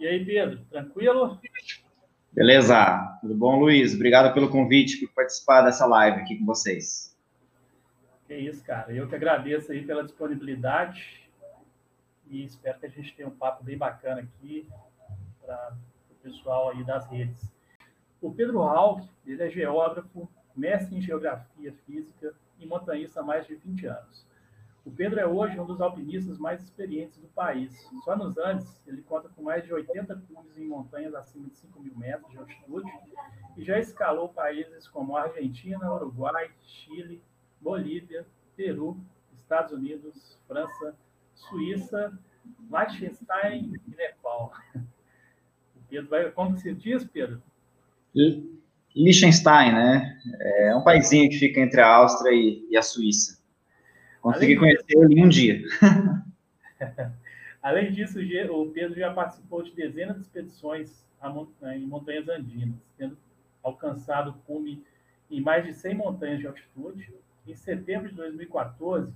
E aí, Pedro, tranquilo? Beleza, tudo bom, Luiz? Obrigado pelo convite, por participar dessa live aqui com vocês. Que isso, cara. Eu que agradeço aí pela disponibilidade e espero que a gente tenha um papo bem bacana aqui para o pessoal aí das redes. O Pedro Hall, ele é geógrafo, mestre em geografia física e montanhista há mais de 20 anos. O Pedro é hoje um dos alpinistas mais experientes do país. Só nos Andes, ele conta com mais de 80 cumes em montanhas acima de 5 mil metros de altitude e já escalou países como Argentina, Uruguai, Chile, Bolívia, Peru, Estados Unidos, França, Suíça, Liechtenstein e Nepal. O Pedro vai. Como se diz, Pedro? Liechtenstein, né? É um paísinho que fica entre a Áustria e a Suíça. Consegui conhecer ele em um dia. Além disso, o Pedro já participou de dezenas de expedições em montanhas andinas, tendo alcançado o cume em mais de 100 montanhas de altitude. Em setembro de 2014,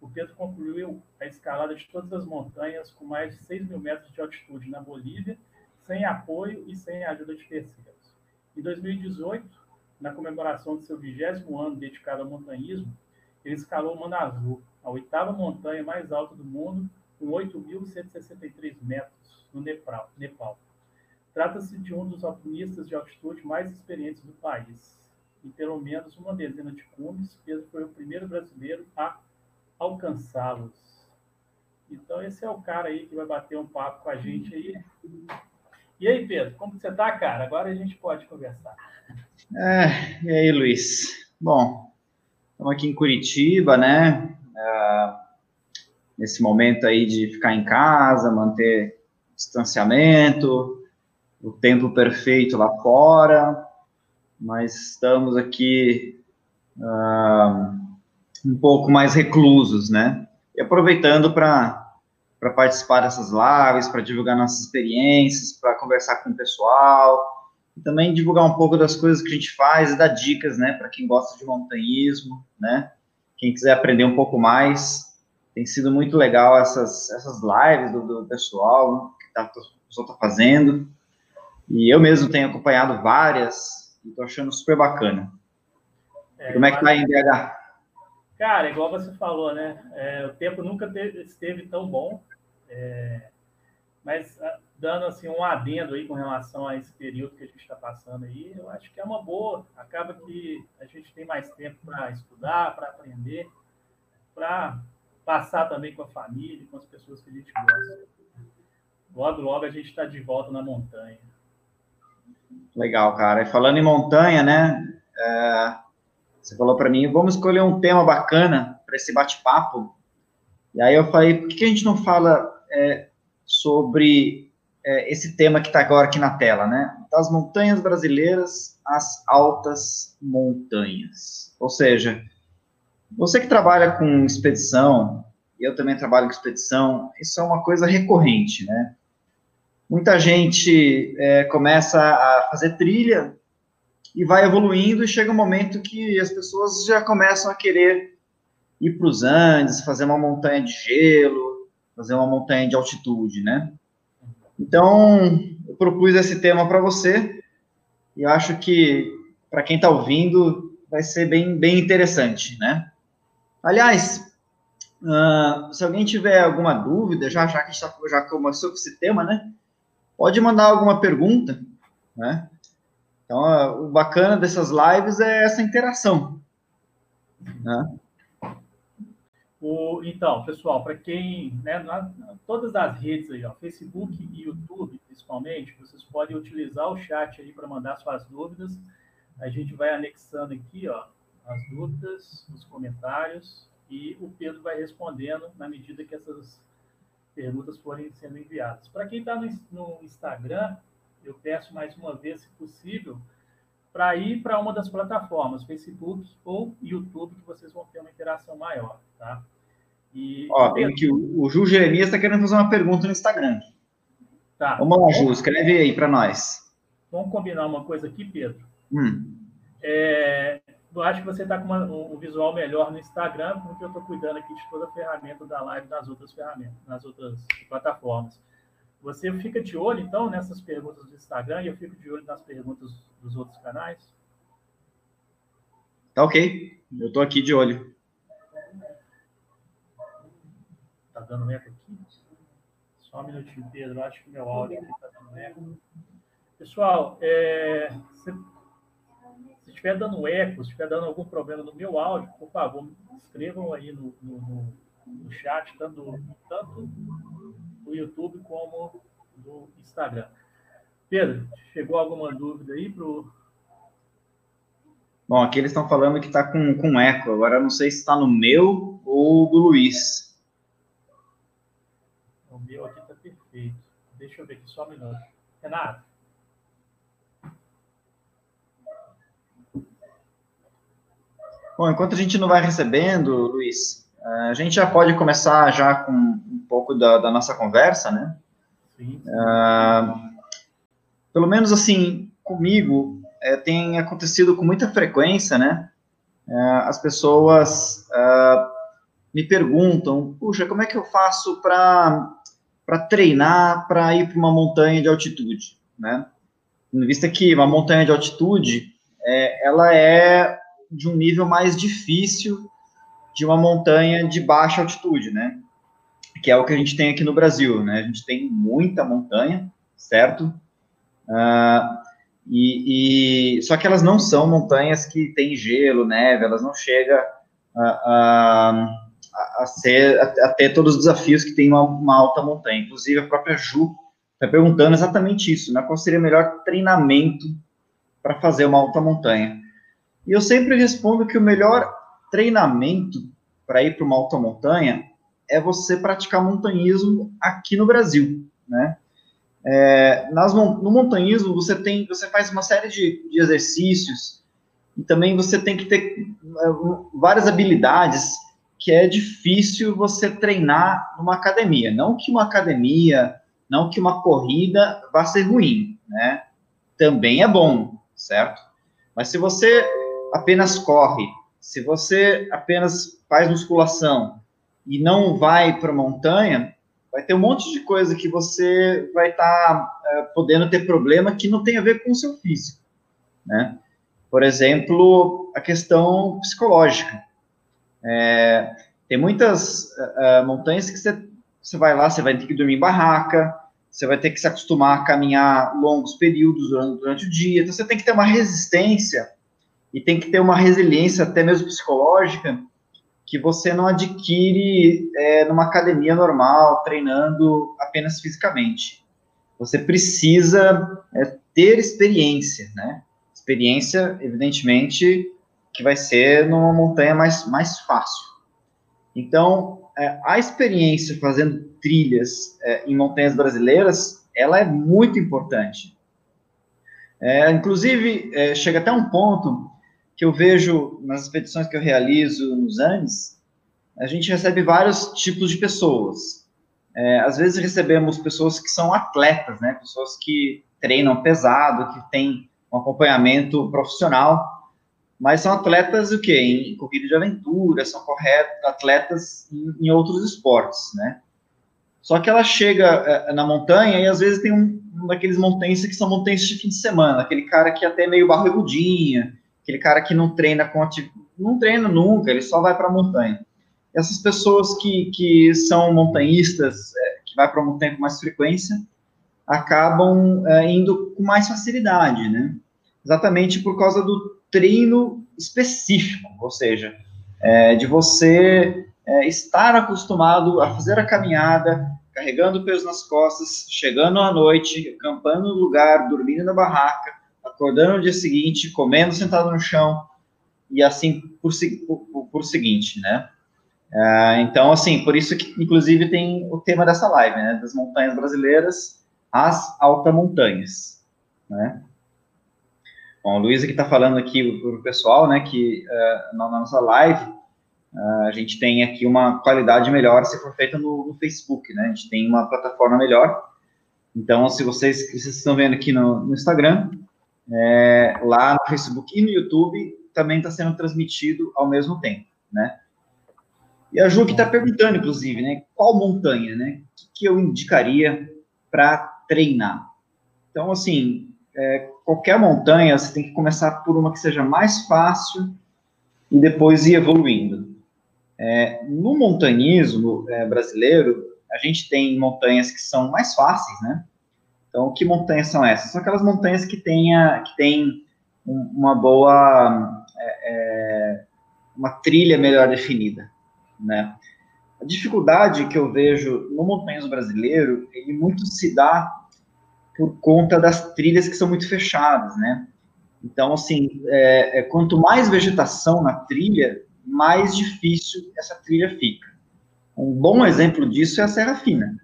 o Pedro concluiu a escalada de todas as montanhas com mais de 6 mil metros de altitude na Bolívia, sem apoio e sem ajuda de terceiros. Em 2018, na comemoração de seu vigésimo ano dedicado ao montanhismo, ele escalou o Mano Azul, a oitava montanha mais alta do mundo, com 8.163 metros, no Nepal. Trata-se de um dos alpinistas de altitude mais experientes do país. Em pelo menos uma dezena de cumes, Pedro foi o primeiro brasileiro a alcançá-los. Então, esse é o cara aí que vai bater um papo com a gente aí. E aí, Pedro, como você tá, cara? Agora a gente pode conversar. É, e aí, Luiz? Bom, Estamos aqui em Curitiba, né? É, nesse momento aí de ficar em casa, manter distanciamento, o tempo perfeito lá fora, mas estamos aqui uh, um pouco mais reclusos, né? E aproveitando para para participar dessas lives, para divulgar nossas experiências, para conversar com o pessoal, e também divulgar um pouco das coisas que a gente faz e dar dicas, né, para quem gosta de montanhismo, né, quem quiser aprender um pouco mais. Tem sido muito legal essas, essas lives do, do pessoal que tá, o pessoal está fazendo. E eu mesmo tenho acompanhado várias e estou achando super bacana. É, Como é que tá aí em BH? Cara, igual você falou, né? É, o tempo nunca teve, esteve tão bom. É, mas ah, dando assim um adendo aí com relação a esse período que a gente está passando aí, eu acho que é uma boa. Acaba que a gente tem mais tempo para estudar, para aprender, para passar também com a família, com as pessoas que a gente gosta. Logo, logo a gente está de volta na montanha. Legal, cara. E falando em montanha, né? É, você falou para mim, vamos escolher um tema bacana para esse bate-papo. E aí eu falei, por que a gente não fala é, sobre é, esse tema que está agora aqui na tela, né? Das montanhas brasileiras às altas montanhas. Ou seja, você que trabalha com expedição, eu também trabalho com expedição, isso é uma coisa recorrente, né? Muita gente é, começa a fazer trilha e vai evoluindo e chega um momento que as pessoas já começam a querer ir para os Andes, fazer uma montanha de gelo, fazer uma montanha de altitude, né? Então, eu propus esse tema para você e acho que para quem está ouvindo vai ser bem, bem interessante, né? Aliás, uh, se alguém tiver alguma dúvida, já, já que a gente tá, já começou com esse tema, né? Pode mandar alguma pergunta, né? Então, uh, o bacana dessas lives é essa interação, né? O, então, pessoal, para quem, né, na, todas as redes aí, ó, Facebook e YouTube, principalmente, vocês podem utilizar o chat aí para mandar suas dúvidas. A gente vai anexando aqui, ó, as dúvidas, os comentários e o Pedro vai respondendo na medida que essas perguntas forem sendo enviadas. Para quem está no, no Instagram, eu peço mais uma vez, se possível, para ir para uma das plataformas, Facebook ou YouTube, que vocês vão ter uma interação maior, tá? E, Ó, tem que o, o Ju Jeremias está querendo fazer uma pergunta no Instagram. Tá. Vamos lá, Ju, escreve aí para nós. Vamos combinar uma coisa aqui, Pedro. Hum. É, eu acho que você está com uma, um visual melhor no Instagram, porque eu estou cuidando aqui de toda a ferramenta da live nas outras ferramentas, nas outras plataformas. Você fica de olho, então, nessas perguntas do Instagram e eu fico de olho nas perguntas dos outros canais? Tá ok. Eu tô aqui de olho. Tá dando eco aqui? Só um minutinho, Pedro. Acho que meu áudio aqui tá dando eco. Pessoal, é, se, estiver dando eco, se estiver dando algum problema no meu áudio, por favor, escrevam aí no, no, no, chat, tanto, tanto no YouTube como no Instagram. Pedro, chegou alguma dúvida aí para. Bom, aqui eles estão falando que está com, com eco. Agora não sei se está no meu ou do Luiz. Meu aqui está perfeito. Deixa eu ver aqui só um minuto. Renato. Bom, enquanto a gente não vai recebendo, Luiz, a gente já pode começar já com um pouco da, da nossa conversa, né? Sim. Uh, pelo menos assim, comigo, é, tem acontecido com muita frequência, né? Uh, as pessoas uh, me perguntam, puxa, como é que eu faço para treinar para ir para uma montanha de altitude, né? Vista que uma montanha de altitude, é, ela é de um nível mais difícil de uma montanha de baixa altitude, né? Que é o que a gente tem aqui no Brasil, né? A gente tem muita montanha, certo? Uh, e, e, só que elas não são montanhas que têm gelo, neve, elas não chegam a, a, a, ser, a, ter todos os desafios que tem uma, uma alta montanha. Inclusive, a própria Ju está perguntando exatamente isso, né? Qual seria o melhor treinamento para fazer uma alta montanha? E eu sempre respondo que o melhor treinamento para ir para uma alta montanha é você praticar montanhismo aqui no Brasil, né? É, nas, no montanhismo você tem, você faz uma série de, de exercícios e também você tem que ter é, várias habilidades que é difícil você treinar numa academia. Não que uma academia, não que uma corrida vá ser ruim, né? Também é bom, certo? Mas se você apenas corre, se você apenas faz musculação e não vai para montanha, vai ter um monte de coisa que você vai estar tá, é, podendo ter problema que não tem a ver com o seu físico, né? Por exemplo, a questão psicológica. É, tem muitas é, montanhas que você, você vai lá, você vai ter que dormir em barraca, você vai ter que se acostumar a caminhar longos períodos durante, durante o dia, então você tem que ter uma resistência e tem que ter uma resiliência até mesmo psicológica que você não adquire é, numa academia normal, treinando apenas fisicamente. Você precisa é, ter experiência, né? Experiência, evidentemente, que vai ser numa montanha mais, mais fácil. Então, é, a experiência fazendo trilhas é, em montanhas brasileiras, ela é muito importante. É, inclusive, é, chega até um ponto que eu vejo nas expedições que eu realizo nos Andes, a gente recebe vários tipos de pessoas. É, às vezes recebemos pessoas que são atletas, né? Pessoas que treinam pesado, que têm um acompanhamento profissional, mas são atletas o quê? Em corrida de aventura, são corretos, atletas em, em, outros esportes, né? Só que ela chega é, na montanha e às vezes tem um, um daqueles montanhistas que são montanhistas de fim de semana, aquele cara que é até meio barrigudinha, aquele cara que não treina com não treina nunca, ele só vai para a montanha. Essas pessoas que, que são montanhistas, é, que vai para a montanha com mais frequência, acabam é, indo com mais facilidade, né? Exatamente por causa do treino específico, ou seja, é, de você é, estar acostumado a fazer a caminhada, carregando peso nas costas, chegando à noite, acampando no lugar, dormindo na barraca, acordando no dia seguinte, comendo sentado no chão, e assim por, por, por seguinte, né? Uh, então, assim, por isso que, inclusive, tem o tema dessa live, né? Das montanhas brasileiras às altamontanhas, né? Bom, a Luísa que está falando aqui para o pessoal, né, que uh, na nossa live uh, a gente tem aqui uma qualidade melhor se for feita no, no, Facebook, né? A gente tem uma plataforma melhor. Então, se vocês, vocês estão vendo aqui no, no Instagram, é, lá no Facebook e no YouTube também está sendo transmitido ao mesmo tempo, né? E a Ju que está perguntando, inclusive, né, qual montanha, né, que, que eu indicaria para treinar. Então, assim, é, qualquer montanha, você tem que começar por uma que seja mais fácil e depois ir evoluindo. É, no montanhismo é, brasileiro, a gente tem montanhas que são mais fáceis, né? Então, que montanhas são essas? São aquelas montanhas que, tenha, que têm uma boa, é, é, uma trilha melhor definida, né? A dificuldade que eu vejo no montanhismo brasileiro, ele muito se dá por conta das trilhas que são muito fechadas, né? Então, assim, é, é, quanto mais vegetação na trilha, mais difícil essa trilha fica. Um bom exemplo disso é a Serra Fina.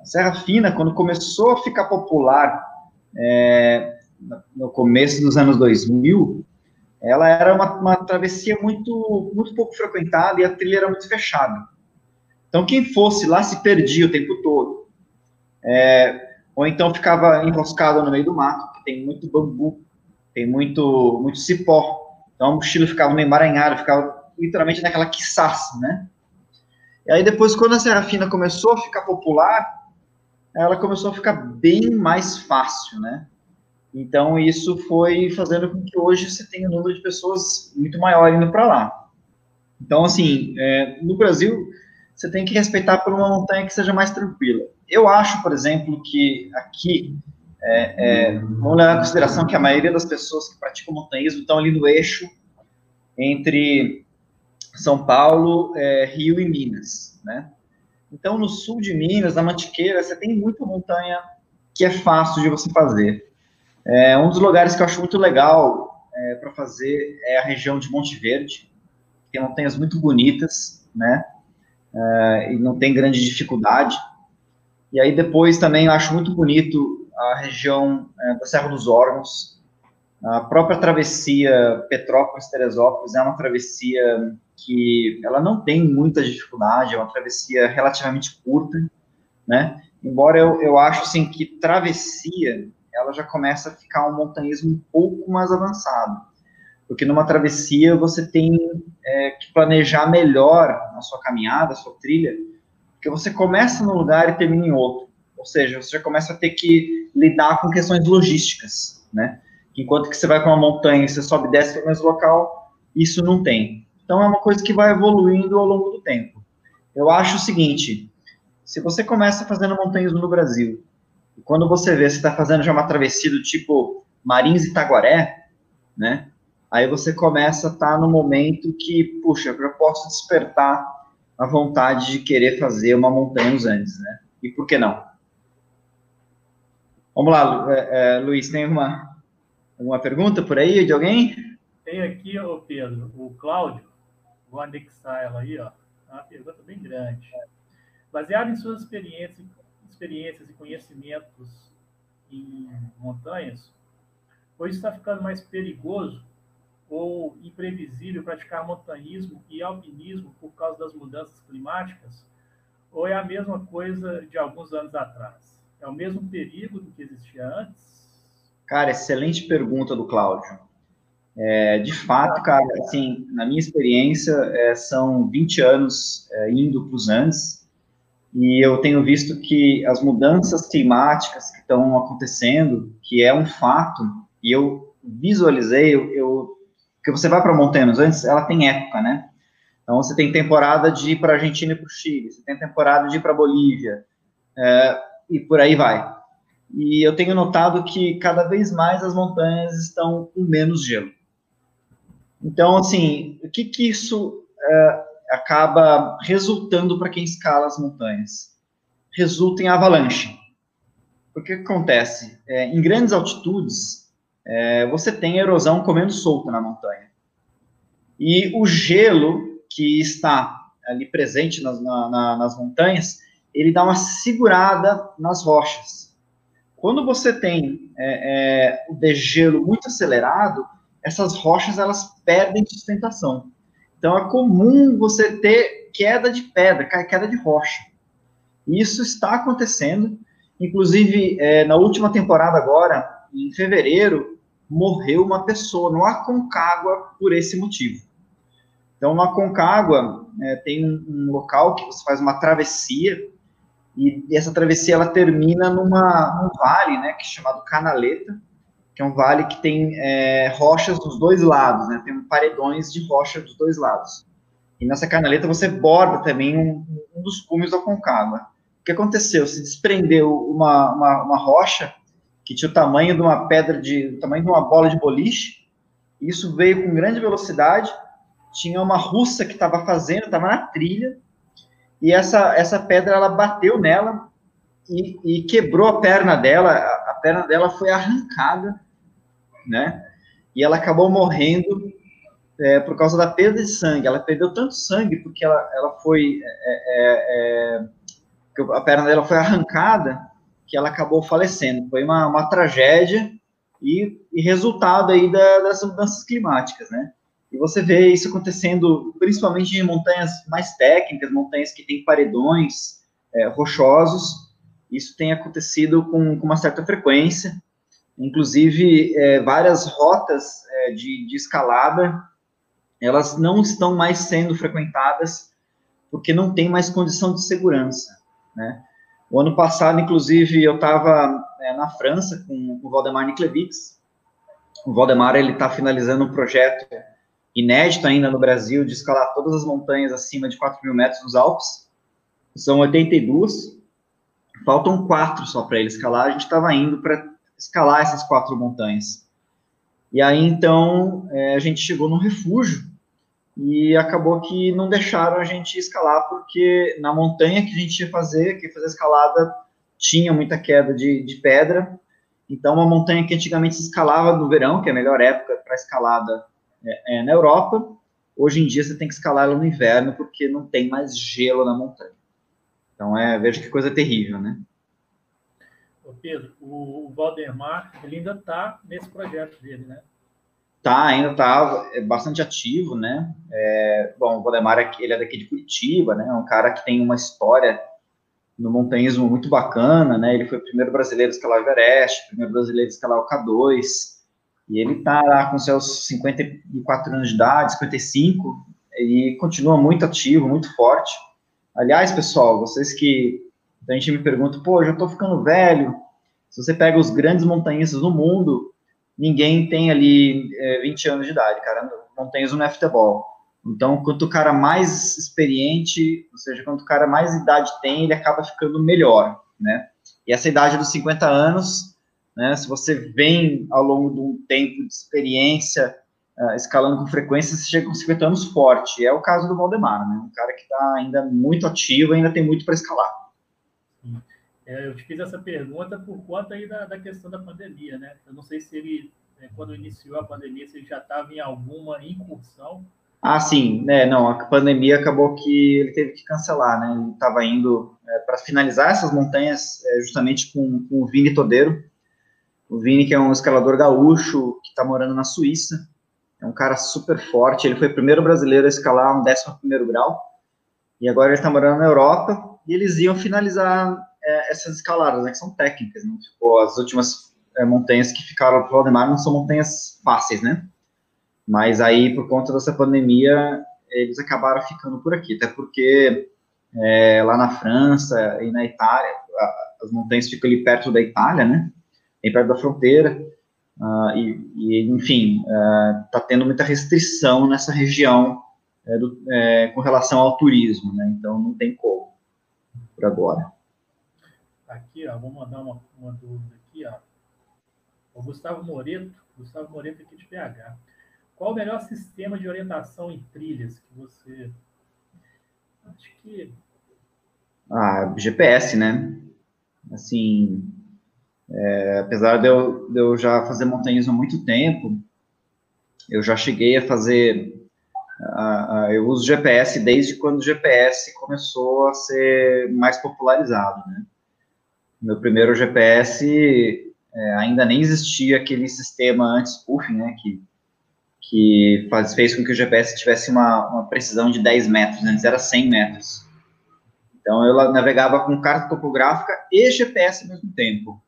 A Serra Fina, quando começou a ficar popular é, no começo dos anos 2000, ela era uma, uma, travessia muito, muito pouco frequentada e a trilha era muito fechada. Então, quem fosse lá se perdia o tempo todo. É, ou então ficava enroscado no meio do mato, porque tem muito bambu, tem muito, muito cipó. Então, a mochila ficava meio emaranhada, ficava literalmente naquela quiçaça, né? E aí, depois, quando a Serafina começou a ficar popular, ela começou a ficar bem mais fácil, né? Então, isso foi fazendo com que hoje você tenha um número de pessoas muito maior indo para lá. Então, assim, é, no Brasil, você tem que respeitar por uma montanha que seja mais tranquila. Eu acho, por exemplo, que aqui, é, é, vamos levar em consideração que a maioria das pessoas que praticam montanhismo estão ali no eixo entre São Paulo, é, Rio e Minas, né? Então, no sul de Minas, na Mantiqueira, você tem muita montanha que é fácil de você fazer. É, um dos lugares que eu acho muito legal é, para fazer é a região de Monte Verde, tem montanhas muito bonitas, né? É, e não tem grande dificuldade. E aí depois também eu acho muito bonito a região é, da Serra dos Órgãos, a própria travessia Petrópolis-Teresópolis é uma travessia que ela não tem muita dificuldade, é uma travessia relativamente curta, né? Embora eu, eu acho, assim, que travessia, ela já começa a ficar um montanhismo um pouco mais avançado. Porque numa travessia você tem é, que planejar melhor a sua caminhada, a sua trilha, porque você começa num lugar e termina em outro. Ou seja, você já começa a ter que lidar com questões logísticas, né? Enquanto que você vai para uma montanha e você sobe e desce para o mesmo local, isso não tem. Então é uma coisa que vai evoluindo ao longo do tempo. Eu acho o seguinte: se você começa fazendo montanhismo no Brasil, e quando você vê, você está fazendo já uma travessia do tipo Marins e Taguaré, né? Aí você começa a estar tá no momento que, puxa, eu posso despertar a vontade de querer fazer uma montanha nos Andes, né? E por que não? Vamos lá, é, é, Luiz, tem uma, alguma pergunta por aí de alguém? Tem aqui, ô Pedro, o Cláudio, vou anexar ela aí, ó. É uma pergunta bem grande. Baseado em suas experiências, experiências e conhecimentos em montanhas, hoje está ficando mais perigoso ou imprevisível praticar montanhismo e alpinismo por causa das mudanças climáticas? Ou é a mesma coisa de alguns anos atrás? É o mesmo perigo do que existia antes? Cara, excelente pergunta do Cláudio. É, de fato, cara, assim, na minha experiência, é, são 20 anos é, indo para os Andes, e eu tenho visto que as mudanças climáticas que estão acontecendo, que é um fato, e eu visualizei, eu, eu porque você vai para montanhas antes, ela tem época, né? Então você tem temporada de ir para Argentina e para o Chile, você tem temporada de ir para Bolívia, é, e por aí vai. E eu tenho notado que cada vez mais as montanhas estão com menos gelo. Então, assim, o que que isso é, acaba resultando para quem escala as montanhas? Resulta em avalanche. O que acontece? É, em grandes altitudes, é, você tem erosão comendo solta na montanha. E o gelo que está ali presente nas, na, na, nas montanhas, ele dá uma segurada nas rochas. Quando você tem é, é, o degelo muito acelerado, essas rochas elas perdem sustentação. Então é comum você ter queda de pedra, queda de rocha. Isso está acontecendo. Inclusive, é, na última temporada agora, em fevereiro, morreu uma pessoa no Aconcagua por esse motivo. Então, no Aconcagua, é, tem um, um, local que você faz uma travessia, e, e essa travessia ela termina numa, num vale, né, que é chamado Canaleta, que é um vale que tem é, rochas dos dois lados, né, tem paredões de rocha dos dois lados. E nessa canaleta você borda também um, um dos cumes da Concagua. O que aconteceu? Se desprendeu uma, uma, uma, rocha que tinha o tamanho de uma pedra de, o tamanho de uma bola de boliche. Isso veio com grande velocidade. Tinha uma russa que estava fazendo, estava na trilha, e essa, essa pedra ela bateu nela e, e quebrou a perna dela. A, a perna dela foi arrancada, né? E ela acabou morrendo é, por causa da perda de sangue. Ela perdeu tanto sangue porque ela, ela foi. É, é, é a perna dela foi arrancada que ela acabou falecendo. Foi uma, uma tragédia e, e resultado aí da, das mudanças climáticas, né? E você vê isso acontecendo principalmente em montanhas mais técnicas, montanhas que têm paredões é, rochosos. Isso tem acontecido com, com uma certa frequência. Inclusive, é, várias rotas é, de, de escalada elas não estão mais sendo frequentadas porque não tem mais condição de segurança, né? O ano passado, inclusive, eu estava é, na França com, com o Valdemar Niklevix. O Valdemar ele está finalizando um projeto inédito ainda no Brasil de escalar todas as montanhas acima de 4 mil metros nos Alpes. São 82. Faltam quatro só para ele escalar. A gente estava indo para escalar essas quatro montanhas. E aí, então, é, a gente chegou num refúgio e acabou que não deixaram a gente escalar, porque na montanha que a gente ia fazer, que ia fazer escalada, tinha muita queda de, de pedra, então uma montanha que antigamente se escalava no verão, que é a melhor época para escalada é, é, na Europa, hoje em dia você tem que escalar ela no inverno, porque não tem mais gelo na montanha. Então, é, veja que coisa terrível, né? Ô Pedro, o Valdemar, ele ainda está nesse projeto dele, né? Tá, ainda está é, bastante ativo, né? É, bom, o Valdemar, ele é daqui de Curitiba, né? É um cara que tem uma história no montanhismo muito bacana, né? Ele foi o primeiro brasileiro a escalar o Everest, primeiro brasileiro a escalar o K2, e ele está lá com seus 54 anos de idade, 55, e continua muito ativo, muito forte. Aliás, pessoal, vocês que a gente me pergunta, pô, eu já estou ficando velho. Se você pega os grandes montanhistas do mundo, ninguém tem ali é, 20 anos de idade, cara, não tem no futebol. Então, quanto o cara mais experiente, ou seja, quanto o cara mais idade tem, ele acaba ficando melhor, né? E essa idade dos 50 anos, né, se você vem ao longo de um tempo de experiência, uh, escalando com frequência, você chega com 50 anos forte. É o caso do Valdemar, né? Um cara que está ainda muito ativo, ainda tem muito para escalar. É, eu te fiz essa pergunta por conta aí da, da questão da pandemia, né? Eu não sei se ele, é, quando iniciou a pandemia, se ele já estava em alguma incursão. Ah, sim, né? Não, a pandemia acabou que ele teve que cancelar, né? Ele estava indo é, para finalizar essas montanhas é, justamente com, com, o Vini Todeiro. O Vini, que é um escalador gaúcho que está morando na Suíça, é um cara super forte. Ele foi o primeiro brasileiro a escalar um 11 grau. E agora ele está morando na Europa. E eles iam finalizar é, essas escaladas, né, que são técnicas. Né? Tipo, as últimas é, montanhas que ficaram para o Valdemar não são montanhas fáceis, né? Mas aí, por conta dessa pandemia, eles acabaram ficando por aqui, até porque é, lá na França e na Itália, as montanhas ficam ali perto da Itália, né? Bem perto da fronteira. Uh, e, e, enfim, está uh, tendo muita restrição nessa região é, do, é, com relação ao turismo, né? Então não tem como por agora. Aqui, ó, vou mandar uma, uma dúvida aqui, ó. O Gustavo Moreto, Gustavo Moreto aqui de PH. Qual o melhor sistema de orientação em trilhas que você. Acho que. Ah, GPS, né? Assim, é, apesar de eu, de eu já fazer montanhas há muito tempo, eu já cheguei a fazer. Eu uso GPS desde quando o GPS começou a ser mais popularizado, né? Meu primeiro GPS é, ainda nem existia aquele sistema anti-spoofing, né, que, que faz, fez com que o GPS tivesse uma, uma precisão de 10 metros, antes era 100 metros. Então, eu navegava com carta topográfica e GPS ao mesmo tempo.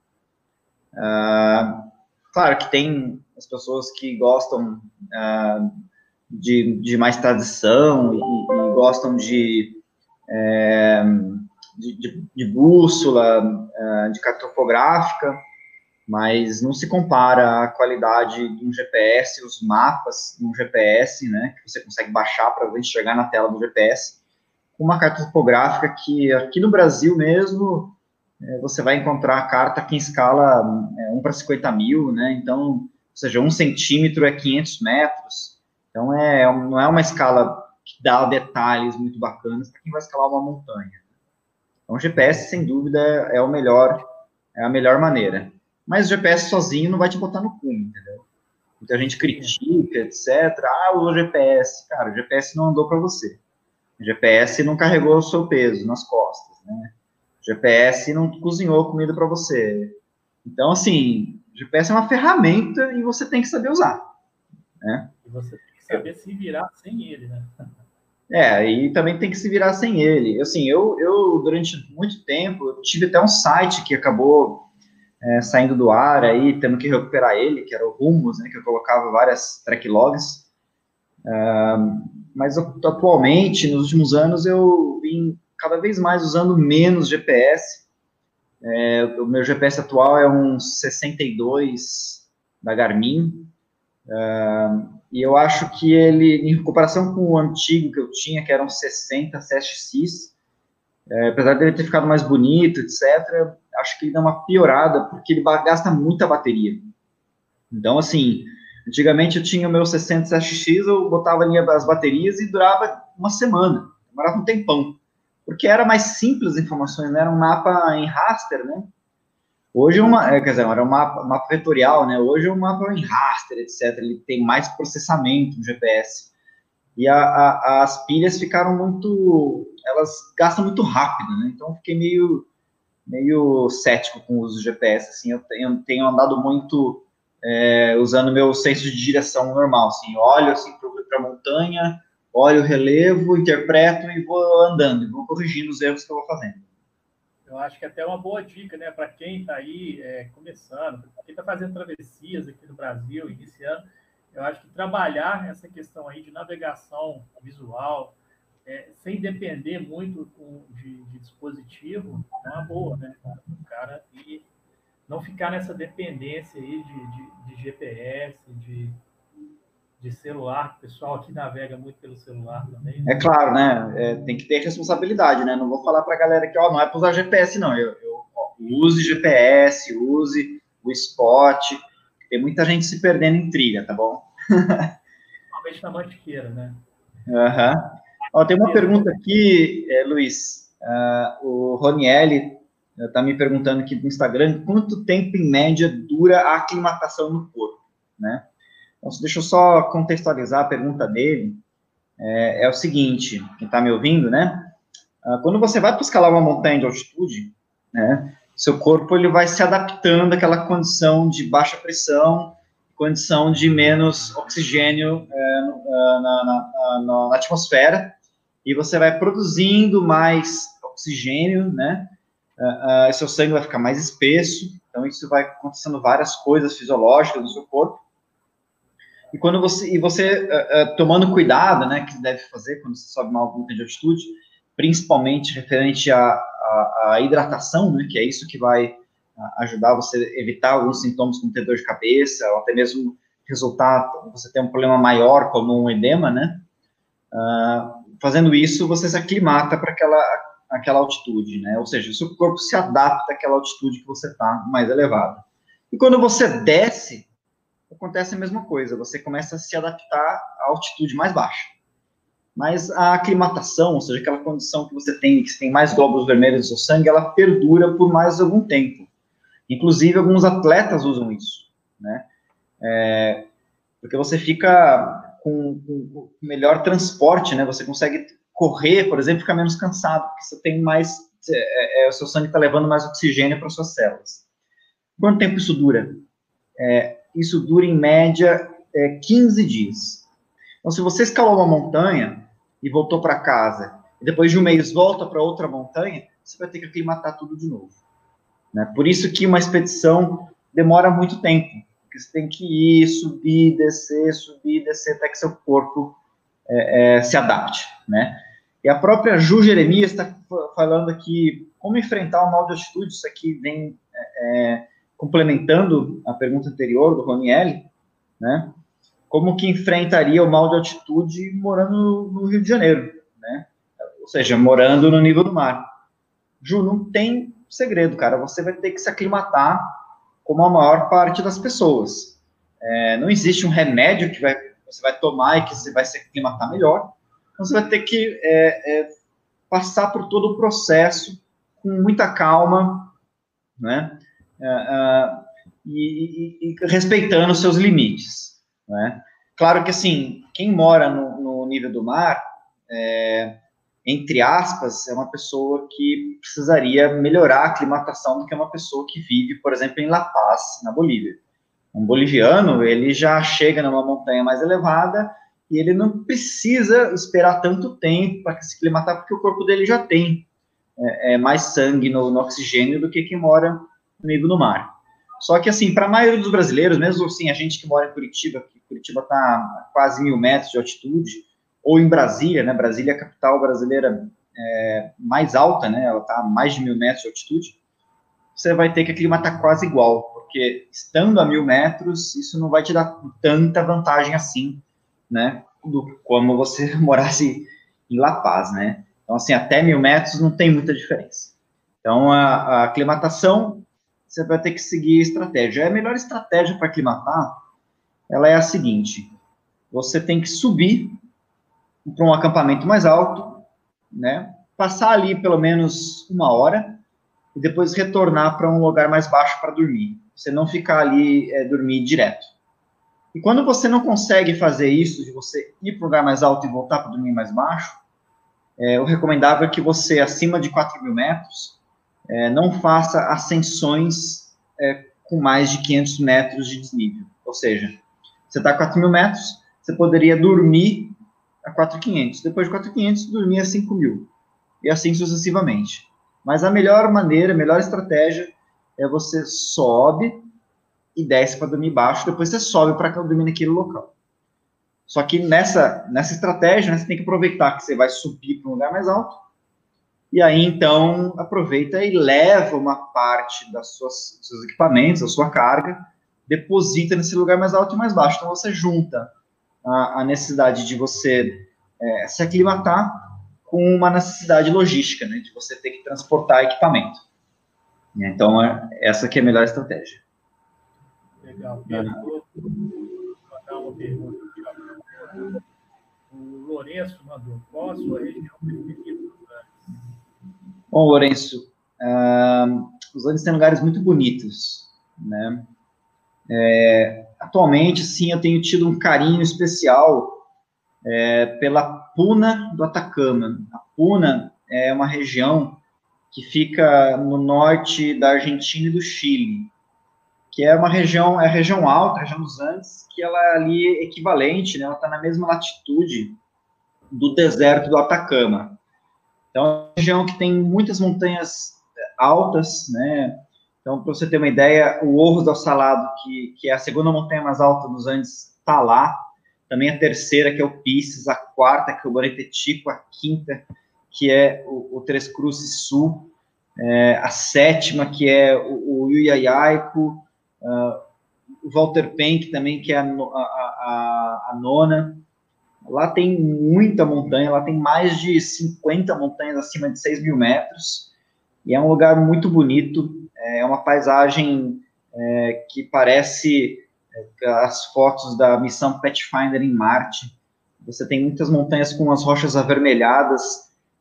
Uh, claro que tem as pessoas que gostam uh, de, de mais tradição e, e gostam de... É, de, de bússola, uh, de cartopográfica, mas não se compara a qualidade de um GPS, os mapas de um GPS, né, que você consegue baixar para enxergar na tela do GPS, com uma carta topográfica que aqui no Brasil mesmo é, você vai encontrar a carta que em escala é, 1 para 50 mil, né, então, ou seja, um centímetro é 500 metros, então é, não é uma escala que dá detalhes muito bacanas para quem vai escalar uma montanha. Então, GPS, sem dúvida, é o melhor, é a melhor maneira. Mas o GPS sozinho não vai te botar no cume, entendeu? Muita gente critica, etc. Ah, o GPS. Cara, o GPS não andou para você. O GPS não carregou o seu peso nas costas, né? O GPS não cozinhou comida para você. Então, assim, o GPS é uma ferramenta e você tem que saber usar, né? E você tem que saber se virar sem ele, né? É, e também tem que se virar sem ele. Assim, eu, eu durante muito tempo, tive até um site que acabou é, saindo do ar aí, tendo que recuperar ele, que era o Rumos, né, que eu colocava várias track logs. Uh, mas atualmente, nos últimos anos, eu vim cada vez mais usando menos GPS. É, o meu GPS atual é um 62 da Garmin. Uh, e eu acho que ele, em comparação com o antigo que eu tinha, que era um 60 CSX, é, apesar dele ter ficado mais bonito, etc., acho que ele dá uma piorada, porque ele gasta muita bateria. Então, assim, antigamente eu tinha o meu 60 SX, eu botava ali as baterias e durava uma semana, demorava um tempão, porque era mais simples as informações, né? Era um mapa em raster, né? Hoje, é uma, é, quer dizer, era um mapa, mapa vetorial, né? Hoje é um mapa em raster, etc. Ele tem mais processamento no GPS. E a, a, as pilhas ficaram muito. Elas gastam muito rápido, né? Então, fiquei meio meio cético com o uso do GPS, assim, eu tenho, tenho andado muito é, usando meu senso de direção normal, assim, olho assim para a montanha, olho o relevo, interpreto e vou andando, e vou corrigindo os erros que eu vou fazendo. Eu acho que é até uma boa dica, né, para quem está aí é, começando, quem está fazendo travessias aqui no Brasil, iniciando, eu acho que trabalhar essa questão aí de navegação visual, é, sem depender muito de, de, dispositivo, é uma boa, né? O cara e não ficar nessa dependência aí de, de, de GPS, de, de celular, o pessoal aqui navega muito pelo celular também. Né? É claro, né? É, tem que ter responsabilidade, né? Não vou falar para a galera que, ó, não é para usar GPS, não. Eu, eu ó, use GPS, use o Spot. Tem muita gente se perdendo em trilha, tá bom? Principalmente na mantiqueira, né? Aham. Uhum. Ó, tem uma pergunta aqui, é, Luiz. Uh, o Ronielli está me perguntando aqui no Instagram quanto tempo, em média, dura a aclimatação no corpo, né? Então, deixa eu só contextualizar a pergunta dele. É, é o seguinte, quem está me ouvindo, né? Uh, quando você vai para escalar uma montanha de altitude, né? Seu corpo ele vai se adaptando àquela condição de baixa pressão, condição de menos oxigênio é, na, na, na, na atmosfera, e você vai produzindo mais oxigênio, né? Uh, uh, seu sangue vai ficar mais espesso, então isso vai acontecendo várias coisas fisiológicas no seu corpo. E quando você e você uh, tomando cuidado, né, que deve fazer quando você sobe uma altura de altitude, principalmente referente à, à, à, hidratação, né, que é isso que vai ajudar você a evitar alguns sintomas como ter dor de cabeça, ou até mesmo resultar você ter um problema maior como um edema, né? Uh, fazendo isso, você se aclimata para aquela, aquela altitude, né? Ou seja, o seu corpo se adapta àquela altitude que você está mais elevada. E quando você desce, acontece a mesma coisa, você começa a se adaptar à altitude mais baixa. Mas a aclimatação, ou seja, aquela condição que você tem, que você tem mais glóbulos vermelhos no sangue, ela perdura por mais algum tempo. Inclusive, alguns atletas usam isso, né? É, porque você fica com, com, melhor transporte, né? Você consegue correr, por exemplo, ficar menos cansado, porque você tem mais, é, é, o seu sangue está levando mais oxigênio para suas células. Quanto tempo isso dura? É, isso dura em média é, 15 dias. Então, se você escalou uma montanha e voltou para casa, e depois de um mês volta para outra montanha, você vai ter que aclimatar tudo de novo. Né? Por isso que uma expedição demora muito tempo porque você tem que ir, subir, descer, subir, descer, até que seu corpo é, é, se adapte, né? E a própria Ju Jeremias está falando aqui como enfrentar o mal de altitude, isso aqui vem é, é complementando a pergunta anterior do Roniel, né? Como que enfrentaria o mal de altitude morando no Rio de Janeiro, né? Ou seja, morando no nível do mar. Ju, não tem segredo, cara. Você vai ter que se aclimatar como a maior parte das pessoas. É, não existe um remédio que vai, você vai tomar e que você vai se aclimatar melhor. Então, você vai ter que é, é, passar por todo o processo com muita calma, né? É, é, e, e, e, respeitando os seus limites, né? Claro que, assim, quem mora no, no nível do mar, é, entre aspas, é uma pessoa que precisaria melhorar a aclimatação do que uma pessoa que vive, por exemplo, em La Paz, na Bolívia. Um boliviano, ele já chega numa montanha mais elevada e ele não precisa esperar tanto tempo para se aclimatar, porque o corpo dele já tem é, é mais sangue no, no, oxigênio do que quem mora no nível do mar. Só que, assim, para a maioria dos brasileiros, mesmo assim, a gente que mora em Curitiba, que Curitiba está quase mil metros de altitude, ou em Brasília, né? Brasília é a capital brasileira é, mais alta, né? Ela está a mais de mil metros de altitude. Você vai ter que aclimatar quase igual, porque estando a mil metros, isso não vai te dar tanta vantagem assim, né? Do, como você morasse em La Paz, né? Então, assim, até mil metros não tem muita diferença. Então, a, a aclimatação, você vai ter que seguir estratégia. A melhor estratégia para aclimatar, ela é a seguinte, você tem que subir para um acampamento mais alto, né? Passar ali pelo menos uma hora e depois retornar para um lugar mais baixo para dormir. Você não ficar ali é, dormir direto. E quando você não consegue fazer isso, de você ir para um lugar mais alto e voltar para dormir mais baixo, é, o recomendável é que você, acima de 4 mil metros, é, não faça ascensões é, com mais de 500 metros de desnível. Ou seja, você está a 4 mil metros, você poderia dormir a 4.500. Depois de 4.500, dormir a 5 mil. E assim sucessivamente. Mas a melhor maneira, a melhor estratégia é você sobe e desce para dormir baixo, depois você sobe para dormir naquele local. Só que nessa, nessa estratégia, né, você tem que aproveitar que você vai subir para um lugar mais alto, e aí então aproveita e leva uma parte das suas, dos seus equipamentos, da sua carga, deposita nesse lugar mais alto e mais baixo. Então você junta a, a necessidade de você é, se aclimatar com uma necessidade logística, né, de você ter que transportar equipamento. Então, é, essa que é a melhor estratégia. Legal. Pedro, vou mandar uma pergunta aqui. O Lourenço mandou. Qual a sua região preferida Bom, Lourenço, uh, os Andes têm lugares muito bonitos, né? É, atualmente, sim, eu tenho tido um carinho especial é, pela Puna do Atacama. A Puna é uma região que fica no norte da Argentina e do Chile, que é uma região, é a região alta, a região dos Andes, que ela é ali equivalente, né, ela está na mesma latitude do deserto do Atacama. Então, é uma região que tem muitas montanhas altas, né, então, para você ter uma ideia, o Orros do Salado, que, que é a segunda montanha mais alta dos Andes, está lá. Também a terceira, que é o Pisces, a quarta, que é o Boretetico, a quinta, que é o, o Três Cruzes Sul, é, a sétima, que é o, o Yuyayaico, uh, o Walter Penck também, que é a, a, a, a nona. Lá tem muita montanha, lá tem mais de 50 montanhas acima de 6 mil metros, e é um lugar muito bonito, é uma paisagem é, que parece é, as fotos da missão Pathfinder em Marte. Você tem muitas montanhas com as rochas avermelhadas,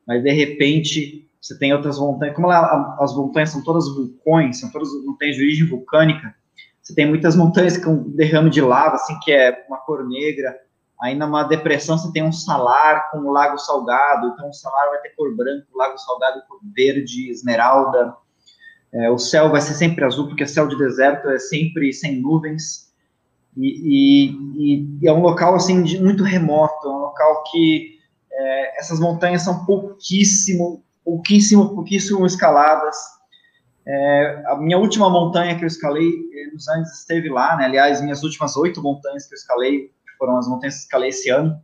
mas de repente você tem outras montanhas. Como lá, as montanhas são todas vulcões, são todas montanhas de origem vulcânica, você tem muitas montanhas com derrame de lava, assim, que é uma cor negra. Aí numa depressão você tem um salar com um lago salgado, então o salar vai ter cor branca, o lago salgado cor verde, esmeralda. É, o céu vai ser sempre azul, porque céu de deserto é sempre sem nuvens. E, e, e é um local, assim, de, muito remoto, é um local que é, essas montanhas são pouquíssimo, pouquíssimo, pouquíssimo escaladas. É, a minha última montanha que eu escalei é, nos Andes esteve lá, né? Aliás, minhas últimas oito montanhas que eu escalei, foram as montanhas que escalei esse ano,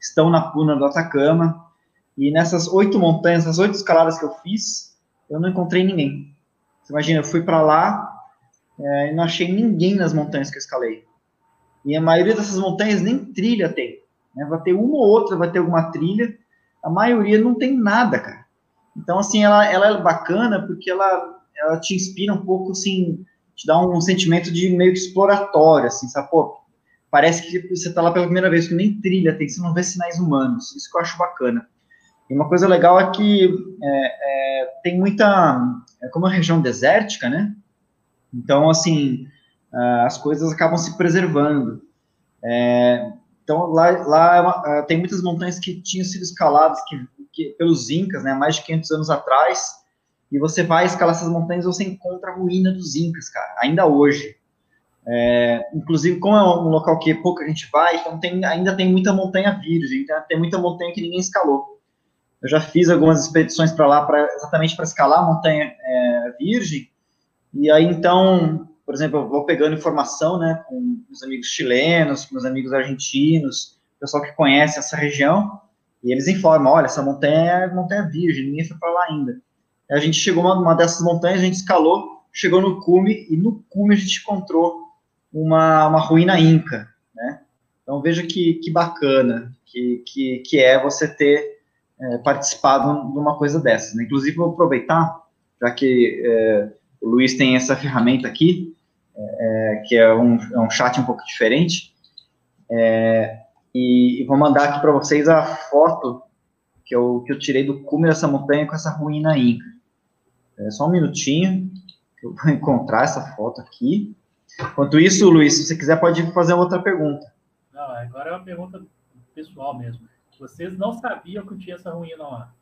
estão na Puna do Atacama. E nessas oito montanhas, essas oito escaladas que eu fiz, eu não encontrei ninguém. Você imagina, eu fui para lá é, e não achei ninguém nas montanhas que eu escalei. E a maioria dessas montanhas nem trilha tem. Né? Vai ter uma ou outra, vai ter alguma trilha. A maioria não tem nada, cara. Então, assim, ela, ela é bacana porque ela, ela te inspira um pouco, assim, te dá um sentimento de meio exploratório, assim, sabe? Pô, parece que você está lá pela primeira vez, que nem trilha tem, você não vê sinais humanos. Isso que eu acho bacana. E uma coisa legal é que é, é, tem muita, é como uma região desértica, né? Então, assim, as coisas acabam se preservando. É, então, lá, lá é uma, tem muitas montanhas que tinham sido escaladas que, que, pelos incas, né, mais de 500 anos atrás, e você vai escalar essas montanhas, você encontra a ruína dos incas, cara, ainda hoje. É, inclusive, como é um local que pouca gente vai, então tem, ainda tem muita montanha virgem, então tem muita montanha que ninguém escalou. Eu já fiz algumas expedições para lá, pra, exatamente para escalar a montanha é, virgem, e aí então, por exemplo, eu vou pegando informação, né, com meus amigos chilenos, com meus amigos argentinos, pessoal que conhece essa região, e eles informam, olha, essa montanha é montanha virgem, ninguém foi para lá ainda. Aí a gente chegou numa, uma dessas montanhas, a gente escalou, chegou no cume, e no cume a gente encontrou uma, uma ruína inca, né? Então veja que, que bacana que, que, que é você ter é, participado de uma coisa dessa. Né? Inclusive, vou aproveitar, já que é, o Luiz tem essa ferramenta aqui, é, é que é um, é um chat um pouco diferente, é, e, e, vou mandar aqui para vocês a foto que eu, que eu tirei do cume dessa montanha com essa ruína inca. É só um minutinho, que eu vou encontrar essa foto aqui. Enquanto isso, Luiz, se você quiser, pode fazer outra pergunta. Não, agora é uma pergunta pessoal mesmo. Vocês não sabiam que tinha essa ruína lá?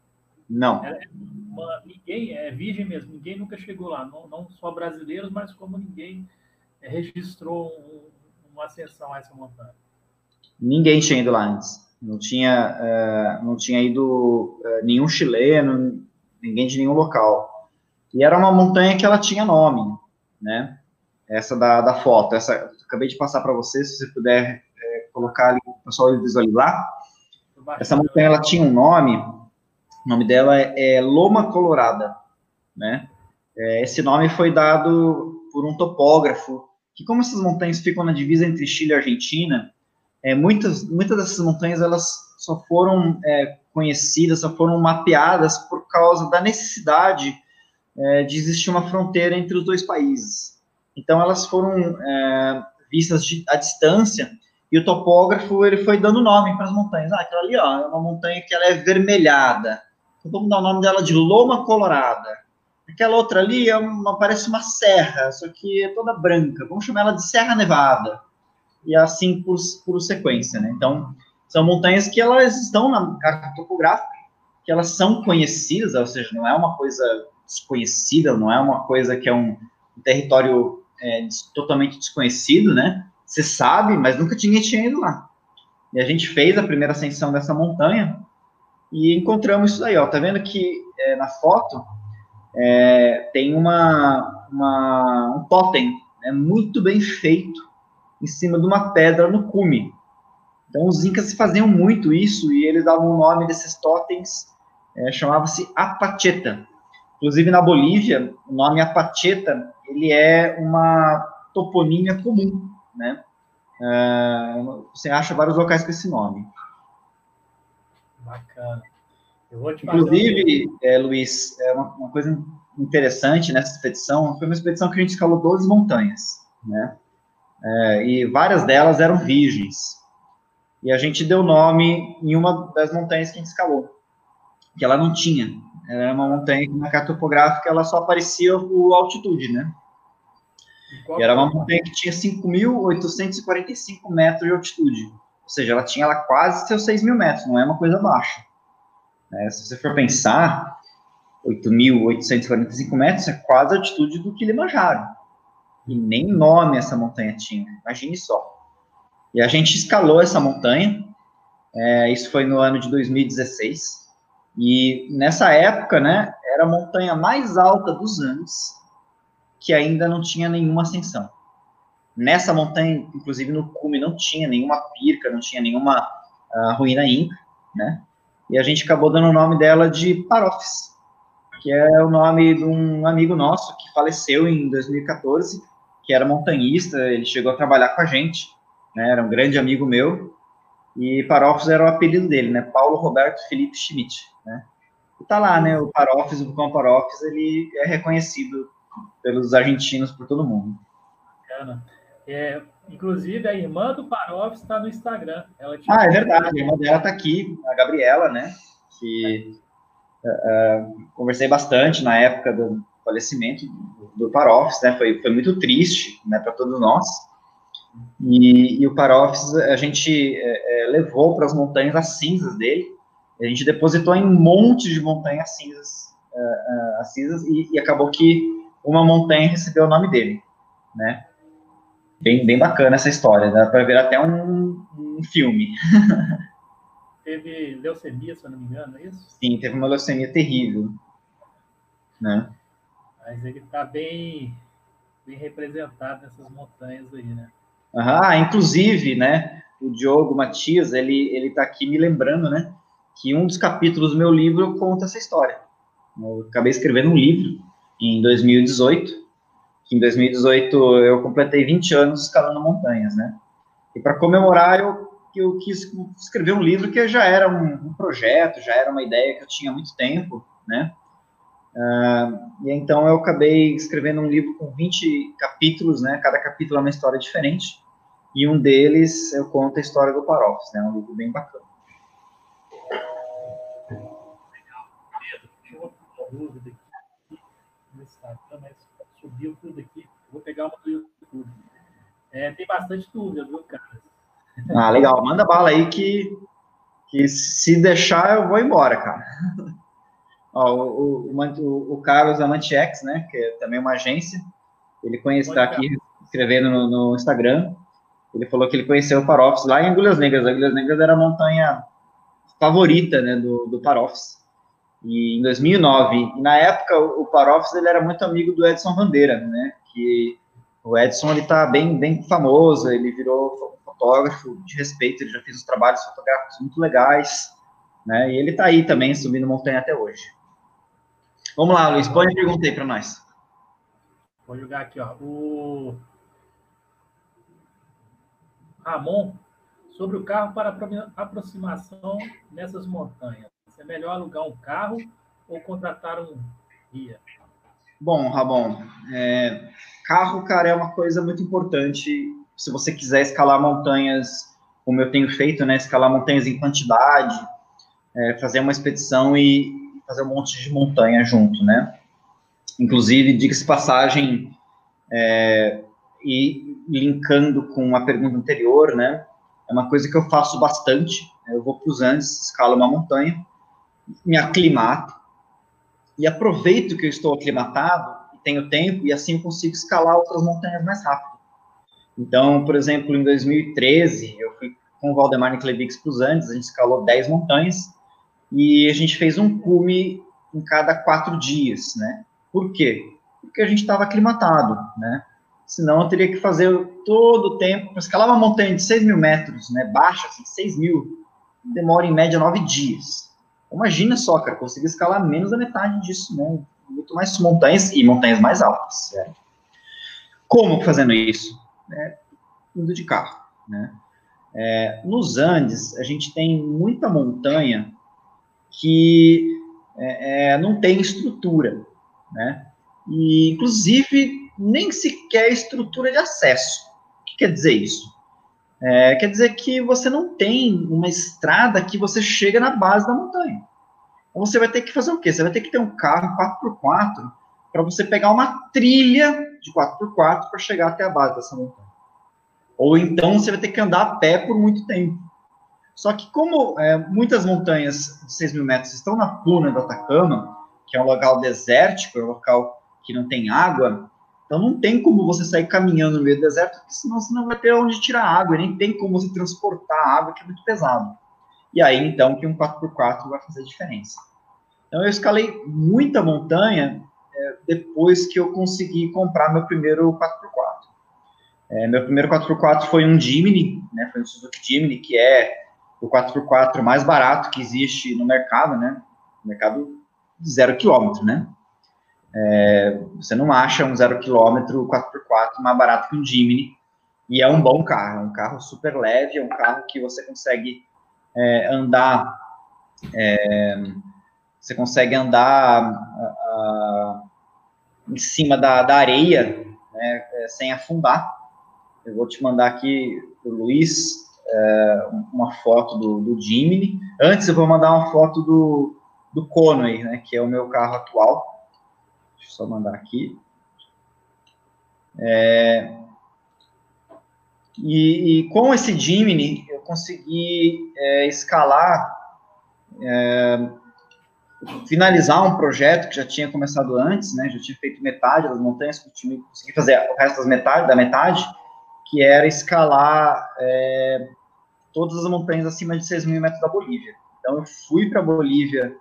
Não. É uma, ninguém, é virgem mesmo, ninguém nunca chegou lá, não, não só brasileiros, mas como ninguém é, registrou um, uma ascensão a essa montanha. Ninguém tinha ido lá antes. Não tinha, uh, não tinha ido uh, nenhum chileno, ninguém de nenhum local. E era uma montanha que ela tinha nome, né? Essa da, da foto. Essa, acabei de passar para você, se você puder é, colocar ali, o pessoal visualizar. Essa montanha ela tinha um nome, o nome dela é, é Loma Colorada, né? É, esse nome foi dado por um topógrafo, que como essas montanhas ficam na divisa entre Chile e Argentina, é, muitas, muitas dessas montanhas elas só foram é, conhecidas, só foram mapeadas por causa da necessidade é, de existir uma fronteira entre os dois países. Então elas foram é, vistas de, à distância e o topógrafo ele foi dando nome para as montanhas. Ah, aquela ali ó, é uma montanha que ela é vermelhada. Então vamos dar o nome dela de Loma Colorada. Aquela outra ali é uma, parece uma serra, só que é toda branca. Vamos chamar ela de Serra Nevada. E assim por, por sequência, né? Então, são montanhas que elas estão na carta topográfica, que elas são conhecidas, ou seja, não é uma coisa desconhecida, não é uma coisa que é um, um território é, totalmente desconhecido, né? Você sabe, mas nunca tinha, ido lá. E a gente fez a primeira ascensão dessa montanha e encontramos isso aí, ó. Tá vendo que é, na foto é, tem uma, uma, um totem né, muito bem feito em cima de uma pedra no cume. Então os incas faziam muito isso e eles davam o nome desses totens, é, chamava-se apacheta. Inclusive na Bolívia, o nome apacheta ele é uma toponímia comum né? Uh, você acha vários locais com esse nome. Bacana. Inclusive, um... é, Luiz, é uma, uma, coisa interessante nessa expedição, foi uma expedição que a gente escalou 12 montanhas, né? É, e várias delas eram virgens. E a gente deu nome em uma das montanhas que a gente escalou, que ela não tinha. Era uma montanha que na carta topográfica ela só aparecia por altitude, né? E era uma montanha que tinha 5.845 metros de altitude. Ou seja, ela tinha ela quase seus 6 mil metros, não é uma coisa baixa. É, se você for pensar, 8.845 metros é quase a altitude do Kilimanjaro. E nem nome essa montanha tinha, imagine só. E a gente escalou essa montanha, é, isso foi no ano de 2016, e nessa época, né, era a montanha mais alta dos Andes, que ainda não tinha nenhuma ascensão. Nessa montanha, inclusive no cume, não tinha nenhuma pirca, não tinha nenhuma uh, ruína inca, né? e a gente acabou dando o nome dela de Parofes, que é o nome de um amigo nosso que faleceu em 2014, que era montanhista, ele chegou a trabalhar com a gente, né, era um grande amigo meu, e Parofes era o apelido dele, né, Paulo Roberto Felipe Schmidt, né. E tá lá, né, o Parofes, o vulcão Parofes, ele é reconhecido pelos argentinos, por todo mundo. Bacana. É, inclusive, a irmã do Parof está no Instagram. ah, é verdade. A irmã dela está aqui, a Gabriela, né? Que uh, conversei bastante na época do falecimento do, do Parofs, né? Foi, foi muito triste, né, para todos nós. E, e o Parofs a gente é, é, levou para as montanhas as cinzas dele. A gente depositou em um monte de montanhas cinzas, uh, uh, as cinzas e, e acabou que uma montanha recebeu o nome dele, né? bem, bem bacana essa história, dá para ver até um, um filme. teve leucemia, se eu não me engano, é isso? Sim, teve uma leucemia terrível, né? Mas ele está bem, bem representado nessas montanhas aí, né? Ah, inclusive, né, o Diogo Matias, ele, ele tá aqui me lembrando, né, que um dos capítulos do meu livro conta essa história. Eu acabei escrevendo um livro em 2018, em 2018 eu completei 20 anos escalando montanhas, né? E para comemorar eu, eu quis escrever um livro que já era um, um, projeto, já era uma ideia que eu tinha há muito tempo, né? Uh, e então eu acabei escrevendo um livro com 20 capítulos, né? Cada capítulo é uma história diferente. E um deles eu conto a história do Parofs, né? Um livro bem bacana. Legal. Pedro, eu uma dúvida aqui no Instagram, mas subiu tudo aqui. Vou pegar uma do YouTube. É, tem bastante dúvida, viu, cara? Ah, legal. Manda bala aí que, que se deixar eu vou embora, cara. Ó, o, o, o, o Carlos Amantiex, né, que é também uma agência, ele conhece, está aqui escrevendo no, no, Instagram, ele falou que ele conheceu o Parofs lá em Agulhas Negras. Agulhas Negras era a montanha favorita, né, do, do Parofs e em 2009. E na época o Parofs ele era muito amigo do Edson Bandeira, né? Que o Edson ele tá bem bem famoso, ele virou fotógrafo de respeito, ele já fez os trabalhos fotográficos muito legais, né? E ele tá aí também subindo montanha até hoje. Vamos lá, Luiz, põe a pergunta aí para nós. Vou jogar aqui, ó. O Ramon sobre o carro para aproximação nessas montanhas. É melhor alugar um carro ou contratar um guia? Bom, Rabon, é, carro, cara, é uma coisa muito importante. Se você quiser escalar montanhas, como eu tenho feito, né? Escalar montanhas em quantidade, é, fazer uma expedição e fazer um monte de montanha junto, né? Inclusive, diga-se passagem, é, e linkando com a pergunta anterior, né? É uma coisa que eu faço bastante. Eu vou para os Andes, escalo uma montanha, me aclimato e aproveito que eu estou aclimatado e tenho tempo e assim eu consigo escalar outras montanhas mais rápido. Então, por exemplo, em 2013, eu fui com o Valdemar Niklevix para os Andes, a gente escalou 10 montanhas e a gente fez um cume em cada quatro dias, né? Por quê? Porque a gente estava aclimatado, né? Senão eu teria que fazer todo o tempo, para escalar uma montanha de 6 mil metros, né? Baixa, assim, 6 mil, demora em média nove dias. Imagina só, cara, conseguir escalar menos da metade disso, né? Muito mais montanhas e montanhas mais altas. Certo? Como fazendo isso? É, indo de carro, né? É, nos Andes, a gente tem muita montanha que é, é, não tem estrutura, né? E, inclusive, nem sequer estrutura de acesso. O que quer dizer isso? É, quer dizer que você não tem uma estrada que você chega na base da montanha. Então você vai ter que fazer o quê? Você vai ter que ter um carro 4x4 para você pegar uma trilha de 4x4 para chegar até a base dessa montanha. Ou então você vai ter que andar a pé por muito tempo. Só que como é, muitas montanhas de 6 mil metros estão na puna do Atacama, que é um local desértico, é um local que não tem água, então não tem como você sair caminhando no meio do deserto, porque senão você não vai ter onde tirar água, nem tem como você transportar água, que é muito pesado. E aí, então, que um 4x4 vai fazer diferença. Então, eu escalei muita montanha é, depois que eu consegui comprar meu primeiro 4x4. É, meu primeiro 4x4 foi um Jimny, né, foi um Suzuki Jimny, que é o 4x4 mais barato que existe no mercado, né? mercado zero quilômetro, né? É, você não acha um zero quilômetro 4x4 mais barato que um Jimny, e é um bom carro, é um carro super leve, é um carro que você consegue é, andar, é, você consegue andar em cima da, da areia, né, é, sem afundar. Eu vou te mandar aqui, o Luiz, é, uma foto do, do Jimny. Antes eu vou mandar uma foto do, do Conway, né, que é o meu carro atual. Deixa eu só mandar aqui. É, e, e, com esse Jimny, eu consegui é, escalar, é, finalizar um projeto que já tinha começado antes, né, já tinha feito metade das montanhas, consegui fazer o resto das metade, da metade, que era escalar é, todas as montanhas acima de 6 mil metros da Bolívia. Então, eu fui para a Bolívia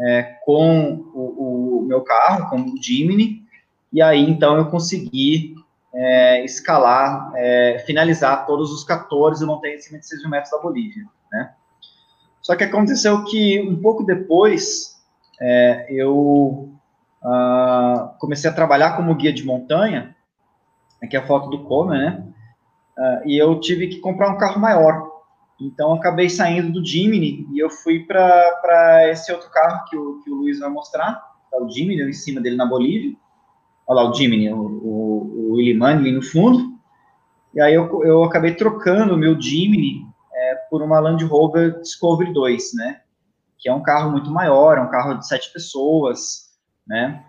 é, com o, o, meu carro, com o Jimny, e aí, então, eu consegui é, escalar, é, finalizar todos os 14 montanhas acima de 6 mil metros da Bolívia, né? Só que aconteceu que, um pouco depois, é, eu uh, comecei a trabalhar como guia de montanha, aqui é a foto do Comer, né? Uh, e eu tive que comprar um carro maior. Então, acabei saindo do Jimny e eu fui para esse outro carro que o, que o Luiz vai mostrar, tá o Jimny, em cima dele na Bolívia. Olha lá o Jimny, o, o, o Illiman ali no fundo. E aí eu, eu acabei trocando o meu Jimny é, por uma Land Rover Discovery 2, né? Que é um carro muito maior, é um carro de sete pessoas, né?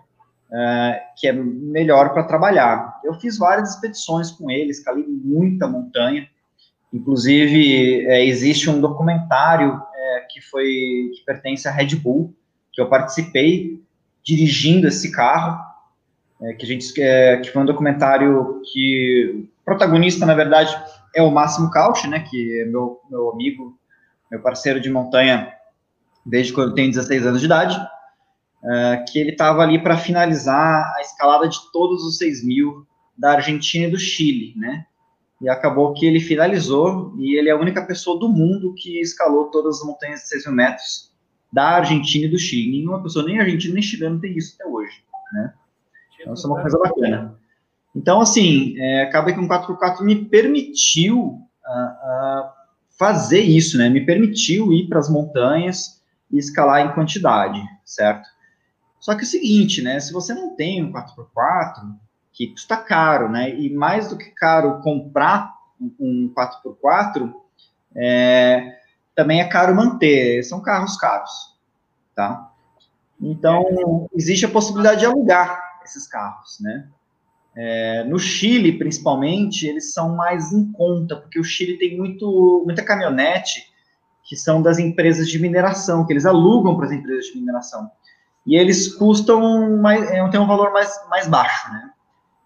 É, que é melhor para trabalhar. Eu fiz várias expedições com ele, escalei muita montanha. Inclusive, é, existe um documentário é, que foi que pertence à Red Bull, que eu participei dirigindo esse carro, é, que a gente é, que foi um documentário que o protagonista, na verdade, é o Máximo Cauch, né, que é meu, meu amigo, meu parceiro de montanha desde quando eu tenho 16 anos de idade, é, que ele estava ali para finalizar a escalada de todos os 6 mil da Argentina e do Chile, né? E acabou que ele finalizou, e ele é a única pessoa do mundo que escalou todas as montanhas de 6 mil metros da Argentina e do Chile. Nenhuma pessoa, nem argentina nem chileno, tem isso até hoje, né? Então, isso é uma coisa bacana. Então, assim, é, acaba que um 4x4 me permitiu uh, uh, fazer isso, né? Me permitiu ir para as montanhas e escalar em quantidade, certo? Só que é o seguinte, né? Se você não tem um 4x4, que custa caro, né? E mais do que caro comprar um 4x4, é, também é caro manter. São carros caros, tá? Então, existe a possibilidade de alugar esses carros, né? É, no Chile, principalmente, eles são mais em conta, porque o Chile tem muito, muita caminhonete que são das empresas de mineração, que eles alugam para as empresas de mineração. E eles custam, mais, é, tem um valor mais, mais baixo, né?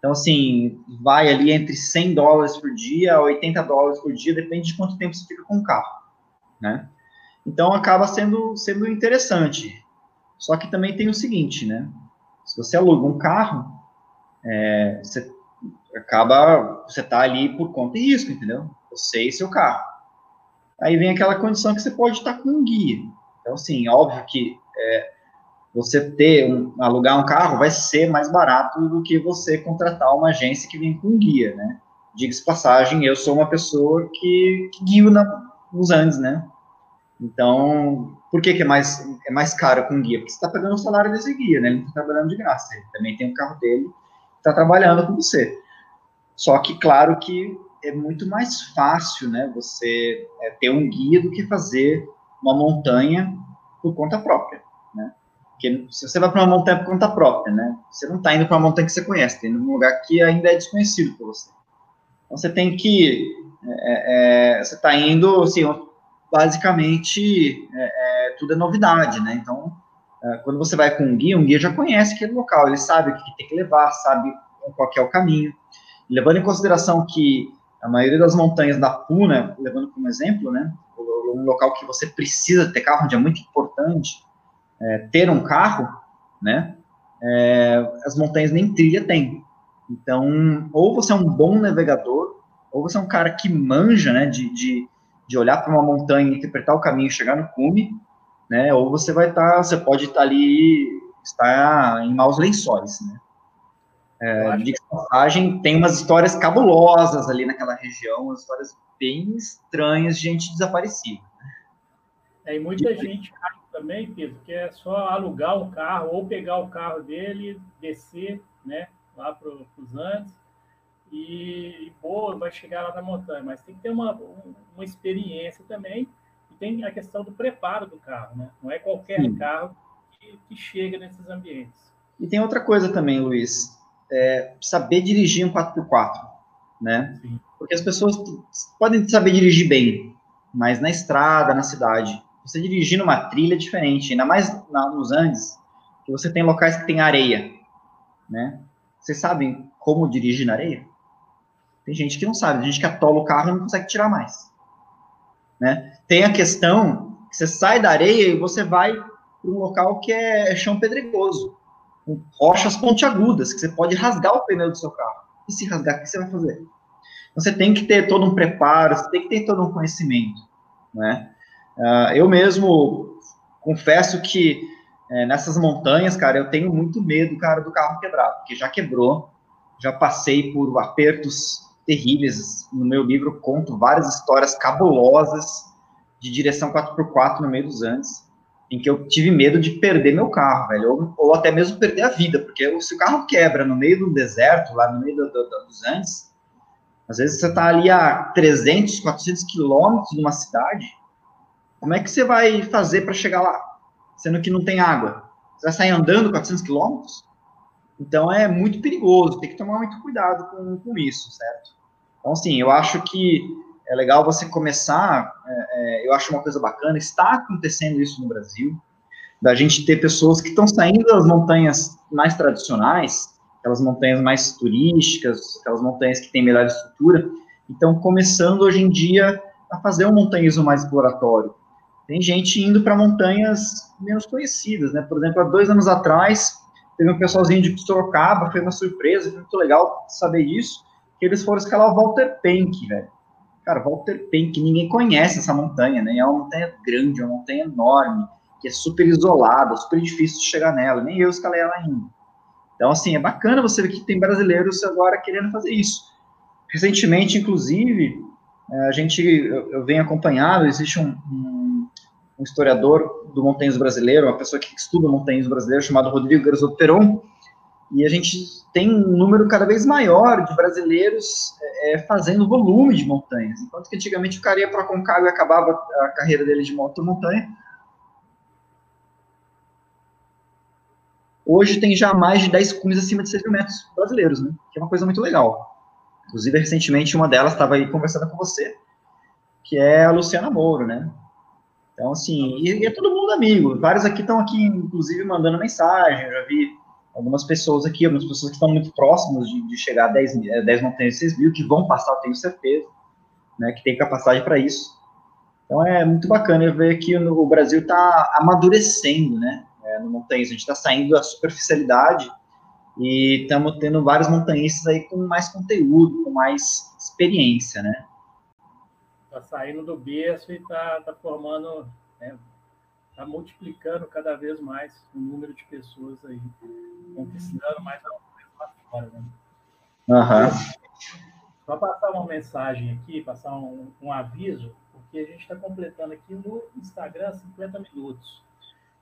Então, assim, vai ali entre 100 dólares por dia a 80 dólares por dia, depende de quanto tempo você fica com o carro, né? Então, acaba sendo, sendo interessante. Só que também tem o seguinte, né? Se você aluga um carro, é, você acaba, você tá ali por conta e risco, entendeu? Você e seu carro. Aí vem aquela condição que você pode estar com um guia. Então, assim, óbvio que é, você ter um, alugar um carro vai ser mais barato do que você contratar uma agência que vem com um guia, né? Diga-se passagem, eu sou uma pessoa que, que guio na, nos Andes, né? Então, por que, que é, mais, é mais caro com guia? Porque você está pagando o salário desse guia, né? Ele está trabalhando de graça. Ele também tem o carro dele, está trabalhando com você. Só que, claro que é muito mais fácil, né? Você é, ter um guia do que fazer uma montanha por conta própria. Porque se você vai para uma montanha por conta própria, né? Você não está indo para uma montanha que você conhece, está indo para um lugar que ainda é desconhecido para você. Então você tem que. É, é, você está indo, assim, basicamente, é, é, tudo é novidade, né? Então, é, quando você vai com um guia, um guia já conhece aquele local, ele sabe o que tem que levar, sabe qual é o caminho. levando em consideração que a maioria das montanhas da Puna, levando como exemplo, né? Um local que você precisa ter carro, onde é muito importante é, ter um carro, né? É, as montanhas nem trilha tem. Então, ou você é um bom navegador, ou você é um cara que manja, né, de, de, de olhar para uma montanha, interpretar o caminho, chegar no cume, né? Ou você vai estar, tá, você pode estar tá ali, estar em maus lençóis, né? É, de passagem, tem umas histórias cabulosas ali naquela região, umas histórias bem estranhas de gente desaparecida. É, e muita gente acha também, Pedro, que é só alugar um carro ou pegar o carro dele, descer, né, lá para os Andes e, e boa, vai chegar lá na montanha. Mas tem que ter uma, uma experiência também e tem a questão do preparo do carro, né? Não é qualquer Sim. carro que, que chega nesses ambientes. E tem outra coisa também, Luiz é, saber dirigir um 4x4, né? Sim. Porque as pessoas podem saber dirigir bem, mas na estrada, na cidade, você dirigir numa trilha é diferente, ainda mais na, nos Andes, que você tem locais que tem areia, né? Vocês sabem como dirigir na areia? Tem gente que não sabe, tem gente que atola o carro e não consegue tirar mais, né? Tem a questão que você sai da areia e você vai para um local que é chão pedregoso com rochas pontiagudas, que você pode rasgar o pneu do seu carro. E se rasgar, o que você vai fazer? Então, você tem que ter todo um preparo, você tem que ter todo um conhecimento, né? Uh, eu mesmo confesso que é, nessas montanhas, cara, eu tenho muito medo, cara, do carro quebrar, porque já quebrou, já passei por apertos terríveis. No meu livro conto várias histórias cabulosas de direção 4x4 no meio dos Andes em que eu tive medo de perder meu carro, velho, ou, ou até mesmo perder a vida, porque se o carro quebra no meio do deserto, lá no meio do, do, dos Andes, às vezes você está ali a 300, 400 quilômetros de uma cidade, como é que você vai fazer para chegar lá, sendo que não tem água? Você vai sair andando 400 quilômetros? Então é muito perigoso, tem que tomar muito cuidado com, com isso, certo? Então, assim, eu acho que é legal você começar. É, é, eu acho uma coisa bacana, está acontecendo isso no Brasil, da gente ter pessoas que estão saindo das montanhas mais tradicionais, aquelas montanhas mais turísticas, aquelas montanhas que têm melhor estrutura, então começando hoje em dia a fazer um montanhismo mais exploratório. Tem gente indo para montanhas menos conhecidas, né? Por exemplo, há dois anos atrás, teve um pessoalzinho de Sorocaba, foi uma surpresa, foi muito legal saber isso, que eles foram escalar o Walter Penck, velho. Cara, Walter Penck, ninguém conhece essa montanha, né? É uma montanha grande, uma montanha enorme, que é super isolada, super difícil de chegar nela. Nem eu escalei ela ainda. Então, assim, é bacana você ver que tem brasileiros agora querendo fazer isso. Recentemente, inclusive, é, a gente, eu, eu venho acompanhado, existe um, um, um, historiador do montanhismo brasileiro, uma pessoa que estuda montanhismo brasileiro, chamado Rodrigo Garzotto Peron, e a gente tem um número cada vez maior de brasileiros é, é fazendo volume de montanhas. Enquanto que antigamente o cara ia para Concagua e acabava a carreira dele de moto montanha. Hoje tem já mais de 10 cumes acima de 6 mil metros brasileiros, né? Que é uma coisa muito legal. Inclusive, recentemente, uma delas estava aí conversando com você, que é a Luciana Mouro, né? Então, assim, e, e é todo mundo amigo. Vários aqui estão aqui, inclusive, mandando mensagem. Eu já vi algumas pessoas aqui, algumas pessoas que estão muito próximas de, de chegar a 10, 10 eh, montanhas 6 mil, que vão passar, eu tenho certeza, né, que tem capacidade para isso. Então é muito bacana ver que o Brasil está amadurecendo, né, é, no montanhismo. A gente está saindo da superficialidade e estamos tendo vários montanhistas aí com mais conteúdo, com mais experiência, né. Está saindo do berço e está tá formando né, está multiplicando cada vez mais o número de pessoas aí, conquistando mais lá fora. Né? Uhum. Só passar uma mensagem aqui, passar um, um aviso, porque a gente está completando aqui no Instagram 50 minutos.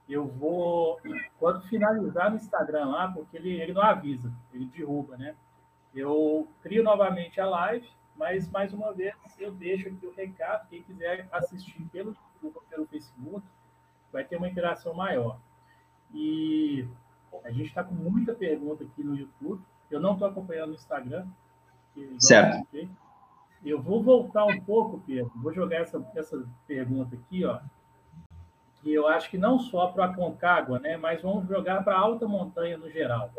Eu vou, quando finalizar no Instagram lá, porque ele, ele não avisa, ele derruba, né? Eu crio novamente a live, mas mais uma vez eu deixo aqui o recado, quem quiser assistir pelo YouTube ou pelo Facebook, vai ter uma interação maior. E a gente está com muita pergunta aqui no YouTube. Eu não estou acompanhando no Instagram. Certo. Eu vou voltar um pouco, Pedro. Vou jogar essa, essa pergunta aqui, ó. Que eu acho que não só para a Concagua, né? Mas vamos jogar para a alta montanha no geral.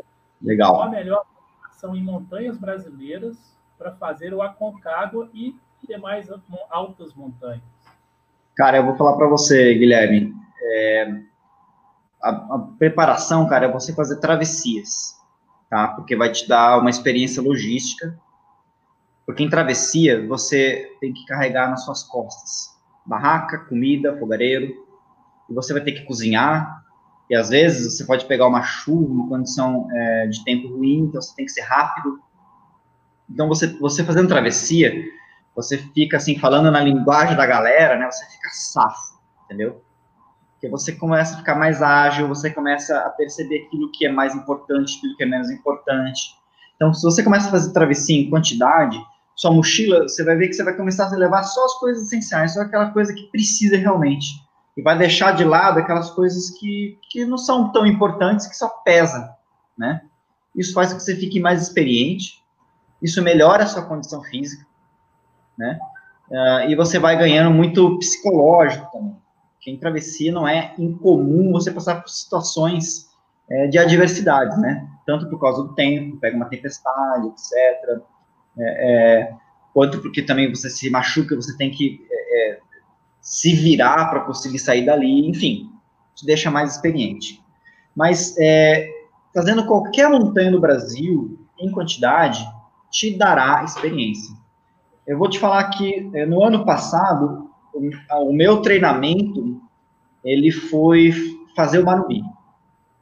Legal. Qual a melhor são em montanhas brasileiras para fazer o Aconcagua e demais altas montanhas? Cara, eu vou falar para você, Guilherme. É, a, a, preparação, cara, é você fazer travessias, tá? Porque vai te dar uma experiência logística. Porque em travessia, você tem que carregar nas suas costas. barraca, comida, fogareiro, e você vai ter que cozinhar, e às vezes você pode pegar uma chuva, uma condição é, de tempo ruim, então você tem que ser rápido. Então você, você fazendo travessia, você fica assim, falando na linguagem da galera, né? Você fica safo, entendeu? Porque você começa a ficar mais ágil, você começa a perceber aquilo que é mais importante, aquilo que é menos importante. Então, se você começa a fazer travessia em quantidade, sua mochila, você vai ver que você vai começar a levar só as coisas essenciais, só aquela coisa que precisa realmente. E vai deixar de lado aquelas coisas que, que não são tão importantes, que só pesam, né? Isso faz com que você fique mais experiente, isso melhora a sua condição física, né? Uh, e você vai ganhando muito psicológico também. Porque em travessia não é incomum você passar por situações é, de adversidade, né? Tanto por causa do tempo, pega uma tempestade, etc. É, é, quanto porque também você se machuca, você tem que é, é, se virar para conseguir sair dali, enfim, te deixa mais experiente. Mas é, fazendo qualquer montanha no Brasil, em quantidade, te dará experiência. Eu vou te falar que é, no ano passado, o, meu treinamento, ele foi fazer o Marumbi.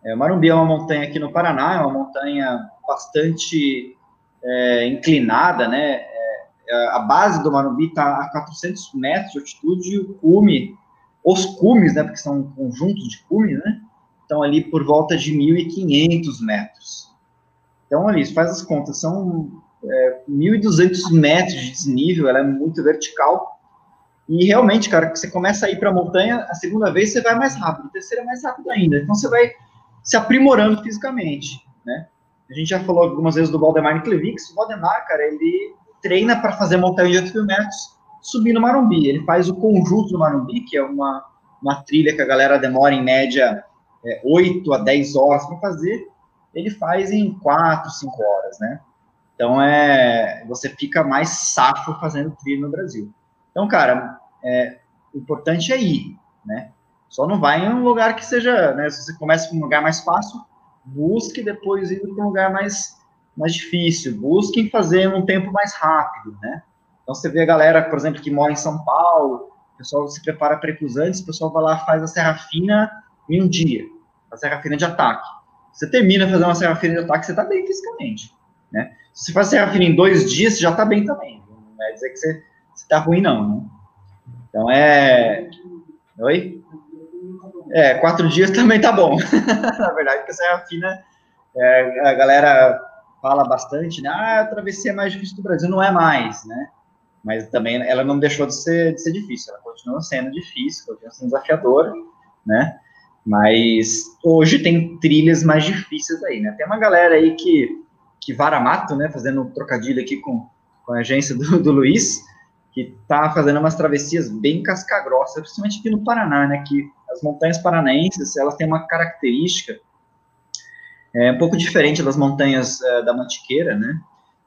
É, o Marumbi é uma montanha aqui no Paraná, é uma montanha bastante é, inclinada, né? É, é a base do Marumbi está a 400 metros de altitude e o cume, os cumes, né? Porque são conjuntos de cumes, né? Estão ali por volta de 1.500 metros. Então, ali, faz as contas, são é, 1.200 metros de desnível, ela é muito vertical. E realmente, cara, você começa a ir para a montanha, a segunda vez você vai mais rápido, a terceira é mais rápido ainda. Então você vai se aprimorando fisicamente, né? A gente já falou algumas vezes do Valdemar Niklevix. O Valdemar, cara, ele treina para fazer montanha de 8 mil metros subir no Marumbi. Ele faz o conjunto do Marumbi, que é uma, uma trilha que a galera demora em média é, 8 a 10 horas para fazer. Ele faz em 4, 5 horas, né? Então, é, você fica mais safo fazendo trilha no Brasil. Então, cara, é, o importante é ir, né? Só não vai em um lugar que seja, né? Se você começa com um lugar mais fácil, busque depois ir para um lugar mais, mais difícil. Busque fazer um tempo mais rápido, né? Então, você vê a galera, por exemplo, que mora em São Paulo, o pessoal se prepara para Andes, o pessoal vai lá faz a Serra Fina em um dia, a Serra Fina de ataque. Você termina fazendo uma Serra Fina de ataque, você está bem fisicamente, né? Se você faz Serra Fina em dois dias, já está bem também. Não é dizer que você está ruim, não, né? Então, é... Oi? É, quatro dias também tá bom. Na verdade, porque essa é fina, é, a galera fala bastante, né? Ah, a travessia é mais difícil do Brasil. Não é mais, né? Mas também ela não deixou de ser, de ser difícil. Ela continua sendo difícil, continua sendo desafiadora, né? Mas hoje tem trilhas mais difíceis aí, né? Tem uma galera aí que, que vara mato, né? Fazendo um trocadilho aqui com, com a agência do, do Luiz, que tá fazendo umas travessias bem casca-grossa, principalmente aqui no Paraná, né? Que as montanhas paranaenses, elas têm uma característica é, um pouco diferente das montanhas é, da Mantiqueira, né?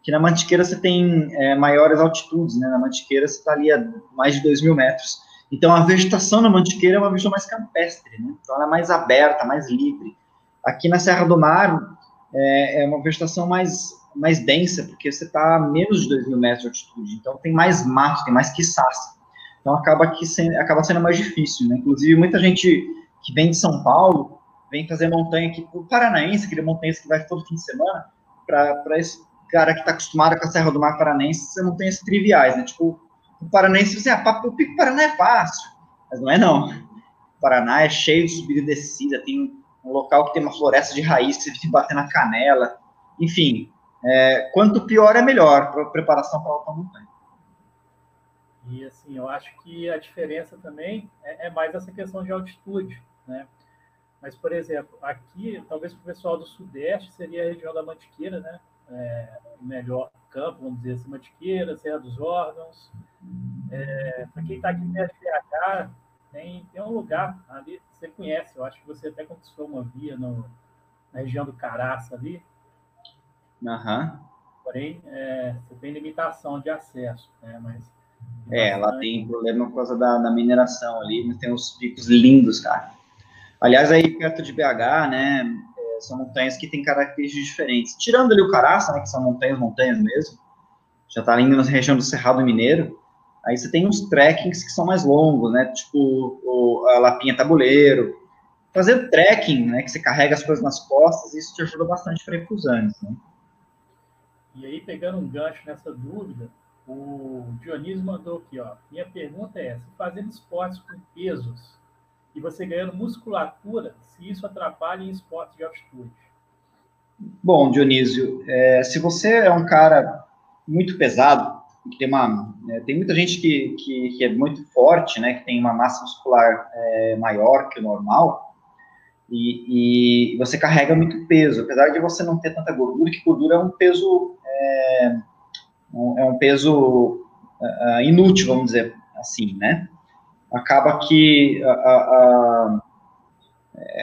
Que na Mantiqueira você tem é, maiores altitudes, né? Na Mantiqueira você está ali a mais de 2 mil metros. Então a vegetação na Mantiqueira é uma vegetação mais campestre, né? Então ela é mais aberta, mais livre. Aqui na Serra do Mar é, é uma vegetação mais, mais densa, porque você está a menos de 2 mil metros de altitude. Então tem mais mato, tem mais quiçaça. Então acaba que sendo, acaba sendo mais difícil, né? Inclusive muita gente que vem de São Paulo vem fazer montanha aqui, o paranaense, aquele montanhista que vai todo fim de semana, para esse cara que está acostumado com a Serra do Mar Paranense, você montanhas triviais, né? Tipo, o paranaense, você, ah, o Pico Paraná é fácil, mas não é não. O Paraná é cheio de subida e descida, tem um local que tem uma floresta de raiz você fica batendo na canela, enfim, é, quanto pior é melhor para preparação para alta montanha. E assim, eu acho que a diferença também é, é mais essa questão de altitude, né? Mas, por exemplo, aqui, talvez para o pessoal do Sudeste, seria a região da Mantiqueira, né? É, melhor campo, vamos dizer assim, Mantiqueira, Serra dos Órgãos. É, para quem está aqui perto de BH, tem, tem um lugar ali, você conhece, eu acho que você até conquistou uma via no, na região do Caraça ali. Uhum. Porém, é, você tem limitação de acesso, né? Mas é, ela tem problema por causa da, da mineração ali, mas tem uns picos lindos, cara. Aliás, aí perto de BH, né, é, são montanhas que têm características diferentes. Tirando ali o Caraça, né, que são montanhas, montanhas mesmo, já tá ali na região do Cerrado Mineiro, Aí você tem uns trekkings que são mais longos, né? Tipo o, a lapinha tabuleiro. Fazer trekking, né? Que você carrega as coisas nas costas, isso te ajuda bastante para ir para os Andes, né? E aí, pegando um gancho nessa dúvida, o Dionísio mandou aqui, ó. Minha pergunta é: se fazendo esportes com pesos e você ganhando musculatura, se isso atrapalha em esportes de altitude? Bom, Dionísio, é, se você é um cara muito pesado, tem uma é, tem muita gente que, que, que, é muito forte, né, que tem uma massa muscular é, maior que o normal, e, e, você carrega muito peso, apesar de você não ter tanta gordura, que gordura é um peso é, é um peso uh, inútil, vamos dizer assim, né? Acaba que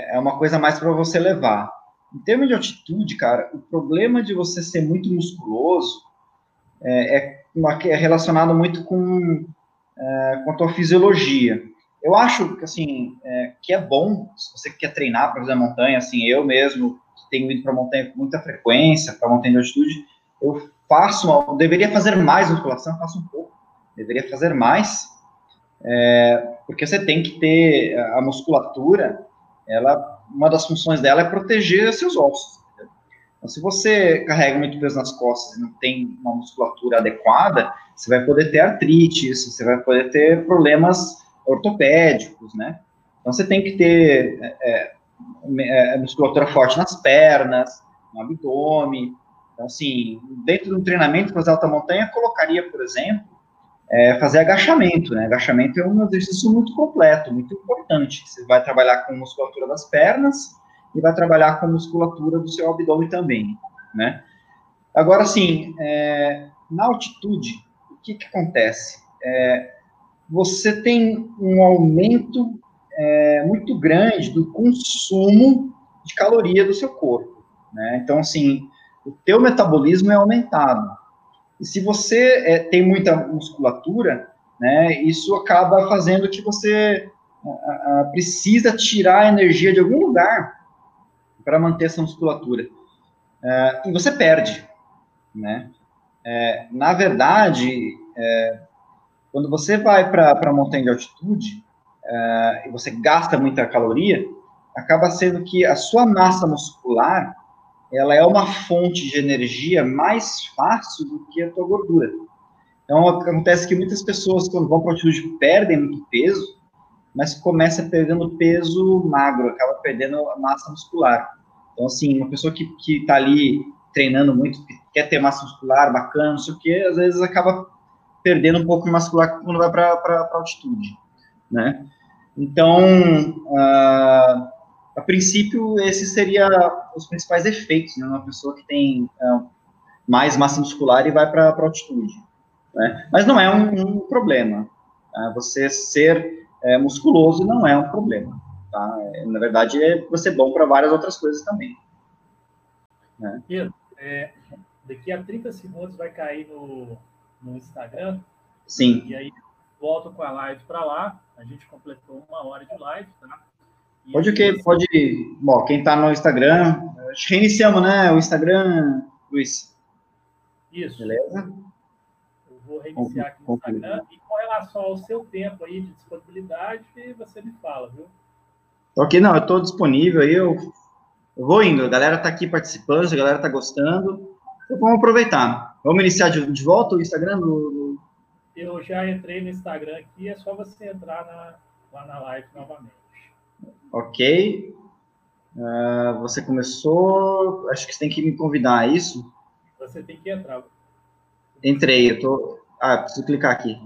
é uma coisa mais para você levar. Em termos de altitude, cara, o problema de você ser muito musculoso é, é, uma, é relacionado muito com, é, com a tua fisiologia. Eu acho que, assim, é, que é bom, se você quer treinar para fazer montanha, assim, eu mesmo, que tenho ido para montanha com muita frequência, para montanha de altitude, eu faço, uma, deveria fazer mais musculação, faço um pouco, deveria fazer mais, é, porque você tem que ter a musculatura, ela, uma das funções dela é proteger seus ossos. Então, se você carrega muito peso nas costas e não tem uma musculatura adequada, você vai poder ter artrite, você vai poder ter problemas ortopédicos, né? Então, você tem que ter é, é, é musculatura forte nas pernas, no abdômen. Então, assim, dentro de um treinamento para fazer alta montanha, colocaria, por exemplo, é, fazer agachamento, né? Agachamento é um exercício muito completo, muito importante. Você vai trabalhar com musculatura das pernas, e vai trabalhar com a musculatura do seu abdômen também, né? Agora, assim, é, na altitude, o que, que acontece? É, você tem um aumento é, muito grande do consumo de caloria do seu corpo, né? Então, assim, o teu metabolismo é aumentado. E se você é, tem muita musculatura, né, isso acaba fazendo que você a, a, precisa tirar a energia de algum lugar para manter essa musculatura. É, e você perde, né? É, na verdade, é, quando você vai para a montanha de altitude é, e você gasta muita caloria, acaba sendo que a sua massa muscular ela é uma fonte de energia mais fácil do que a tua gordura. Então, acontece que muitas pessoas, quando vão para altitude, perdem muito peso, mas começa perdendo peso magro, acaba perdendo a massa muscular. Então, assim, uma pessoa que está ali treinando muito, que quer ter massa muscular bacana, não sei o quê, às vezes acaba perdendo um pouco de muscular quando vai para altitude, né? Então, uh, a princípio, esses seriam os principais efeitos, né? Uma pessoa que tem uh, mais massa muscular e vai para altitude, né? Mas não é um, um problema. Tá? Você ser é, musculoso não é um problema. Tá? É, na verdade, é, vai ser bom para várias outras coisas também. Né? Pedro, é, daqui a 30 segundos vai cair no, no Instagram. Sim. E aí volto com a live para lá. A gente completou uma hora de live, tá? E pode o que? Pode. Bom, quem está no Instagram, que reiniciamos, né? O Instagram, Luiz. Isso. Beleza? Vou reiniciar aqui no Instagram. E com relação ao seu tempo aí de disponibilidade, você me fala, viu? Ok, não, eu estou disponível aí, eu, eu, vou indo. A galera está aqui participando, a galera está gostando. Então vamos aproveitar. Vamos iniciar de, de volta o Instagram do, Eu já entrei no Instagram aqui, é só você entrar na, lá na live novamente. Ok. Uh, você começou. Acho que você tem que me convidar, é isso? Você tem que entrar. Entrei, eu tô. Ah, preciso clicar aqui.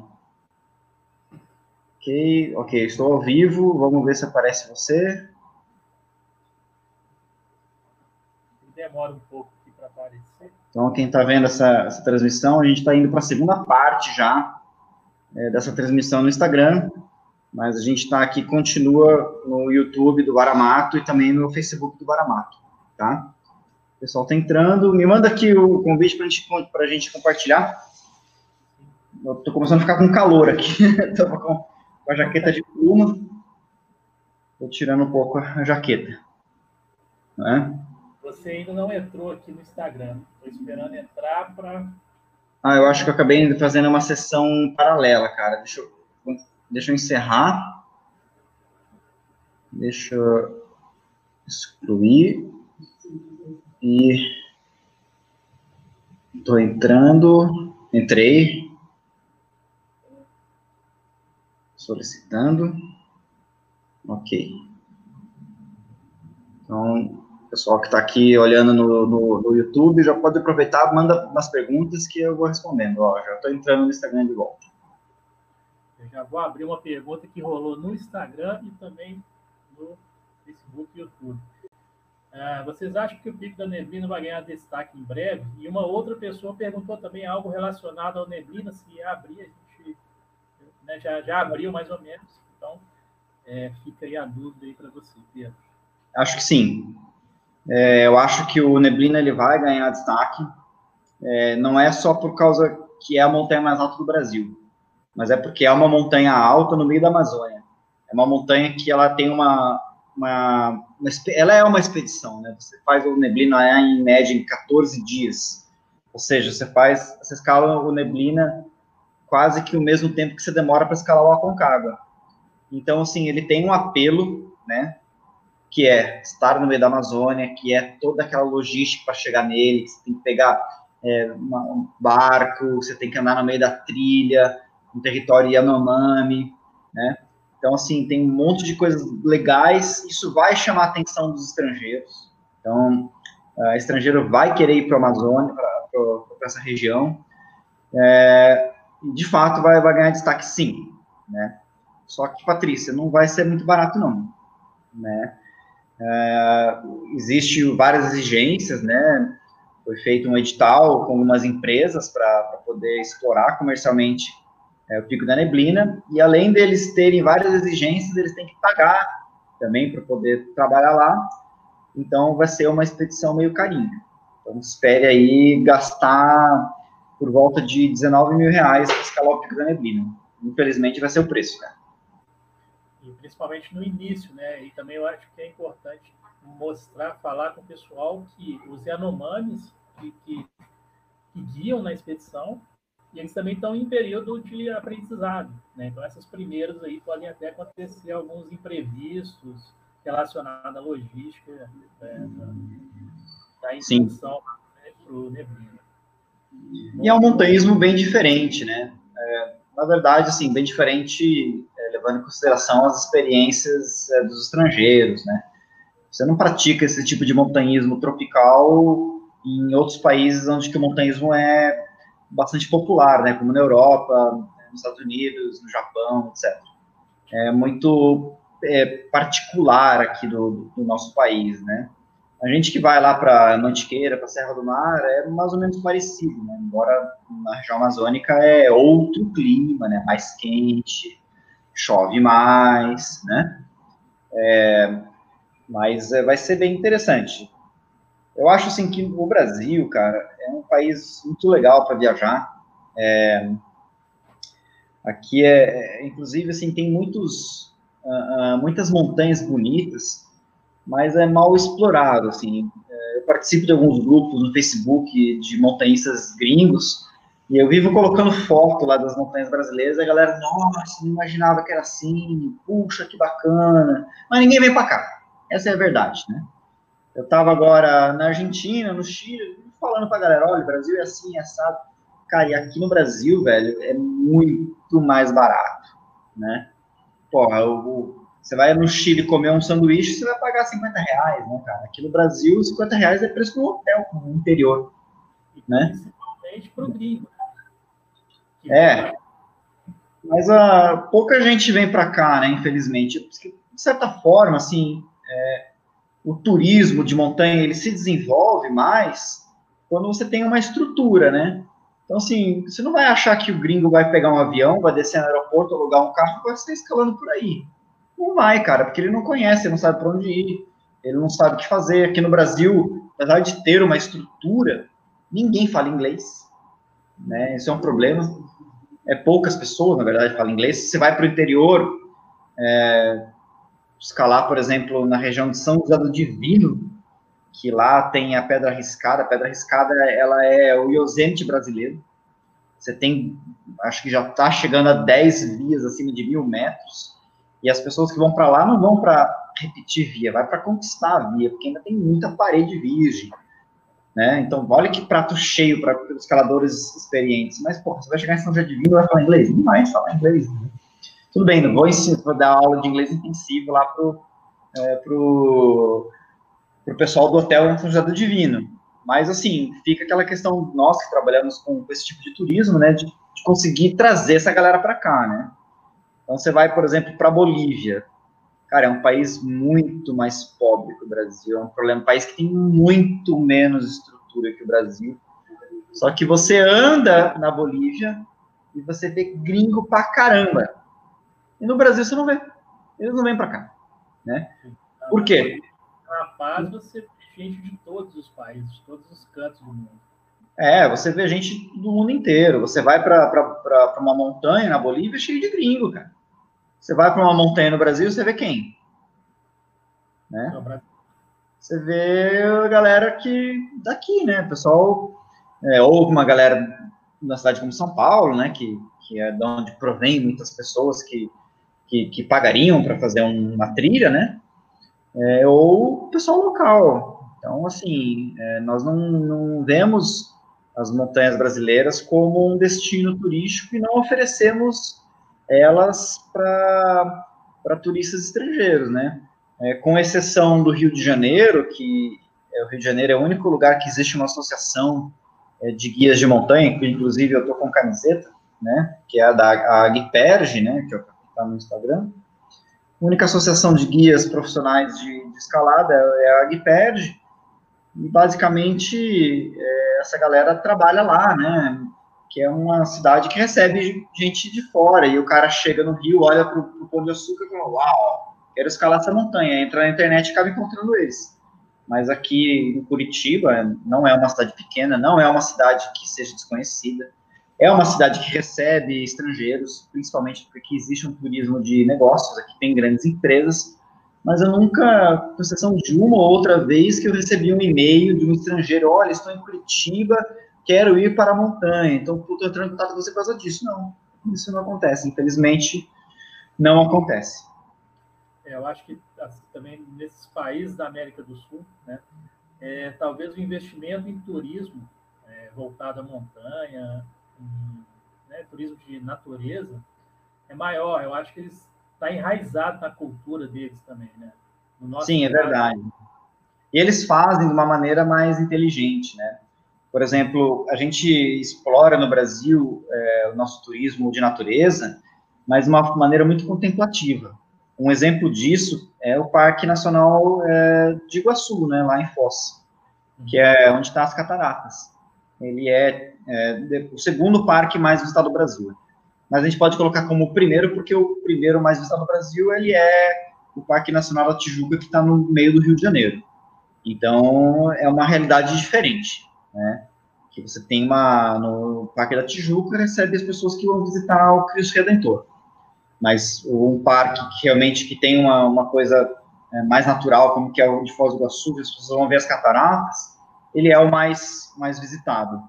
Ok, ok, estou ao vivo. Vamos ver se aparece você. Demora um pouco aqui para aparecer. Então, quem está vendo essa, essa, transmissão, a gente está indo para a segunda parte já é, dessa transmissão no Instagram. Mas a gente está aqui, continua no YouTube do Baramato e também no Facebook do Baramato, tá? O pessoal está entrando. Me manda aqui o convite para gente, a gente compartilhar. Eu estou começando a ficar com calor aqui. Estou com a jaqueta de pluma. Estou tirando um pouco a jaqueta. Né? Você ainda não entrou aqui no Instagram. Estou esperando entrar para. Ah, eu acho que eu acabei fazendo uma sessão paralela, cara. Deixa eu, deixa eu encerrar. Deixa eu excluir. E estou entrando. Entrei. Solicitando. Ok. Então, pessoal que está aqui olhando no, no, no, YouTube já pode aproveitar, manda umas perguntas que eu vou respondendo. Ó, já estou entrando no Instagram de volta. Eu já vou abrir uma pergunta que rolou no Instagram e também no Facebook e YouTube. Uh, vocês acham que o pico da neblina vai ganhar destaque em breve? E uma outra pessoa perguntou também algo relacionado ao neblina, se abrir, a gente né, já, já abriu mais ou menos. Então, é, fica aí a dúvida aí para você, Pedro. Acho que sim. É, eu acho que o Neblina ele vai ganhar destaque. É, não é só por causa que é a montanha mais alta do Brasil, mas é porque é uma montanha alta no meio da Amazônia. É uma montanha que ela tem uma, uma, uma ela é uma expedição, né? Você faz o Neblina é, em média em 14 dias. Ou seja, você faz, você escala o Neblina quase que o mesmo tempo que você demora para escalar o Aconcagua. Então, assim, ele tem um apelo, né? que é estar no meio da Amazônia, que é toda aquela logística para chegar nele, você tem que pegar é, uma, um barco, você tem que andar no meio da trilha, no território Yanomami, né? Então, assim, tem um monte de coisas legais, isso vai chamar a atenção dos estrangeiros. Então, o estrangeiro vai querer ir para a Amazônia, para essa região, é, de fato vai, vai ganhar destaque sim, né? Só que, Patrícia, não vai ser muito barato não, né? É, existe várias exigências, né? Foi feito um edital com algumas empresas para poder explorar comercialmente é, o Pico da Neblina, e além deles terem várias exigências, eles têm que pagar também para poder trabalhar lá, então vai ser uma expedição meio carinha. Então espere aí gastar por volta de 19 mil reais para escalar o Pico da Neblina. Infelizmente vai ser o preço, né? e principalmente no início, né? E também eu acho que é importante mostrar, falar com o pessoal que os Yanomamis que, que, que guiam na expedição, e eles também estão em período de aprendizado, né? Então essas primeiras aí podem até acontecer alguns imprevistos relacionados à logística né, da, da instrução né, para o Neblina. E é um montanhismo bem diferente, né? É, na verdade, assim, bem diferente levando em consideração as experiências é, dos estrangeiros, né? Você não pratica esse tipo de montanhismo tropical em outros países onde que o montanhismo é bastante popular, né? Como na Europa, nos Estados Unidos, no Japão, etc. É muito é, particular aqui do, do, nosso país, né? A gente que vai lá para Mantiqueira, para Serra do Mar, é mais ou menos parecido, né? Embora na região amazônica é outro clima, né? Mais quente, chove mais, né? É, mas é, vai ser bem interessante. Eu acho assim que o Brasil, cara, é um país muito legal para viajar. É, aqui é, inclusive, assim, tem muitos, uh, uh, muitas montanhas bonitas, mas é mal explorado, assim. É, eu participo de alguns grupos no Facebook de montanhistas gringos e eu vivo colocando foto lá das montanhas brasileiras, a galera, nossa, não imaginava que era assim, puxa, que bacana. Mas ninguém vem para cá. Essa é a verdade, né? Eu estava agora na Argentina, no Chile, falando para a galera, olha, o Brasil é assim, é assado. Cara, e aqui no Brasil, velho, é muito mais barato, né? Porra, eu, você vai no Chile comer um sanduíche, você vai pagar 50 reais, né, cara? Aqui no Brasil, 50 reais é preço do hotel no interior, né? Principalmente pro gringo, é. Mas uh, pouca gente vem para cá, né, infelizmente. De certa forma, assim, é, o turismo de montanha, ele se desenvolve mais quando você tem uma estrutura, né? Então, assim, você não vai achar que o gringo vai pegar um avião, vai descer no aeroporto, alugar um carro e vai estar escalando por aí. Não vai, cara, porque ele não conhece, ele não sabe para onde ir, ele não sabe o que fazer. Aqui no Brasil, apesar de ter uma estrutura, ninguém fala inglês, né? Isso é um problema é, poucas pessoas, na verdade, falam inglês. Você vai para o interior, é, escalar, por exemplo, na região de São José do Divino, que lá tem a Pedra Riscada. A Pedra Riscada, ela é o Yosemite brasileiro. você tem, acho que já está chegando a 10 vias acima de mil metros, e as pessoas que vão para lá não vão para repetir via, vai para conquistar a via, porque ainda tem muita parede virgem. Né? Então, olha que prato cheio para os escaladores experientes. Mas, pô, você vai chegar em São Divino e vai falar inglês? Não vai falar inglês. Né? Tudo bem, não vou, ensinar, vou dar aula de inglês intensivo lá pro, é, pro, pro pessoal do hotel São José do Divino. Mas, assim, fica aquela questão, nós que trabalhamos com, esse tipo de turismo, né, de, de conseguir trazer essa galera para cá, né? Então, você vai, por exemplo, para Bolívia. Cara, é um país muito mais pobre que o Brasil. É um problema, um país que tem muito menos estrutura que o Brasil. Só que você anda na Bolívia e você vê gringo pra caramba. E no Brasil você não vê. Eles não vêm para cá, né? Por quê? Na paz você vê gente de todos os países, de todos os cantos do mundo. É, você vê gente do mundo inteiro. Você vai para uma montanha na Bolívia cheio de gringo, cara. Você vai para uma montanha no Brasil, você vê quem? Né? Você vê a galera que daqui, né? Pessoal, é, ou uma galera da cidade como São Paulo, né? Que, que é de onde provém muitas pessoas que que, que pagariam para fazer uma trilha, né? É, ou o pessoal local. Então, assim, é, nós não, não vemos as montanhas brasileiras como um destino turístico e não oferecemos elas para turistas estrangeiros, né? É, com exceção do Rio de Janeiro, que é, o Rio de Janeiro é o único lugar que existe uma associação é, de guias de montanha, que inclusive eu estou com camiseta, né? Que é a da a né? Que é o está no Instagram. A única associação de guias profissionais de, de escalada é a Agped, e basicamente é, essa galera trabalha lá, né? Que é uma cidade que recebe gente de fora, e o cara chega no Rio, olha para o Pão de Açúcar e fala, uau, quero escalar essa montanha, entra na internet e acaba encontrando eles. Mas aqui em Curitiba, não é uma cidade pequena, não é uma cidade que seja desconhecida, é uma cidade que recebe estrangeiros, principalmente porque existe um turismo de negócios, aqui tem grandes empresas, mas eu nunca, com exceção de uma ou outra vez, que eu recebi um e-mail de um estrangeiro, olha, estou em Curitiba, quero ir para a montanha, então estou entrando em contato com você por causa disso. Não, isso não acontece, infelizmente, não acontece. É, eu acho que assim, também nesses países da América do Sul, né, é, talvez o investimento em turismo é, voltado à montanha, né, turismo de natureza é maior. Eu acho que eles está enraizado na cultura deles também, né? Sim, é verdade. E eles fazem de uma maneira mais inteligente, né? Por exemplo, a gente explora no Brasil é, o nosso turismo de natureza, mas de uma maneira muito contemplativa. Um exemplo disso é o Parque Nacional é, de Iguaçu, né, lá em Foz, que é onde está as cataratas. Ele é é, o segundo parque mais visitado do Brasil. Mas a gente pode colocar como o primeiro, porque o primeiro mais visitado do Brasil, ele é o Parque Nacional da Tijuca, que está no meio do Rio de Janeiro. Então, é uma realidade diferente, né? Que você tem uma, no Parque da Tijuca, recebe as pessoas que vão visitar o Cristo Redentor. Mas um parque que realmente que tem uma, uma coisa é, mais natural, como que é o de Foz do Iguaçu, as pessoas vão ver as cataratas, ele é o mais, mais visitado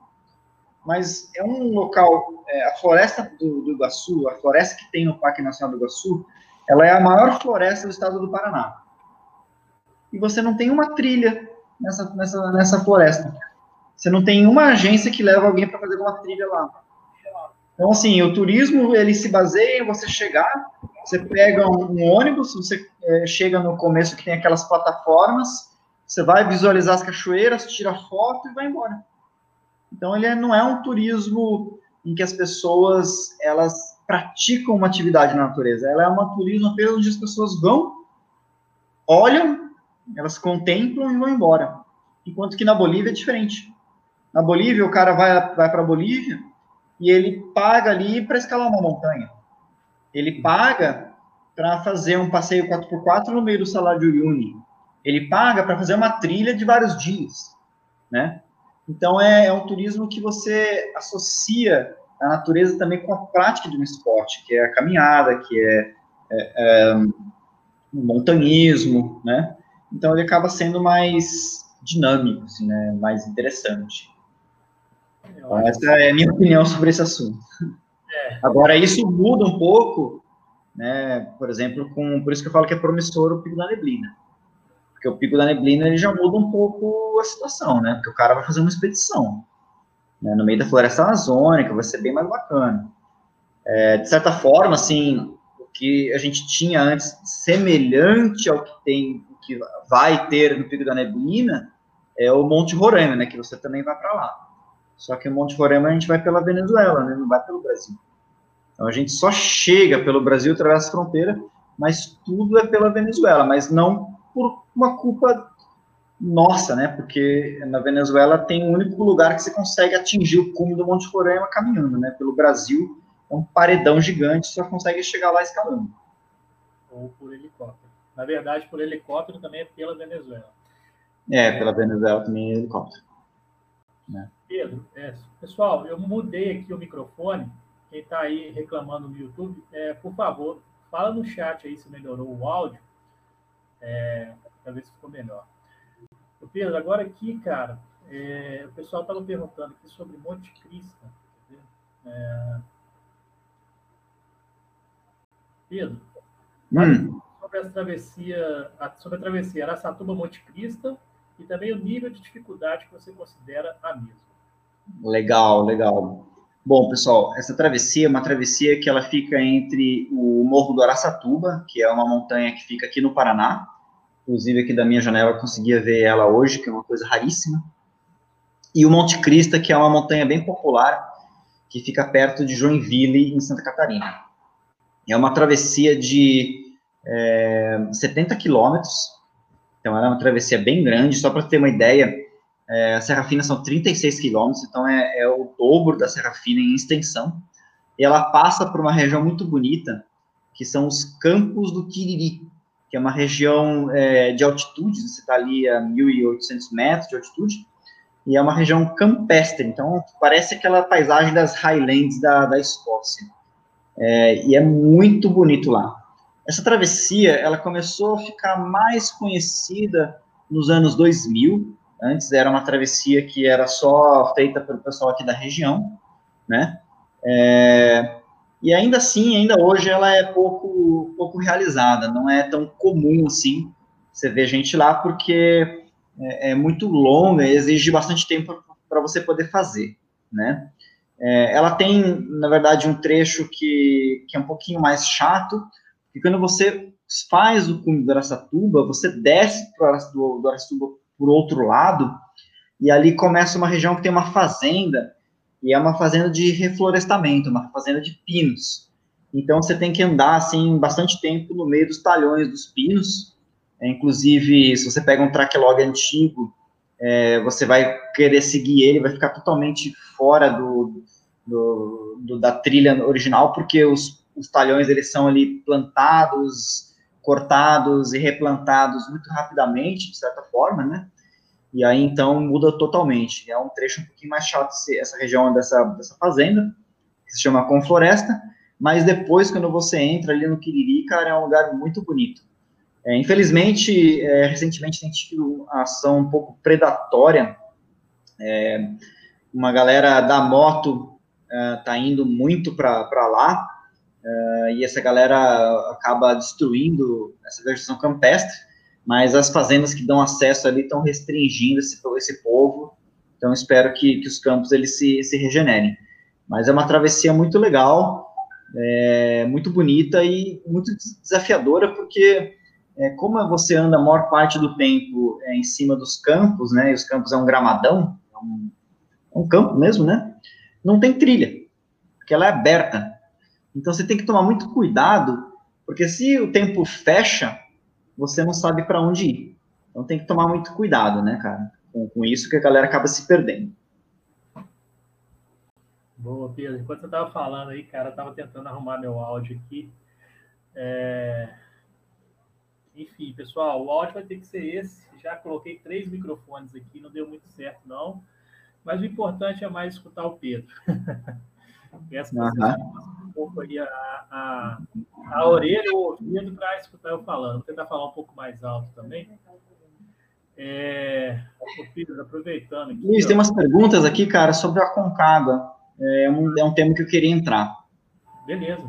mas é um local, é, a floresta do, do, Iguaçu, a floresta que tem no Parque Nacional do Iguaçu, ela é a maior floresta do estado do Paraná. E você não tem uma trilha nessa, nessa, nessa floresta. Você não tem uma agência que leva alguém para fazer uma trilha lá. Então, assim, o turismo, ele se baseia em você chegar, você pega um, um ônibus, você é, chega no começo que tem aquelas plataformas, você vai visualizar as cachoeiras, tira foto e vai embora. Então, ele é, não é um turismo em que as pessoas elas praticam uma atividade na natureza. Ela é um turismo apenas onde as pessoas vão, olham, elas contemplam e vão embora. Enquanto que na Bolívia é diferente. Na Bolívia, o cara vai, vai para a Bolívia e ele paga ali para escalar uma montanha. Ele paga para fazer um passeio 4x4 no meio do salário de Uyuni. Ele paga para fazer uma trilha de vários dias, né? Então, é, é um turismo que você associa a natureza também com a prática de um esporte, que é a caminhada, que é, é, é o montanismo, né? Então, ele acaba sendo mais dinâmico, assim, né? mais interessante. Então, essa é a minha opinião sobre esse assunto. É. Agora, isso muda um pouco, né? Por exemplo, com, por isso que eu falo que é promissor o Pico da Neblina. Porque o Pico da Neblina ele já muda um pouco a situação, né? Porque o cara vai fazer uma expedição né? no meio da floresta amazônica, vai ser bem mais bacana. É, de certa forma, assim, o que a gente tinha antes, semelhante ao que tem, que vai ter no Pico da Neblina, é o Monte Roraima, né? Que você também vai para lá. Só que o Monte Roraima a gente vai pela Venezuela, né? Não vai pelo Brasil. Então a gente só chega pelo Brasil, atravessa a fronteira, mas tudo é pela Venezuela, mas não por uma culpa nossa, né? Porque na Venezuela tem o um único lugar que você consegue atingir o cume do Monte Roraima caminhando, né? Pelo Brasil é um paredão gigante, só consegue chegar lá escalando. Ou por helicóptero. Na verdade, por helicóptero também é pela Venezuela. É, pela Venezuela também é helicóptero. Né? Pedro, é, pessoal, eu mudei aqui o microfone. Quem está aí reclamando no YouTube, é, por favor, fala no chat aí se melhorou o áudio, é, para ver se ficou melhor. Pedro, agora aqui, cara, é, o pessoal estava perguntando aqui sobre Monte Cristo. É... Pedro, hum. sobre a travessia, sobre a travessia Araçatuba Monte Cristo e também o nível de dificuldade que você considera a mesma. Legal, legal. Bom, pessoal, essa travessia é uma travessia que ela fica entre o Morro do Araçatuba, que é uma montanha que fica aqui no Paraná, Inclusive, aqui da minha janela eu conseguia ver ela hoje, que é uma coisa raríssima. E o Monte Crista, que é uma montanha bem popular, que fica perto de Joinville, em Santa Catarina. É uma travessia de é, 70 quilômetros, então ela é uma travessia bem grande, só para ter uma ideia, é, a Serra Fina são 36 quilômetros, então é, é, o dobro da Serra Fina em extensão, e ela passa por uma região muito bonita, que são os Campos do Tiriri, que é uma região é, de altitude, você está ali a 1.800 metros de altitude, e é uma região campestre, então parece aquela paisagem das Highlands da, da Escócia. É, e é muito bonito lá. Essa travessia, ela começou a ficar mais conhecida nos anos 2000, antes era uma travessia que era só feita pelo pessoal aqui da região, né? É, e ainda assim, ainda hoje, ela é pouco, pouco realizada, não é tão comum assim você ver gente lá, porque é, é muito longa e exige bastante tempo para você poder fazer, né? É, ela tem, na verdade, um trecho que, que é um pouquinho mais chato, porque quando você faz o cume do Aracatuba, você desce para do, do Aracatuba por outro lado, e ali começa uma região que tem uma fazenda, e é uma fazenda de reflorestamento, uma fazenda de pinos. Então você tem que andar assim bastante tempo no meio dos talhões dos pinos. É, inclusive, se você pega um tracklog antigo, é, você vai querer seguir ele, vai ficar totalmente fora do, do, do da trilha original, porque os, os talhões eles são ali plantados, cortados e replantados muito rapidamente, de certa forma, né? E aí, então, muda totalmente. É um trecho um pouquinho mais chato essa região dessa, dessa fazenda, que se chama Confloresta, mas depois, quando você entra ali no Quiriri, cara, é um lugar muito bonito. É, infelizmente, é, recentemente tem tido uma ação um pouco predatória. É, uma galera da moto está é, indo muito para lá, é, e essa galera acaba destruindo essa vegetação campestre, mas as fazendas que dão acesso ali estão restringindo esse, esse povo, então espero que, que os campos eles se, se regenerem. Mas é uma travessia muito legal, é, muito bonita e muito desafiadora, porque é, como você anda a maior parte do tempo é, em cima dos campos, né, e os campos é um gramadão, é um, é um campo mesmo, né, não tem trilha, porque ela é aberta. Então você tem que tomar muito cuidado, porque se o tempo fecha, você não sabe para onde ir. Então tem que tomar muito cuidado, né, cara, com, com isso que a galera acaba se perdendo. Boa, Pedro. Enquanto você estava falando aí, cara, eu estava tentando arrumar meu áudio aqui. É... Enfim, pessoal, o áudio vai ter que ser esse. Já coloquei três microfones aqui, não deu muito certo, não. Mas o importante é mais escutar o Pedro. Peço que uhum. Um pouco aí a, a, a orelha ou o ouvido para escutar eu falando. Vou tentar falar um pouco mais alto também. É, aproveitando aqui. Luiz, ó. tem umas perguntas aqui, cara, sobre a Concagua. É um, é um tema que eu queria entrar. Beleza.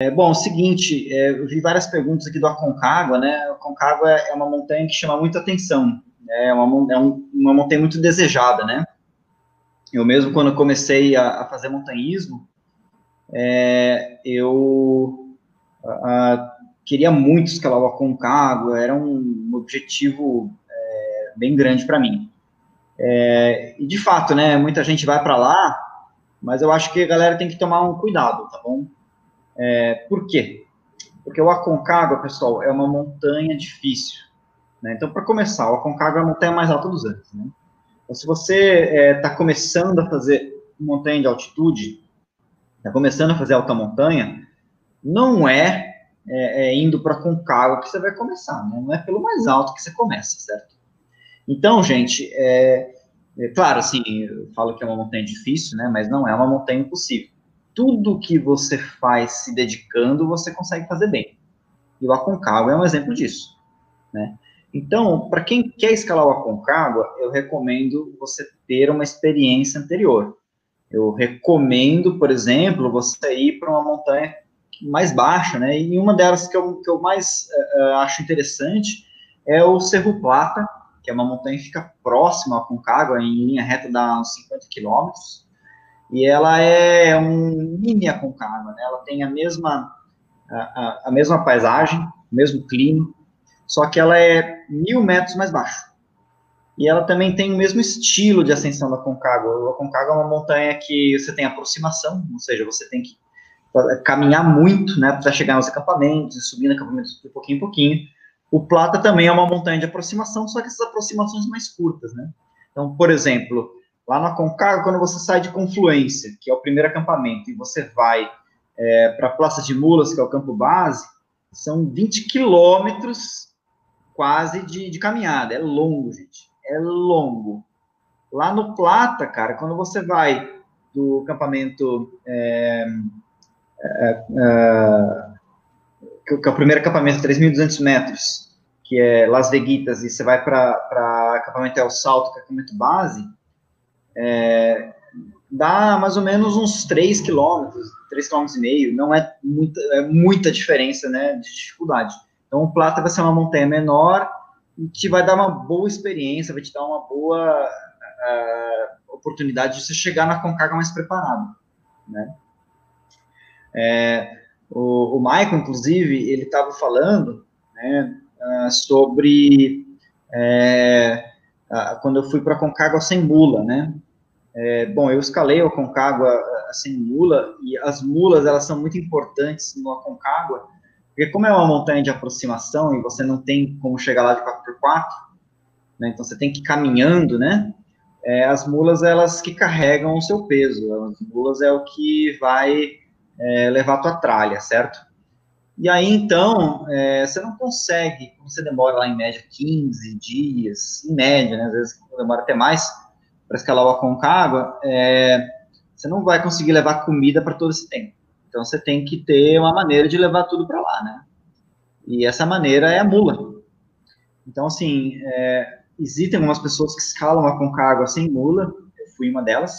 É, bom, o seguinte, é, eu vi várias perguntas aqui do Aconcagua, né? A Aconcagua é uma montanha que chama muita atenção. É uma, é um, uma montanha muito desejada, né? Eu mesmo, quando comecei a, a fazer montanhismo, é, eu a, a, queria muito escalar o Aconcagua, era um objetivo é, bem grande para mim. É, e, de fato, né, muita gente vai para lá, mas eu acho que a galera tem que tomar um cuidado, tá bom? É, por quê? Porque o Aconcagua, pessoal, é uma montanha difícil. Né? Então, para começar, o Aconcagua é a montanha mais alta dos Andes. Né? Então, se você está é, começando a fazer montanha de altitude, está começando a fazer alta montanha, não é, é, é indo para Aconcagua que você vai começar, né? não é pelo mais alto que você começa, certo? Então, gente, é, é claro, assim, eu falo que é uma montanha difícil, né? mas não é uma montanha impossível tudo que você faz se dedicando, você consegue fazer bem. E o Aconcagua é um exemplo disso, né? Então, para quem quer escalar o Aconcagua, eu recomendo você ter uma experiência anterior. Eu recomendo, por exemplo, você ir para uma montanha mais baixa, né? E uma delas que eu, que eu mais uh, acho interessante é o Cerro Plata, que é uma montanha que fica próxima ao Aconcagua, em linha reta dá uns 50 quilômetros. E ela é um mini Aconcagua, né? Ela tem a mesma, a, a, mesma paisagem, o mesmo clima, só que ela é mil metros mais baixo. E ela também tem o mesmo estilo de ascensão da Aconcagua. A Aconcagua é uma montanha que você tem aproximação, ou seja, você tem que caminhar muito, né, para chegar nos acampamentos, subir no acampamento de pouquinho em pouquinho. O Plata também é uma montanha de aproximação, só que essas aproximações mais curtas, né? Então, por exemplo, Lá na Concagua, quando você sai de Confluência, que é o primeiro acampamento, e você vai é, para a Praça de Mulas, que é o campo base, são 20 quilômetros quase de, de caminhada. É longo, gente. É longo. Lá no Plata, cara, quando você vai do acampamento. É, é, é que é o primeiro acampamento, 3.200 metros, que é Las Veguitas, e você vai para acampamento El Salto, que é acampamento base, é, dá mais ou menos uns 3 quilômetros, 3 quilômetros e meio, não é muita, é muita diferença, né, de dificuldade. Então, o Plata vai ser uma montanha menor te vai dar uma boa experiência, vai te dar uma boa uh, oportunidade de você chegar na Concagua mais preparado, né. É, o, o Michael, inclusive, ele estava falando, né, uh, sobre é, quando eu fui para Concagua sem mula, né? É, bom, eu escalei o Concagua sem mula, e as mulas, elas são muito importantes no Aconcagua, porque como é uma montanha de aproximação e você não tem como chegar lá de 4x4, né, então você tem que ir caminhando, né, é, as mulas, elas que carregam o seu peso, as mulas é o que vai é, levar a tua tralha, certo? E aí, então, é, você não consegue, como você demora lá em média 15 dias, em média, né, às vezes demora até mais, para escalar o Aconcagua, é, você não vai conseguir levar comida para todo esse tempo. Então, você tem que ter uma maneira de levar tudo para lá, né? E essa maneira é a mula. Então, assim, é, existem algumas pessoas que escalam a Concagua sem mula, eu fui uma delas,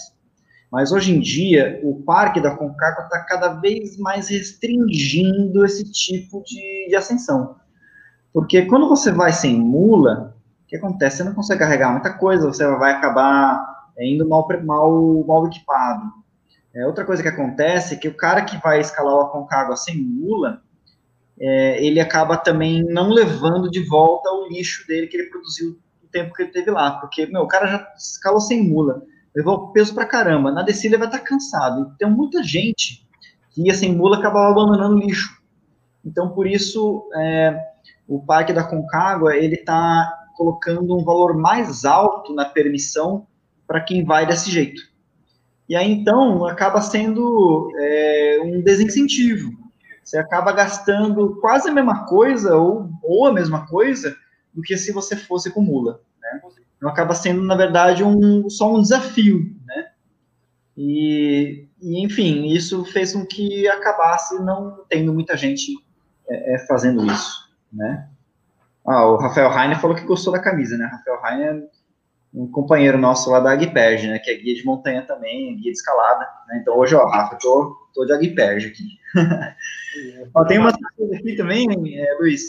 mas hoje em dia, o parque da Concagua está cada vez mais restringindo esse tipo de, de, ascensão. Porque quando você vai sem mula, o que acontece? Você não consegue carregar muita coisa, você vai acabar indo mal, mal, mal equipado. É, outra coisa que acontece é que o cara que vai escalar a Concagua sem mula, é, ele acaba também não levando de volta o lixo dele que ele produziu no tempo que ele teve lá. Porque, meu, o cara já escalou sem mula levou peso pra caramba. Na descida ele vai estar tá cansado. Então, muita gente que ia sem mula acabava abandonando lixo. Então, por isso, é, o Parque da Concagua, ele está colocando um valor mais alto na permissão para quem vai desse jeito. E aí, então, acaba sendo é, um desincentivo. Você acaba gastando quase a mesma coisa, ou, ou a mesma coisa, do que se você fosse com mula. Né? Então acaba sendo, na verdade, um, só um desafio, né? E, e, enfim, isso fez com que acabasse não tendo muita gente é, é, fazendo isso, né? Ah, o Rafael Heine falou que gostou da camisa, né? Rafael Heine é um companheiro nosso lá da Agperge, né? Que é guia de montanha também, guia de escalada. Né? Então hoje, ó, Rafa, eu tô, tô de Agperge aqui. ó, tem umas coisas aqui também, é, Luiz.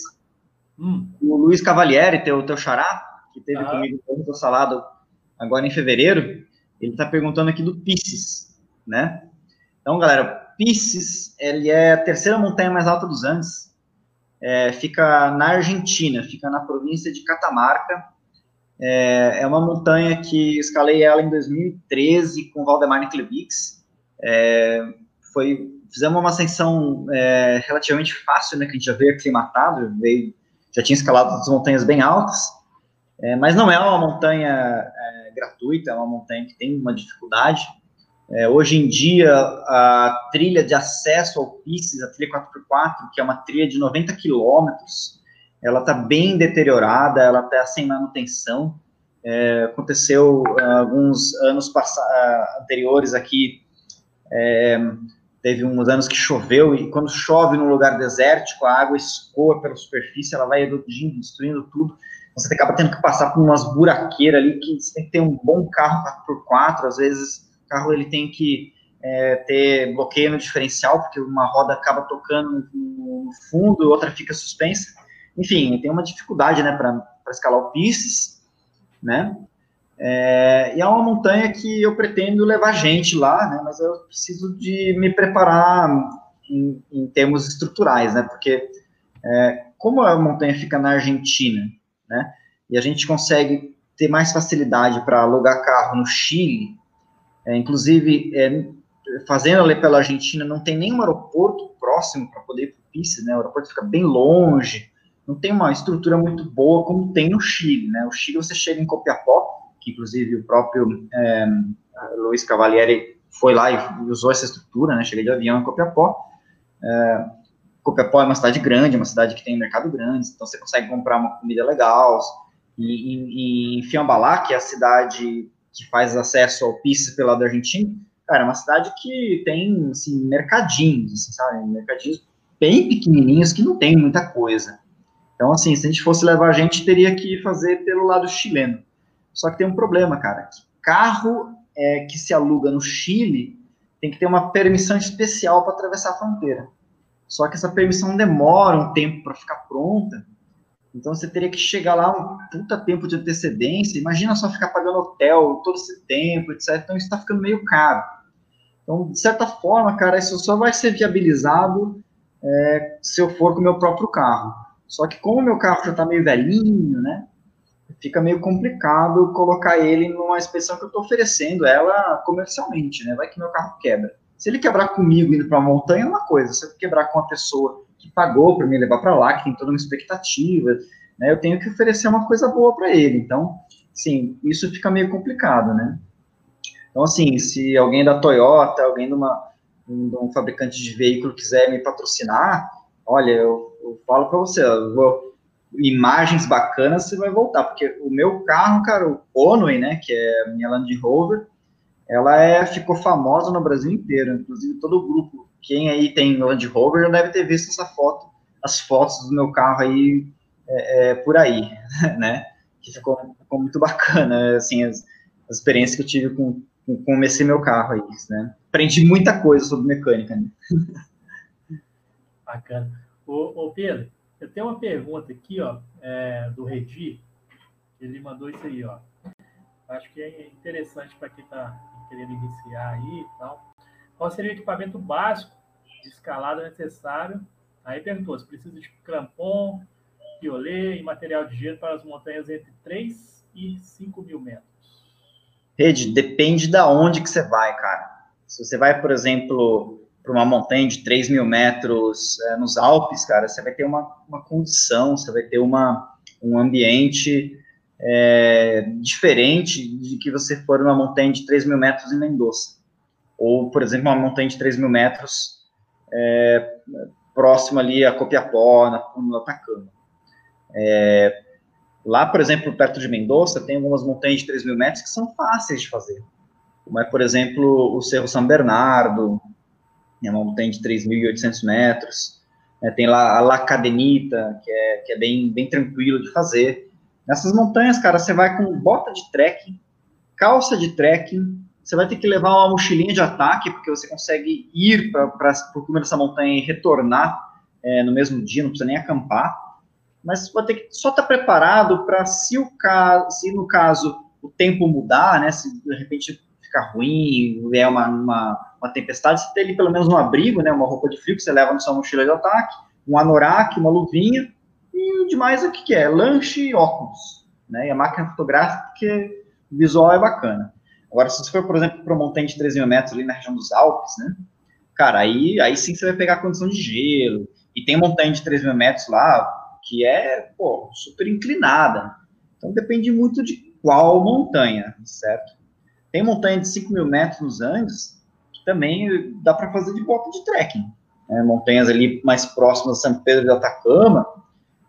Hum. O Luiz Cavalieri, teu, teu xará, que teve ah. comigo no salado agora em fevereiro, ele está perguntando aqui do Pisces, né? Então, galera, Pisces, ele é a terceira montanha mais alta dos Andes, é, fica na Argentina, fica na província de Catamarca. É, é, uma montanha que escalei ela em 2013 com Valdemar Niklevix. É, foi, fizemos uma ascensão é, relativamente fácil, né, que a gente já veio aclimatado, veio, já tinha escalado as montanhas bem altas, é, mas não é uma montanha é, gratuita, é uma montanha que tem uma dificuldade. É, hoje em dia, a trilha de acesso ao Pisces, a trilha 4x4, que é uma trilha de 90 quilômetros, ela está bem deteriorada, ela está sem manutenção. É, aconteceu uh, alguns anos uh, anteriores aqui, é, teve uns anos que choveu, e quando chove num lugar desértico, a água escoa pela superfície, ela vai erodindo, destruindo tudo. Você acaba tendo que passar por umas buraqueiras ali, que você tem que ter um bom carro 4x4, às vezes o carro ele tem que é, ter bloqueio no diferencial, porque uma roda acaba tocando no fundo, outra fica suspensa. Enfim, tem uma dificuldade, né, para escalar o Pisces, né? É, e é uma montanha que eu pretendo levar gente lá, né, mas eu preciso de me preparar em, em termos estruturais, né, porque é, como a montanha fica na Argentina, né, e a gente consegue ter mais facilidade para alugar carro no Chile, é, inclusive, é, fazendo ali pela Argentina, não tem nenhum aeroporto próximo para poder ir para o Pisces, né? O aeroporto fica bem longe, não tem uma estrutura muito boa como tem no Chile, né? O Chile você chega em Copiapó, que inclusive o próprio é, Luiz Cavalieri foi lá e usou essa estrutura, né? Cheguei de avião em Copiapó. É, Copiapó é uma cidade grande, é uma cidade que tem mercado grande, então você consegue comprar uma comida legal. E, e, em Fiambalá, que é a cidade que faz acesso ao Pisces pelo lado da Argentina, cara, é uma cidade que tem, assim, mercadinhos, assim, sabe? Mercadinhos bem pequenininhos que não tem muita coisa. Então, assim, se a gente fosse levar a gente, teria que fazer pelo lado chileno. Só que tem um problema, cara. carro é, que se aluga no Chile tem que ter uma permissão especial para atravessar a fronteira. Só que essa permissão demora um tempo para ficar pronta. Então você teria que chegar lá um puta tempo de antecedência. Imagina só ficar pagando hotel todo esse tempo, etc. Então isso está ficando meio caro. Então, de certa forma, cara, isso só vai ser viabilizado é, se eu for com o meu próprio carro. Só que como o meu carro já está meio velhinho, né? Fica meio complicado colocar ele numa inspeção que eu estou oferecendo ela comercialmente, né? Vai que meu carro quebra. Se ele quebrar comigo indo para uma montanha, é uma coisa. Se eu quebrar com uma pessoa que pagou para me levar para lá, que tem toda uma expectativa, né? Eu tenho que oferecer uma coisa boa para ele. Então, sim, isso fica meio complicado, né? Então, assim, se alguém da Toyota, alguém de, uma, de um fabricante de veículo quiser me patrocinar, olha, eu, eu falo para você, vou, imagens bacanas você vai voltar, porque o meu carro, cara, o Conway, né, que é minha Land Rover, ela é, ficou famosa no Brasil inteiro, inclusive todo o grupo quem aí tem Land Rover já deve ter visto essa foto, as fotos do meu carro aí é, é, por aí, né? Que ficou, ficou, muito bacana, assim, as, as experiências que eu tive com, com, com esse meu carro aí, né? Aprendi muita coisa sobre mecânica, né? Bacana. Ô, ô, Pedro, eu tenho uma pergunta aqui, ó, é, do Redi, ele mandou isso aí, ó. Acho que é interessante para quem está querendo iniciar aí e tal. Qual seria o equipamento básico de escalada necessário? Aí perguntou se precisa de crampon, piolet e material de gelo para as montanhas entre 3 e 5 mil metros. Rede, depende da onde que você vai, cara. Se você vai, por exemplo, para uma montanha de 3 mil metros é, nos Alpes, cara, você vai ter uma, uma condição, você vai ter uma, um ambiente é, diferente de que você for numa montanha de 3 mil metros em Mendoza ou, por exemplo, uma montanha de 3 mil metros é, próximo ali a Copiapó, na, no Atacama. É, lá, por exemplo, perto de Mendoza, tem algumas montanhas de 3 mil metros que são fáceis de fazer. Como é, por exemplo, o Cerro São Bernardo, é uma montanha de 3.800 metros. né? tem lá a La Cadenita, que é, que é bem, bem tranquilo de fazer. Nessas montanhas, cara, você vai com bota de trekking, calça de trekking, você vai ter que levar uma mochilinha de ataque, porque você consegue ir para o cume dessa montanha e retornar é, no mesmo dia, não precisa nem acampar. Mas você vai ter que só estar tá preparado para, se, o caso, se no caso o tempo mudar, né, se de repente ficar ruim, vier uma, uma, uma tempestade, você tem ali pelo menos um abrigo, né, uma roupa de frio que você leva na sua mochila de ataque, um anorak, uma luvinha, e o demais o que, que é? Lanche e óculos, né, e a máquina fotográfica, porque o visual é bacana. Agora, se você for, por exemplo, para uma montanha de 3 mil metros ali na região dos Alpes, né? Cara, aí, aí sim você vai pegar a condição de gelo. E tem montanha de 3 mil metros lá que é, pô, super inclinada. Então depende muito de qual montanha, certo? Tem montanha de 5 mil metros nos Andes que também dá para fazer de bota de trekking. Né? Montanhas ali mais próximas a São Pedro de Atacama,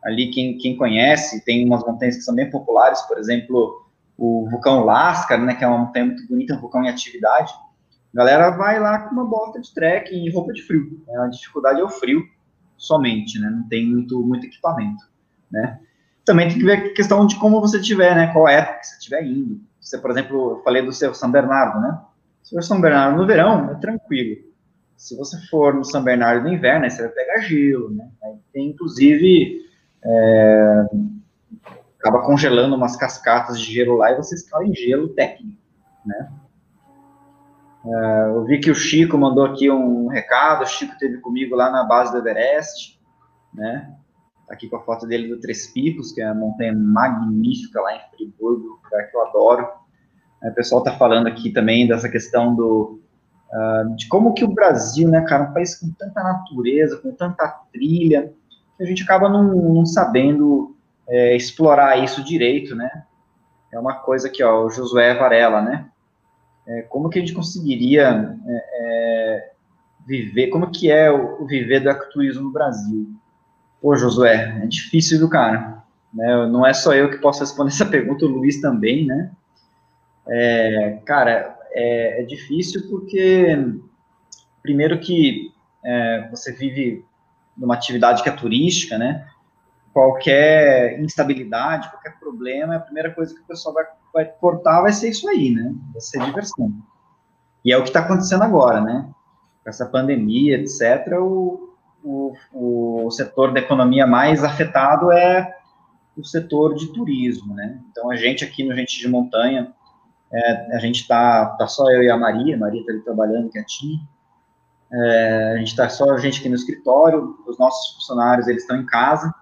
ali quem, quem conhece, tem umas montanhas que são bem populares, por exemplo, o vulcão Lascar, né, que é uma montanha muito bonita, um vulcão em atividade, a galera vai lá com uma bota de trekking e roupa de frio. Né, a dificuldade é o frio somente, né, não tem muito, muito equipamento, né. Também tem que ver a questão de como você estiver, né, qual época que você estiver indo. Você, por exemplo, eu falei do seu São Bernardo, né, se for São Bernardo no verão, é tranquilo. Se você for no São Bernardo no inverno, aí você vai pegar gelo, né, aí tem, inclusive, é, acaba congelando umas cascatas de gelo lá e você escala em gelo técnico, né? Uh, eu vi que o Chico mandou aqui um recado, o Chico esteve comigo lá na base do Everest, né? Aqui com a foto dele do Três Picos, que é uma montanha magnífica lá em Friburgo, lugar que eu adoro. o pessoal tá falando aqui também dessa questão do uh, de como que o Brasil, né, cara, um país com tanta natureza, com tanta trilha, que a gente acaba não, não sabendo é, explorar isso direito, né? É uma coisa que, ó, o Josué Varela, né? É, como que a gente conseguiria é, é viver, como que é o, o, viver do ecoturismo no Brasil? Pô, Josué, é difícil do cara, né? Não é só eu que posso responder essa pergunta, o Luiz também, né? É, cara, é, é, difícil porque, primeiro que é, você vive numa atividade que é turística, né? qualquer instabilidade, qualquer problema, a primeira coisa que o pessoal vai, vai cortar vai ser isso aí, né? Vai ser diversão. E é o que está acontecendo agora, né? Com essa pandemia, etc., o, o, o setor da economia mais afetado é o setor de turismo, né? Então, a gente aqui no Gente de Montanha, é, a gente tá, tá só eu e a Maria, a Maria está ali trabalhando quietinha, é, a gente está só a gente aqui no escritório, os nossos funcionários, eles estão em casa,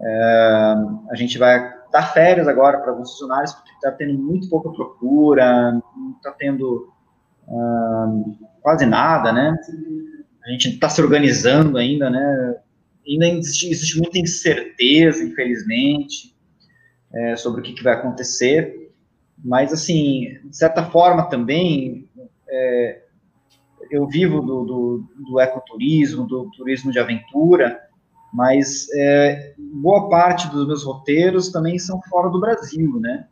é, a gente vai dar férias agora para alguns funcionários, porque está tendo muito pouca procura, não está tendo uh, quase nada, né? A gente está se organizando ainda, né? Ainda existe, existe muita incerteza, infelizmente, é, sobre o que, que, vai acontecer. Mas, assim, de certa forma também, é, eu vivo do, do, do ecoturismo, do turismo de aventura, mas é, boa parte dos meus roteiros também são fora do Brasil, né?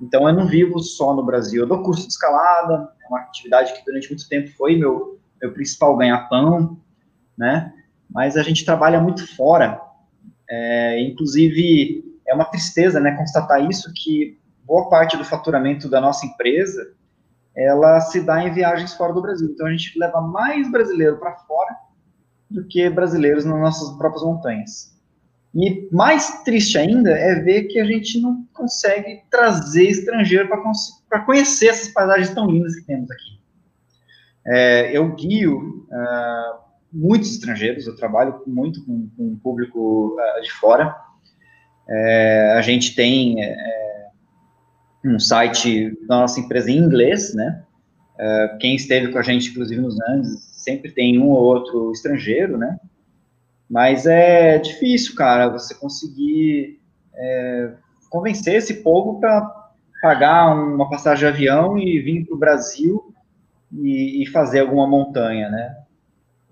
Então eu não vivo só no Brasil. Eu dou curso de escalada, é uma atividade que durante muito tempo foi meu, meu principal ganha-pão, né? Mas a gente trabalha muito fora. É, inclusive, é uma tristeza, né, constatar isso, que boa parte do faturamento da nossa empresa, ela se dá em viagens fora do Brasil. Então a gente leva mais brasileiro para fora do que brasileiros nas nossas próprias montanhas. E mais triste ainda é ver que a gente não consegue trazer estrangeiro para conhecer essas paisagens tão lindas que temos aqui. É, eu guio uh, muitos estrangeiros, eu trabalho muito com, com o público uh, de fora. É, a gente tem é, um site da nossa empresa em inglês, né? É, quem esteve com a gente, inclusive, nos Andes, sempre tem um ou outro estrangeiro, né? Mas é difícil, cara, você conseguir é, convencer esse povo para pagar uma passagem de avião e vir para o Brasil e, e, fazer alguma montanha, né?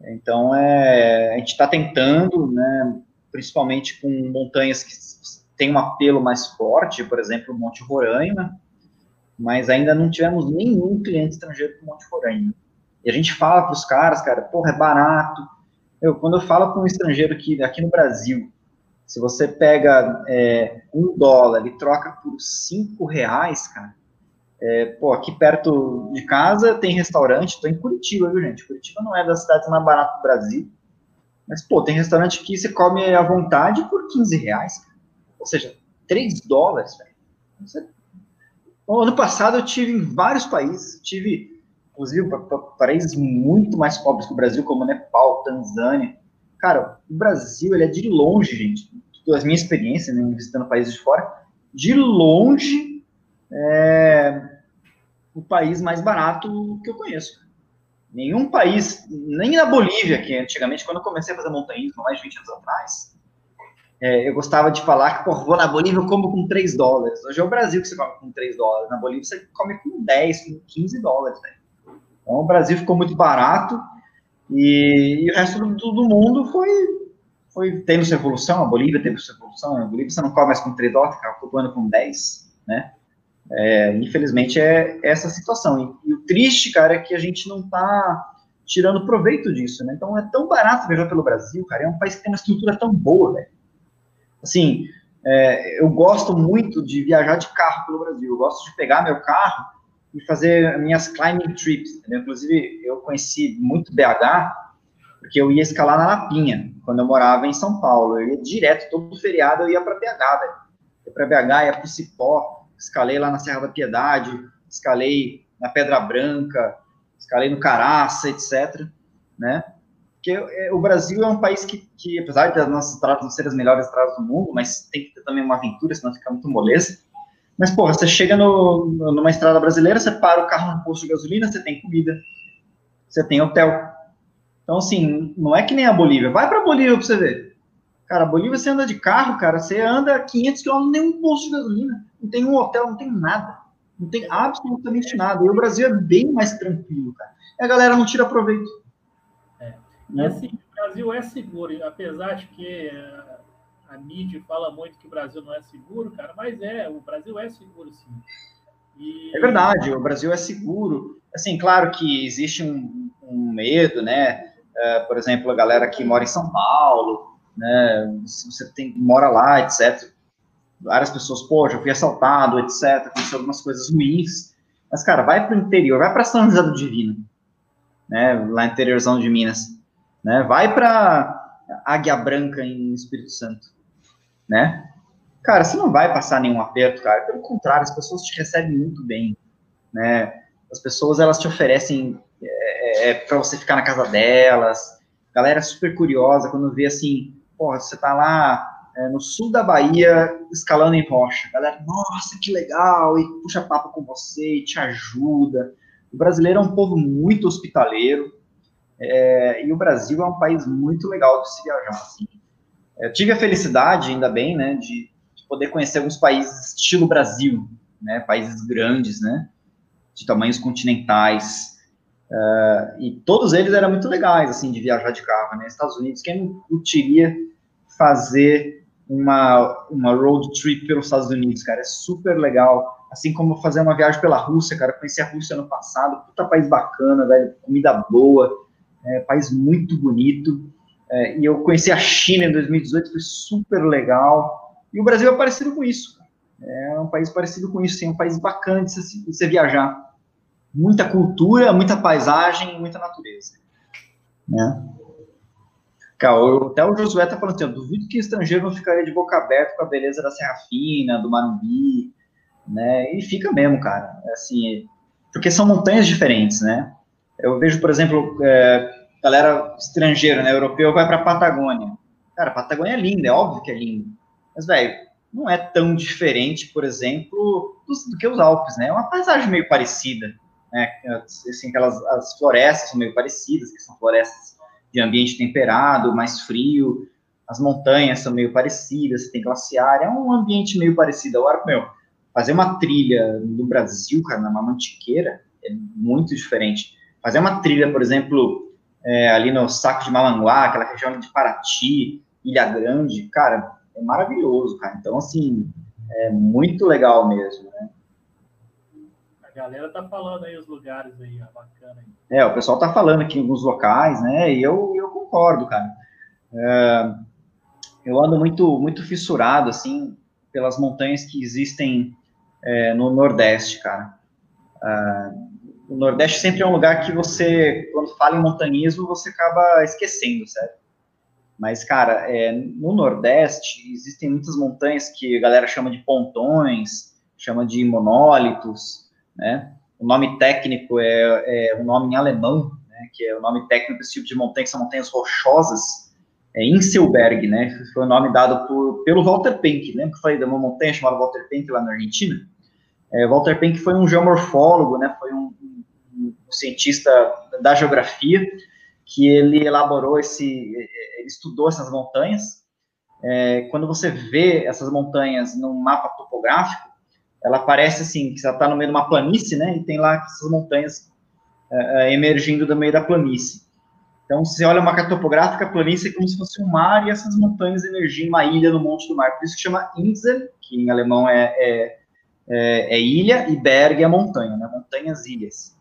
Então, é, a gente está tentando, né, principalmente com montanhas que têm um apelo mais forte, por exemplo, o Monte Roraima, mas ainda não tivemos nenhum cliente estrangeiro para o Monte Roraima. E a gente fala para os caras, cara, porra, é barato. eu, quando eu falo com um estrangeiro que aqui no Brasil, se você pega é, um dólar e troca por cinco reais, cara, é, pô, aqui perto de casa tem restaurante, estou em Curitiba, viu, gente? Curitiba não é das cidades mais baratas do Brasil, mas, pô, tem restaurante que você come à vontade por 15 reais, cara. ou seja, 3 dólares, velho. Ano passado eu tive em vários países, tive, inclusive, países muito mais pobres que o Brasil, como Nepal, Tanzânia. Cara, o Brasil, ele é de longe, gente, das minhas experiências, né, visitando países de fora, de longe é o país mais barato que eu conheço. Nenhum país, nem na Bolívia, que antigamente, quando eu comecei a fazer montanhismo, mais de 20 anos atrás, é, eu gostava de falar que, pô, vou na Bolívia, eu como com 3 dólares. Hoje é o Brasil que você come com 3 dólares. Na Bolívia você come com 10, com 15 dólares. Né? Então o Brasil ficou muito barato e, e o resto do, do, mundo foi, foi tendo sua evolução. A Bolívia teve sua evolução. Na Bolívia você não come mais com 3 dólares, fica ocupando com 10, né? É, infelizmente é essa situação. E, e, o triste, cara, é que a gente não está tirando proveito disso, né? Então é tão barato viajar pelo Brasil, cara. É um país que tem uma estrutura tão boa. Assim, é, eu gosto muito de viajar de carro pelo Brasil. Eu gosto de pegar meu carro e fazer minhas climbing trips. Entendeu? Inclusive, eu conheci muito BH porque eu ia escalar na Lapinha quando eu morava em São Paulo. Eu ia direto, todo feriado eu ia para BH, velho. Ia para BH, ia para Cipó escalei lá na Serra da Piedade, escalei na Pedra Branca, escalei no Caraça, etc. Né? Porque é, o Brasil é um país que, que apesar das nossas estradas não serem as melhores estradas do mundo, mas tem que ter também uma aventura, senão fica muito moleza. Mas, porra, você chega no, numa estrada brasileira, você para o carro no posto de gasolina, você tem comida, você tem hotel. Então, assim, não é que nem a Bolívia. Vai para a Bolívia para você ver. Cara, a Bolívia você anda de carro, cara, você anda 500 km, nenhum posto de gasolina não tem um hotel, não tem nada. Não tem absolutamente nada. E o Brasil é bem mais tranquilo, cara. E a galera não tira proveito. É. Assim, o Brasil é seguro, apesar de que a mídia fala muito que o Brasil não é seguro, cara, mas é, o Brasil é seguro, sim. E... É verdade, o Brasil é seguro. Assim, claro que existe um, um medo, né? Uh, por exemplo, a galera que mora em São Paulo, né? Você tem, mora lá, etc. Várias pessoas, pô, já fui assaltado, etc., aconteceu algumas coisas ruins. Mas, cara, vai para o interior, vai para São José do Divino, né, lá interiorzão de Minas, né, vai para Águia Branca em Espírito Santo, né, cara, você não vai passar nenhum aperto, cara, pelo contrário, as pessoas te recebem muito bem, né, as pessoas, elas te oferecem é, é, para você ficar na casa delas, galera super curiosa, quando vê assim, porra, você tá lá é, no sul da Bahia, escalando em rocha. Galera, nossa, que legal, e puxa papo com você, e te ajuda. O brasileiro é um povo muito hospitaleiro, é, e o Brasil é um país muito legal de se viajar. Assim. Eu tive a felicidade, ainda bem, né, de, de poder conhecer alguns países estilo Brasil, né, países grandes, né, de tamanhos continentais, uh, e todos eles eram muito legais, assim, de viajar de carro, né, Estados Unidos, quem curtiria fazer uma, uma road trip pelos Estados Unidos, cara. É super legal. Assim como fazer uma viagem pela Rússia, cara. conheci a Rússia ano passado. Puta país bacana, velho. Comida boa. É, país muito bonito. É, e eu conheci a China em 2018, foi super legal. E o Brasil é parecido com isso. É um país parecido com isso, sim, é um país bacana de você, de você viajar. Muita cultura, muita paisagem, muita natureza. Né? Cara, até o Josué tá falando assim, eu duvido que estrangeiro não ficaria de boca aberta com a beleza da Serra Fina, do Marumbi, né? E fica mesmo, cara. Assim, porque são montanhas diferentes, né? Eu vejo, por exemplo, é, galera estrangeira, né, europeu, vai para Patagônia. Cara, Patagônia é linda, é óbvio que é lindo. Mas, velho, não é tão diferente, por exemplo, do, do, que os Alpes, né? É uma paisagem meio parecida, né? Assim, aquelas as florestas são meio parecidas, que são florestas de ambiente temperado, mais frio, as montanhas são meio parecidas, tem glaciar, é um ambiente meio parecido. Agora, meu, fazer uma trilha no Brasil, cara, na Mantiqueira, é muito diferente. Fazer uma trilha, por exemplo, é, ali no Saco de Malanguá, aquela região de Paraty, Ilha Grande, cara, é maravilhoso, cara. Então, assim, é muito legal mesmo, né? Galera tá falando aí os lugares aí, ó, bacana. Aí. É, o pessoal tá falando aqui em alguns locais, né? E eu, eu concordo, cara. É, eu ando muito, muito fissurado, assim, pelas montanhas que existem é, no Nordeste, cara. É, o Nordeste sempre é um lugar que você, quando fala em montanhismo, você acaba esquecendo, certo? Mas, cara, é, no Nordeste existem muitas montanhas que a galera chama de pontões, chama de monólitos, né? O nome técnico é, é um nome em alemão, né? que é o nome técnico desse tipo de montanha, que são montanhas rochosas, é Inselberg, né? Foi o nome dado por, pelo Walter Penck, lembra que eu falei de uma montanha chamada Walter Penck lá na Argentina? É, Walter Penck foi um geomorfólogo, né? Foi um, um, um cientista da geografia que ele elaborou esse, ele estudou essas montanhas. É, quando você vê essas montanhas num mapa topográfico, ela parece assim, que você está no meio de uma planície, né? E tem lá essas montanhas é, é, emergindo do meio da planície. Então, se você olha uma carta topográfica, a planície é como se fosse um mar e essas montanhas emergindo uma ilha no monte do mar. Por isso que chama Insel, que em alemão é, é, é, é ilha, e Berg é montanha, né? Montanhas, ilhas.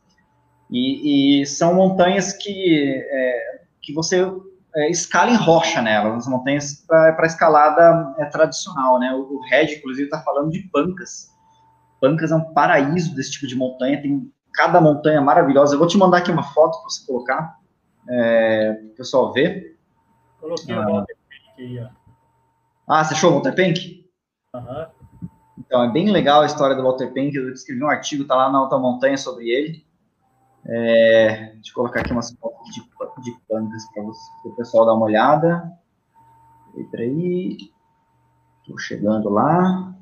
E, e são montanhas que, é, que você é, escala em rocha nelas, as montanhas para escalada é, tradicional, né? O Red, inclusive, está falando de Pancas. Pancas é um paraíso desse tipo de montanha, tem cada montanha maravilhosa. Eu vou te mandar aqui uma foto para você colocar, é, para o pessoal ver. Coloquei ah. o Walter Pink aí, ó. Ah, você achou o Walter Pink? Aham. Uhum. Então, é bem legal a história do Walter Pink. Eu escrevi um artigo, tá lá na Alta Montanha sobre ele. É, deixa eu colocar aqui umas fotos de, de pancas para o pessoal dar uma olhada. Entra aí. Estou chegando lá.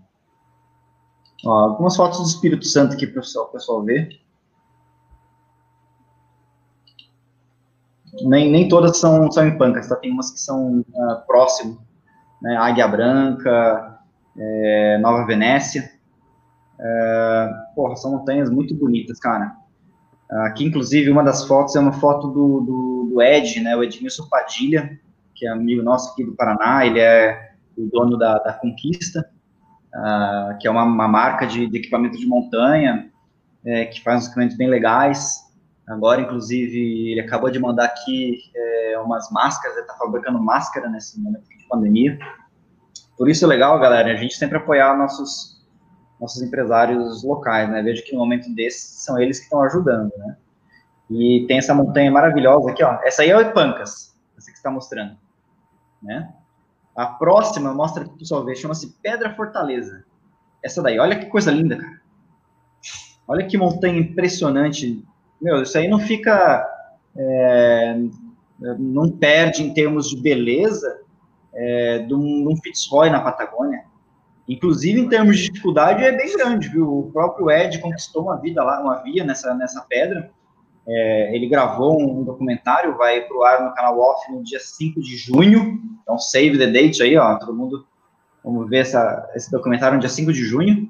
Ó, algumas fotos do Espírito Santo aqui para o pessoal, ver. Nem, nem todas são, são em pancas, tá? Tem umas que são uh, próximo, né? Águia Branca, é, Nova Venécia. É, porra, são montanhas muito bonitas, cara. Aqui, inclusive, uma das fotos é uma foto do, do, do Ed, né? O Edmilson Padilha, que é amigo nosso aqui do Paraná. Ele é o dono da, da Conquista, uh, que é uma, uma marca de, de, equipamento de montanha, é, que faz uns equipamentos bem legais. Agora, inclusive, ele acabou de mandar aqui é, umas máscaras, ele está fabricando máscara nesse momento de pandemia. Por isso é legal, galera, a gente sempre apoiar nossos, nossos empresários locais, né? Vejo que no momento desse são eles que estão ajudando, né? E tem essa montanha maravilhosa aqui, ó. Essa aí é o Epancas, essa que está mostrando, né? A próxima, mostra para o pessoal ver, chama-se Pedra Fortaleza. Essa daí, olha que coisa linda, cara. Olha que montanha impressionante. Meu, isso aí não fica. É, não perde em termos de beleza é, de um Fitzroy na Patagônia. Inclusive, em termos de dificuldade, é bem grande, viu? O próprio Ed conquistou uma vida lá, uma via nessa, nessa pedra. É, ele gravou um documentário, vai para o ar no canal Off no dia 5 de junho. Então, save the date aí, ó. Todo mundo, vamos ver essa, esse documentário no dia 5 de junho.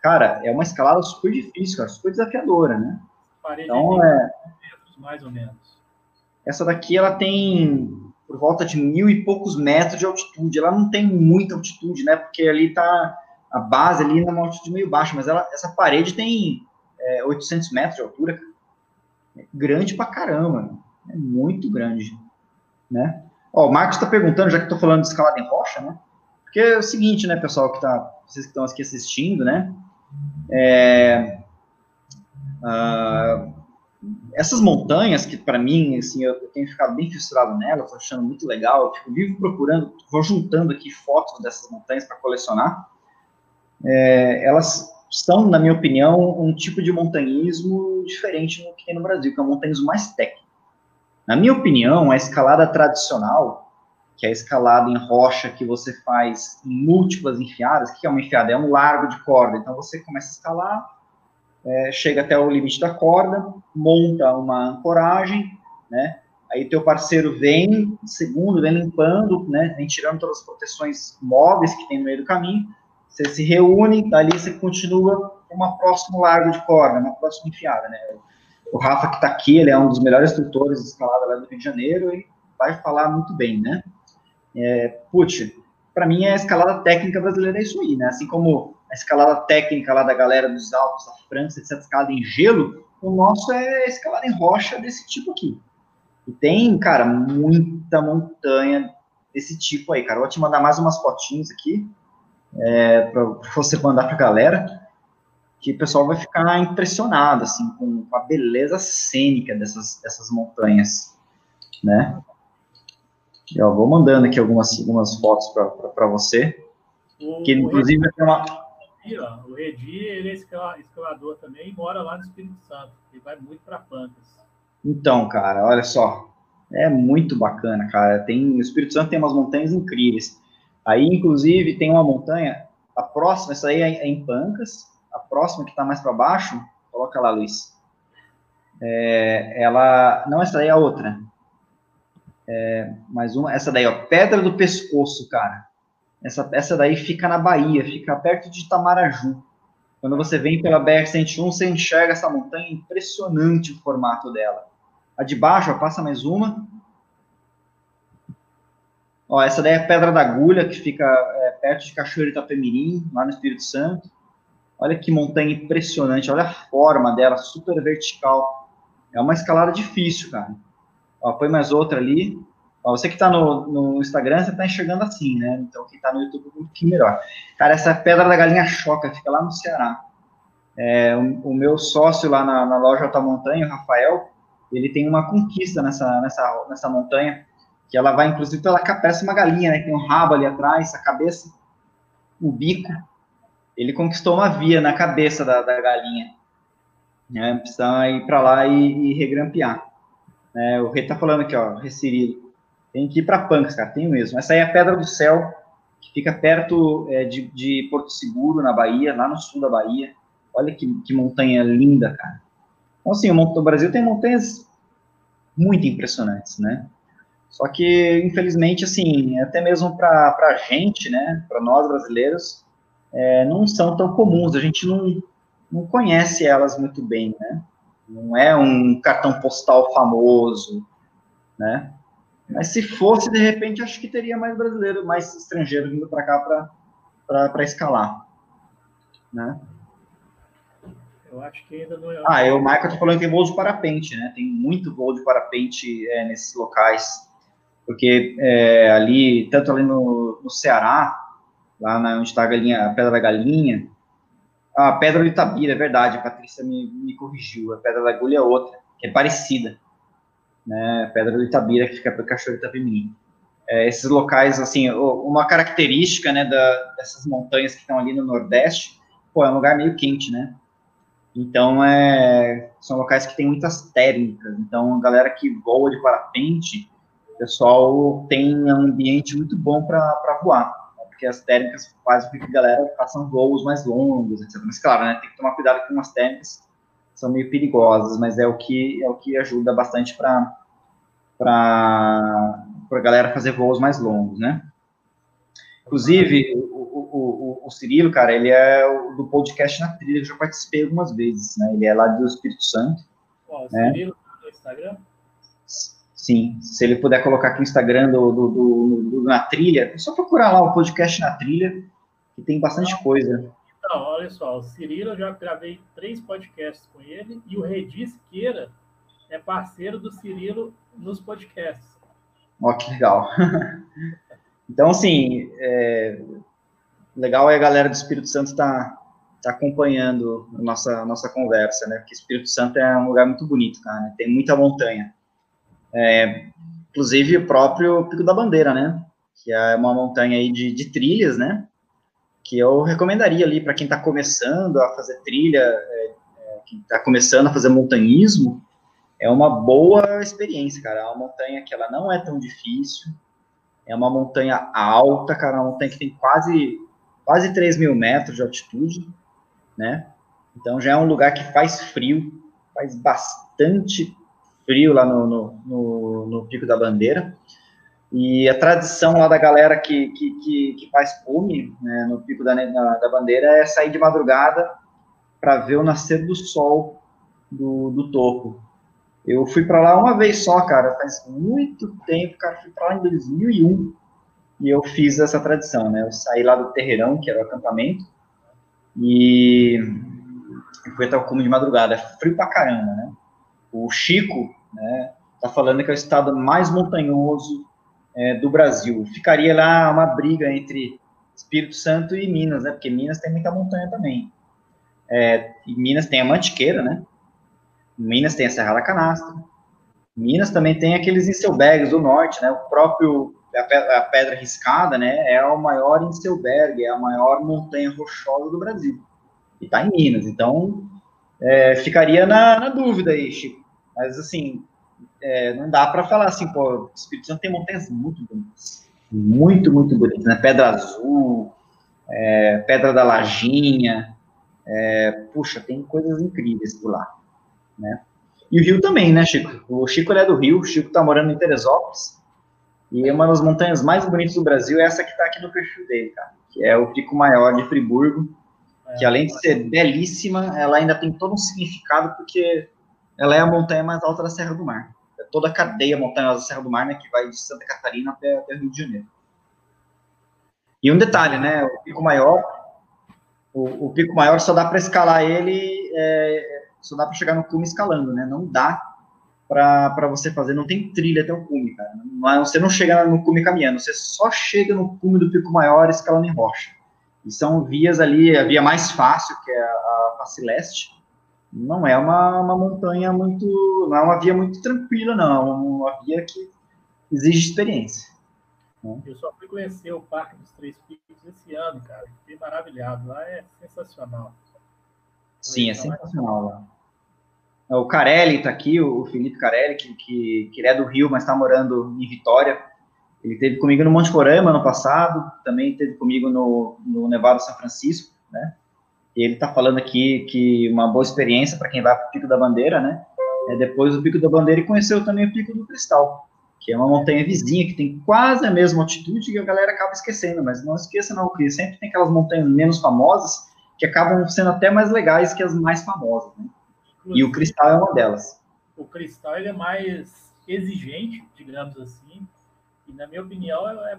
Cara, é uma escalada super difícil, cara, super desafiadora, né? Então, é. Mais ou menos. Essa daqui, ela tem por volta de mil e poucos metros de altitude. Ela não tem muita altitude, né? Porque ali tá a base ali numa altitude meio baixa, mas ela, essa parede tem é, 800 metros de altura, cara grande pra caramba, é muito grande, né? Ó, o Marcos está perguntando, já que estou falando de escalada em rocha, né? Porque é o seguinte, né, pessoal, que tá, vocês que estão aqui assistindo, né? É, uh, essas montanhas que para mim, assim, eu, tenho ficado bem fissurado nelas, tô achando muito legal, eu fico vivo procurando, vou juntando aqui fotos dessas montanhas para colecionar. É, elas são, na minha opinião, um tipo de montanhismo diferente do que tem no Brasil, que é um montanhismo mais técnico. Na minha opinião, a escalada tradicional, que é a escalada em rocha que você faz em múltiplas enfiadas, que é uma enfiada? É um largo de corda. Então você começa a escalar, é, chega até o limite da corda, monta uma ancoragem, né? Aí teu parceiro vem, segundo, vem limpando, né? Vem tirando todas as proteções móveis que tem no meio do caminho você se reúne, dali você continua uma próximo largo de corda, uma próxima enfiada, né? O Rafa que está aqui, ele é um dos melhores instrutores de escalada lá do Rio de Janeiro e vai falar muito bem, né? É, putz, para mim a escalada técnica brasileira é isso aí, né? Assim como a a escalada técnica lá da galera dos Alpes, da França, etc., escalada em gelo, o nosso é escalada em rocha desse tipo aqui. E tem, cara, muita montanha desse tipo aí, cara. Vou te mandar mais umas fotinhas aqui, é, para você mandar pra galera, que o pessoal vai ficar impressionado, assim, com a beleza cênica dessas, dessas montanhas, né? Eu vou mandando aqui algumas, algumas fotos para você. O, que inclusive tem uma. O Redi, ele é escalador também e mora lá no Espírito Santo. Ele vai muito para Pancas. Então, cara, olha só. É muito bacana, cara. Tem, o Espírito Santo tem umas montanhas incríveis. Aí, inclusive, tem uma montanha, a próxima, essa aí é em Pancas, a próxima que está mais para baixo, coloca lá, Luiz. É, ela, não, essa daí é a outra. É, mais uma, essa daí, ó, Pedra do Pescoço, cara. Essa, essa daí fica na Bahia, fica perto de Itamaraju. Quando você vem pela BR-101, você enxerga essa montanha, impressionante o formato dela. A de baixo, ó, passa mais uma. Ó, essa daí é a Pedra da Agulha, que fica é, perto de Cachoeira Itapemirim, lá no Espírito Santo. Olha que montanha impressionante, olha a forma dela, super vertical. É uma escalada difícil, cara. Ó, põe mais outra ali. Ó, você que está no, no, Instagram, você está enxergando assim, né? Então, quem está no YouTube, um pouquinho melhor. Cara, essa Pedra da Galinha Choca, fica lá no Ceará. É, o, o, meu sócio lá na, na loja Alta Montanha, o Rafael, ele tem uma conquista nessa, nessa, nessa montanha, que ela vai, inclusive, pela parece uma galinha, né? Tem um rabo ali atrás, a cabeça, o bico. Ele conquistou uma via na cabeça da, da galinha. Né? Precisa ir para lá e, e regrampear. É, o Rei tá falando aqui, ó, Recirilo. Tem que ir para Pancas, cara, tem mesmo. Essa aí é a Pedra do Céu, que fica perto é, de, de, Porto Seguro, na Bahia, lá no sul da Bahia. Olha que, que montanha linda, cara. Então, assim, o, Brasil tem montanhas muito impressionantes, né? Só que, infelizmente, assim, até mesmo para a gente, né, para nós brasileiros, é, não são tão comuns. A gente não, não conhece elas muito bem, né? Não é um cartão postal famoso, né? Mas se fosse, de repente, acho que teria mais brasileiro, mais estrangeiro vindo para cá para escalar, né? Eu acho que ainda não é. Ah, eu, o Michael tá falando que tem voo de parapente, né? Tem muito voo de parapente é, nesses locais, porque é, ali, tanto ali no, no Ceará, lá na, onde está a galinha, a Pedra da Galinha, a Pedra do Itabira, é verdade, a Patrícia me, me corrigiu. A Pedra da Agulha é outra, que é parecida. Né? A Pedra do Itabira, que fica para o Cachoeiro Itapemirim. É, esses locais, assim, uma característica né, da, dessas montanhas que estão ali no Nordeste, pô, é um lugar meio quente, né? Então, é, são locais que tem muitas térmicas. Então, a galera que voa de parapente, o pessoal tem um ambiente muito bom para voar porque as térmicas fazem com que a galera façam voos mais longos, etc. Mas claro, né, tem que tomar cuidado com as térmicas, são meio perigosas, mas é o que é o que ajuda bastante para para a galera fazer voos mais longos, né? Inclusive, o, o, o, o, Cirilo, cara, ele é do podcast na trilha, eu já participei algumas vezes, né? Ele é lá do Espírito Santo. Ó, o né? Cirilo no Instagram? Sim, se ele puder colocar aqui o Instagram do, do, do, do, Na Trilha, é só procurar lá o podcast Na Trilha, que tem bastante coisa. Então, olha só, o Cirilo, eu já gravei três podcasts com ele, e o Redi Siqueira é parceiro do Cirilo nos podcasts. Ó, que legal. então, assim, é, legal é a galera do Espírito Santo estar tá, tá acompanhando a nossa, nossa conversa, né? Porque Espírito Santo é um lugar muito bonito, cara, né? tem muita montanha. É, inclusive o próprio Pico da Bandeira, né? Que é uma montanha aí de, de trilhas, né? Que eu recomendaria ali para quem está começando a fazer trilha, é, é, quem está começando a fazer montanhismo, é uma boa experiência, cara. É uma montanha que ela não é tão difícil, é uma montanha alta, cara, uma montanha que tem quase, quase 3 mil metros de altitude, né? Então já é um lugar que faz frio, faz bastante frio lá no, no, no, no, Pico da Bandeira. E a tradição lá da galera que, que, que, que faz cume né, no Pico da, da, da Bandeira é sair de madrugada para ver o nascer do sol do, do topo. Eu fui para lá uma vez só, cara, faz muito tempo, cara, fui para lá em 2001 e eu fiz essa tradição, né? Eu saí lá do Terreirão, que era o acampamento, e fui até o cume de madrugada. É frio pra caramba, né? O Chico, né, tá falando que é o estado mais montanhoso é, do Brasil. Ficaria lá uma briga entre Espírito Santo e Minas, né? Porque Minas tem muita montanha também. É, Minas tem a Mantiqueira, né? Minas tem a Serra da Canastra. Minas também tem aqueles Inselbergs do norte, né? O próprio a Pedra Riscada, né? É o maior Inselberg, é a maior montanha rochosa do Brasil. E tá em Minas. Então, é, ficaria na, na, dúvida aí, Chico. Mas, assim, é, não dá para falar assim, pô, o Espírito Santo tem montanhas muito bonitas. Muito, muito bonitas, né? Pedra Azul, é, Pedra da Lajinha, é, puxa, tem coisas incríveis por lá, né? E o Rio também, né, Chico? O Chico é do Rio, o Chico tá morando em Teresópolis, e uma das montanhas mais bonitas do Brasil é essa que tá aqui no perfil dele, cara, que é o Pico Maior de Friburgo, que além de ser belíssima, ela ainda tem todo um significado, porque ela é a montanha mais alta da Serra do Mar. É toda a cadeia montanhosa da Serra do Mar, né, que vai de Santa Catarina até, até Rio de Janeiro. E um detalhe, né, o Pico Maior, o, o Pico Maior só dá para escalar ele, é, só dá para chegar no cume escalando, né, não dá para você fazer, não tem trilha até o cume, cara. Não, é, você não chega no cume caminhando, você só chega no cume do Pico Maior escalando em rocha. E são vias ali, a via mais fácil, que é a Face Leste, não é uma, uma montanha muito, não é uma via muito tranquila, não, é uma via que exige experiência. Né? Eu só fui conhecer o Parque dos Três Picos esse ano, cara, fiquei maravilhado, lá é sensacional. Sim, é sensacional lá. É, o Carelli está aqui, o Felipe Carelli, que, que, que ele é do Rio, mas está morando em Vitória. Ele teve comigo no Monte Roraima ano passado, também teve comigo no, no Nevado São Francisco, né? E ele está falando aqui que uma boa experiência para quem vai para o Pico da Bandeira, né? É depois do Pico da Bandeira e conheceu também o Pico do Cristal, que é uma montanha vizinha que tem quase a mesma altitude e a galera acaba esquecendo, mas não esqueça não, que sempre tem aquelas montanhas menos famosas que acabam sendo até mais legais que as mais famosas, né? E o Cristal é uma delas. O Cristal ele é mais exigente, digamos assim, e na minha opinião é,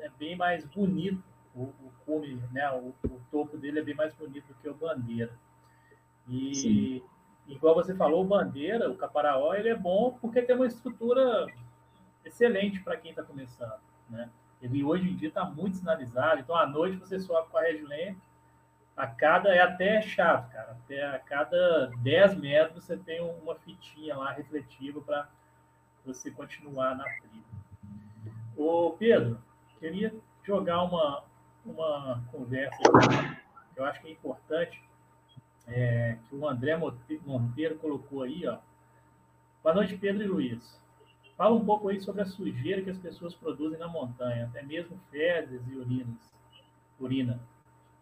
é bem mais bonito o, cume, né? O, o, topo dele é bem mais bonito do que o bandeira. E Sim. igual você falou, o bandeira, o caparaó, ele é bom porque tem uma estrutura excelente para quem está começando, né? Ele hoje em dia está muito sinalizado, então à noite você sobe com a Regilene, a cada, é até chato, cara, até a cada 10 metros você tem uma fitinha lá refletiva para você continuar na trilha. Ô, Pedro, queria jogar uma, uma conversa que eu acho que é importante, é, que o André Monteiro colocou aí, ó. Boa noite, Pedro e Luiz. Fala um pouco aí sobre a sujeira que as pessoas produzem na montanha, até mesmo fezes e urinas, urina.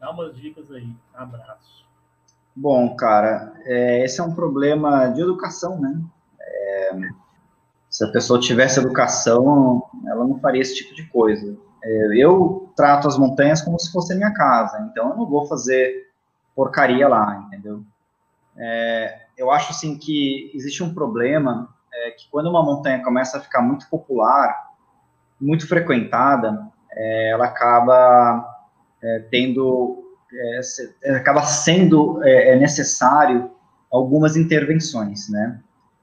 Dá umas dicas aí. Abraço. Bom, cara, é, esse é um problema de educação, né? É, se a pessoa tivesse educação, ela não faria esse tipo de coisa. É, eu trato as montanhas como se fosse minha casa, então eu não vou fazer porcaria lá, entendeu? É, eu acho assim que existe um problema é, que quando uma montanha começa a ficar muito popular, muito frequentada, é, ela acaba é, tendo, é, se, acaba sendo necessário algumas intervenções, né?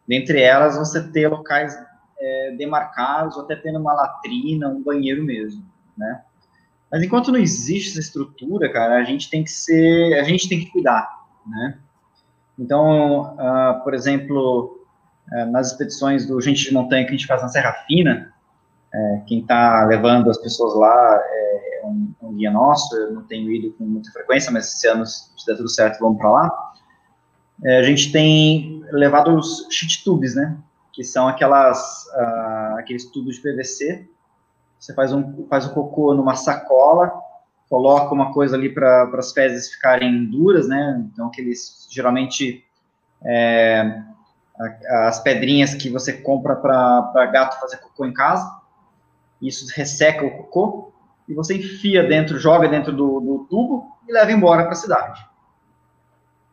Dentre elas, você ter locais é, demarcados, ou até tendo uma latrina, um banheiro mesmo, né? Mas enquanto não existe essa estrutura, cara, a gente tem que ser, a gente tem que cuidar, né? Então, uh, por exemplo, uh, nas expedições do Gente de Montanha que a gente faz na Serra Fina, uh, quem está levando as pessoas lá é, é um, um, guia nosso, eu não tenho ido com muita frequência, mas esse ano, se der tudo certo, vamos para lá. A gente tem levado os sheet tubes, né? Que são aquelas, uh, aqueles tubos de PVC. Você faz um, faz um cocô numa sacola, coloca uma coisa ali para as fezes ficarem duras, né? Então, aqueles, geralmente, é, as pedrinhas que você compra para gato fazer cocô em casa. Isso resseca o cocô e você enfia dentro, joga dentro do, do tubo e leva embora para a cidade.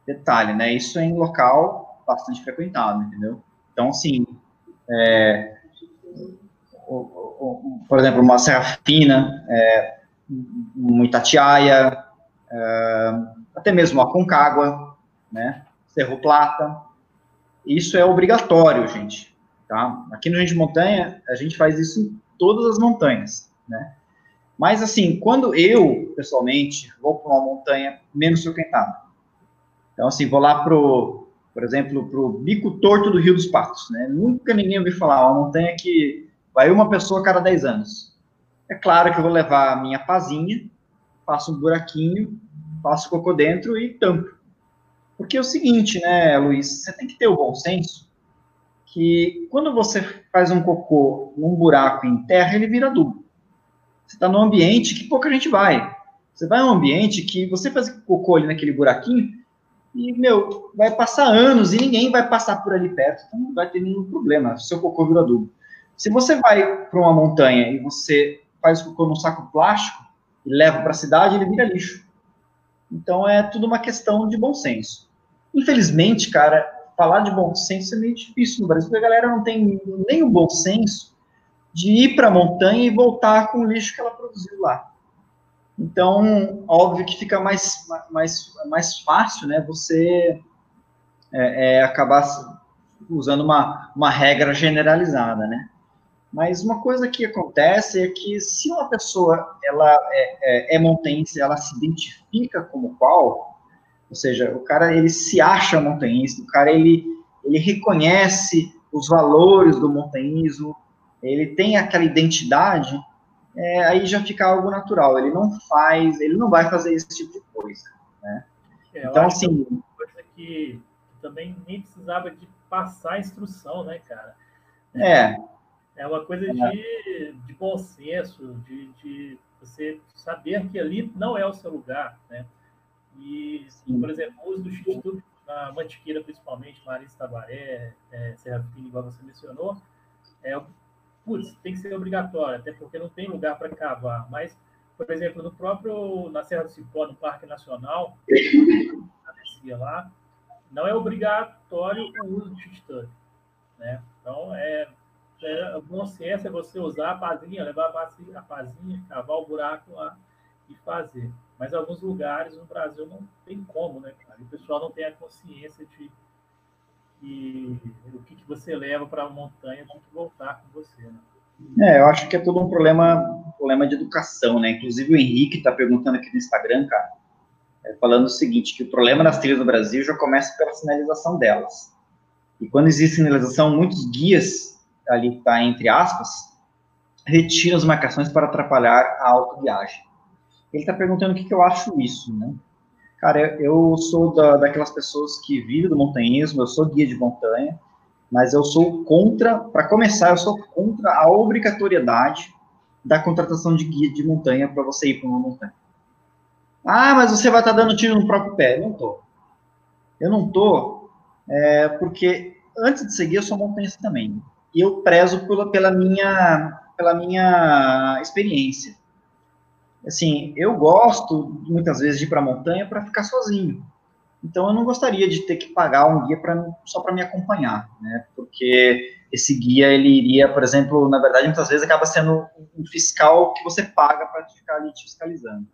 Detalhe, né? Isso é em local bastante frequentado, entendeu? Então, assim, é, o, o, por exemplo, uma serra fina, é, uma Itatiaia, é, até mesmo a Concagua, né? Cerro Plata. Isso é obrigatório, gente. Tá? Aqui no Gente Montanha, a gente faz isso em todas as montanhas, né? Mas, assim, quando eu, pessoalmente, vou para uma montanha menos frequentada, então, assim, vou lá pro, por exemplo, para o Bico Torto do Rio dos Patos, né? Nunca ninguém ouviu falar, uma montanha que vai uma pessoa a cada 10 anos. É claro que eu vou levar a minha pazinha, faço um buraquinho, faço cocô dentro e tampo. Porque é o seguinte, né, Luiz, você tem que ter o bom senso que quando você faz um cocô num buraco em terra, ele vira adubo. Você está num ambiente que pouca gente vai. Você vai num ambiente que você faz cocô ali naquele buraquinho e, meu, vai passar anos e ninguém vai passar por ali perto, então não vai ter nenhum problema, seu cocô vira adubo. Se você vai para uma montanha e você faz cocô num saco plástico e leva para a cidade, ele vira lixo. Então é tudo uma questão de bom senso. Infelizmente, cara, falar de bom senso é meio difícil no Brasil, porque a galera não tem nem o bom senso de ir para a montanha e voltar com o lixo que ela produziu lá. Então, óbvio que fica mais, mais, mais fácil, né, você é, é, acabar usando uma, uma regra generalizada, né? Mas uma coisa que acontece é que se uma pessoa ela é, é, é montanhista, ela se identifica como qual, ou seja, o cara ele se acha montanhista, o cara ele, ele reconhece os valores do montanhismo, ele tem aquela identidade, é, aí já fica algo natural. Ele não faz, ele não vai fazer esse tipo de coisa, né? É, então, assim, é coisa que também nem precisava de passar a instrução, né, cara? É. É uma coisa é. de, de bom senso, de, de você saber que ali não é o seu lugar, né? E, Sim. por exemplo, o uso do X-Tube na Mantiqueira, principalmente, Marisa Tabaré, é, Serra Fina, igual você mencionou, é, putz, tem que ser obrigatório, até porque não tem lugar para cavar. Mas, por exemplo, no próprio, na Serra do Cipó, no Parque Nacional, lá, não é obrigatório o uso de x né? Então, é, é bom ciência é você usar a pazinha, levar a pazinha, a pazinha, cavar o buraco lá e fazer. Mas alguns lugares no Brasil não tem como, né, cara? E o pessoal não tem a consciência de que o que, que você leva para a montanha tem que voltar com você. Né? É, eu acho que é todo um problema, problema de educação, né? Inclusive o Henrique está perguntando aqui no Instagram, cara, é, falando o seguinte, que o problema das trilhas no Brasil já começa pela sinalização delas. E quando existe sinalização, muitos guias, ali está entre aspas, retiram as marcações para atrapalhar a autoviagem. Ele está perguntando o que, que eu acho isso, né? Cara, eu sou da, daquelas pessoas que vivem do montanhismo, eu sou guia de montanha, mas eu sou contra, para começar, eu sou contra a obrigatoriedade da contratação de guia de montanha para você ir para uma montanha. Ah, mas você vai estar tá dando tiro no próprio pé. Eu não tô. Eu não tô, é, porque antes de seguir, eu sou montanhista também. E eu prezo pela, pela, minha, pela minha experiência assim, eu gosto muitas vezes de ir para a montanha para ficar sozinho. Então eu não gostaria de ter que pagar um guia pra, só para me acompanhar, né? Porque esse guia ele iria, por exemplo, na verdade muitas vezes acaba sendo um fiscal que você paga para ficar ali te fiscalizando.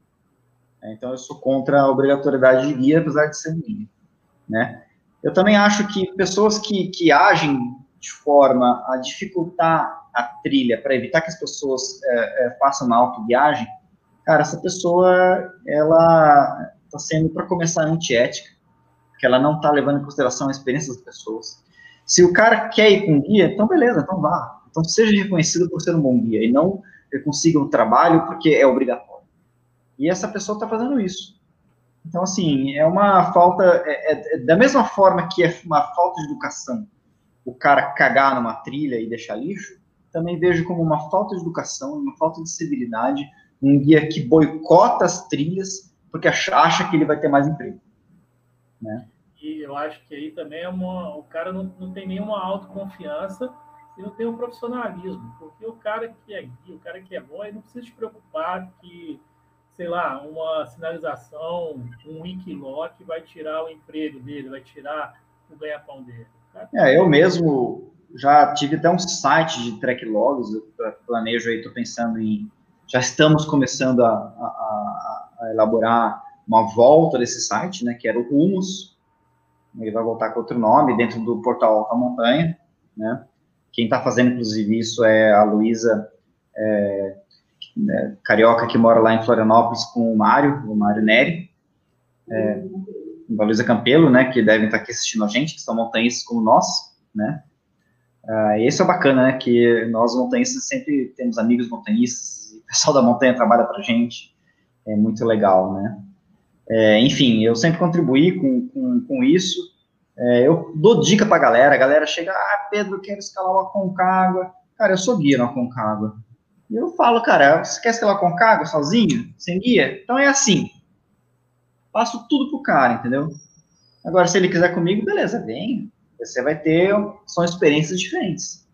É, então eu sou contra a obrigatoriedade de guia, apesar de ser guia, né? Eu também acho que pessoas que, que agem de forma a dificultar a trilha para evitar que as pessoas é, é, façam uma autoviagem, cara, essa pessoa, ela está sendo, para começar, antiética, porque ela não está levando em consideração a experiência das pessoas. Se o cara quer ir com guia, então beleza, então vá. Então seja reconhecido por ser um bom guia e não consiga um trabalho porque é obrigatório. E essa pessoa está fazendo isso. Então, assim, é uma falta, é, é, é, da mesma forma que é uma falta de educação o cara cagar numa trilha e deixar lixo, também vejo como uma falta de educação, uma falta de civilidade um guia que boicota as trilhas porque acha que ele vai ter mais emprego. Né? E eu acho que aí também é uma, o cara não, não tem nenhuma autoconfiança e não tem um profissionalismo, porque o cara que é guia, o cara que é bom, ele não precisa se preocupar que, sei lá, uma sinalização, um Wikiloc vai tirar o emprego dele, vai tirar o ganha-pão dele. É, eu mesmo já tive até um site de track logs, eu planejo aí, estou pensando em já estamos começando a, a, a elaborar uma volta desse site, né, que era o Rumos, ele vai voltar com outro nome, dentro do portal Alta Montanha, né, quem está fazendo, inclusive, isso é a Luísa é, é, Carioca, que mora lá em Florianópolis, com o Mário, o Mário Neri, é, a Luísa Campelo, né, que devem estar aqui assistindo a gente, que são montanhistas como nós, né, Uh, isso é bacana, né? Que nós montanhistas sempre temos amigos montanhistas, o pessoal da montanha trabalha para gente, é muito legal, né? É, enfim, eu sempre contribuí com, com, com isso. É, eu dou dica para a galera, a galera chega, ah, Pedro, quero escalar uma Concagua. Cara, eu sou guia na Concagua. E eu falo, cara, você quer escalar Concagua sozinho, sem guia? Então é assim. Passo tudo pro cara, entendeu? Agora, se ele quiser comigo, beleza, vem, você vai ter, são experiências diferentes.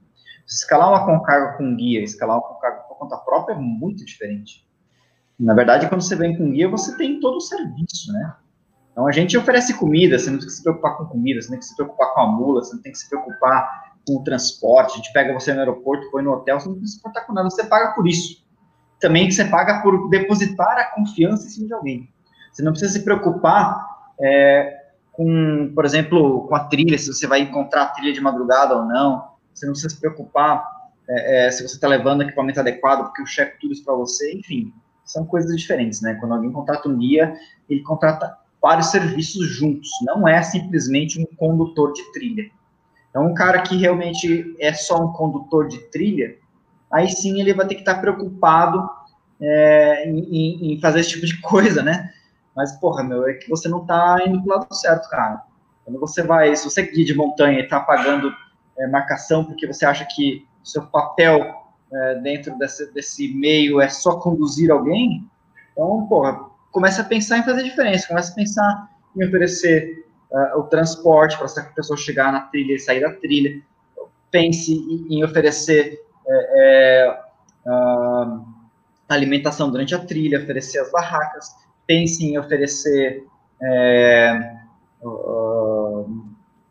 Escalar uma Concagua com guia, escalar uma Concagua por conta própria é muito diferente. Na verdade, quando você vem com guia, você tem todo o serviço, né? Então, a gente oferece comida, você não tem que se preocupar com comida, você não tem que se preocupar com a mula, você não tem que se preocupar com o transporte, a gente pega você no aeroporto, põe no hotel, você não tem que se preocupar com nada, você paga por isso. Também você paga por depositar a confiança em cima de alguém. Você não precisa se preocupar é, com, por exemplo, com a trilha, se você vai encontrar a trilha de madrugada ou não. Você não precisa se preocupar é, é, se você está levando equipamento adequado, porque eu checo tudo isso para você. Enfim, são coisas diferentes, né? Quando alguém contrata um guia, ele contrata vários serviços juntos. Não é simplesmente um condutor de trilha. Então, um cara que realmente é só um condutor de trilha, aí sim ele vai ter que estar tá preocupado é, em, em, fazer esse tipo de coisa, né? Mas, porra, meu, é que você não tá indo pro lado certo, cara. Quando você vai, se você guia de montanha e tá pagando é, marcação porque você acha que o seu papel é, dentro desse, desse meio é só conduzir alguém, então, porra, começa a pensar em fazer diferença, começa a pensar em oferecer uh, o transporte para essa pessoa chegar na trilha e sair da trilha, pense em, em oferecer é, é, uh, alimentação durante a trilha, oferecer as barracas, pense em oferecer é, uh,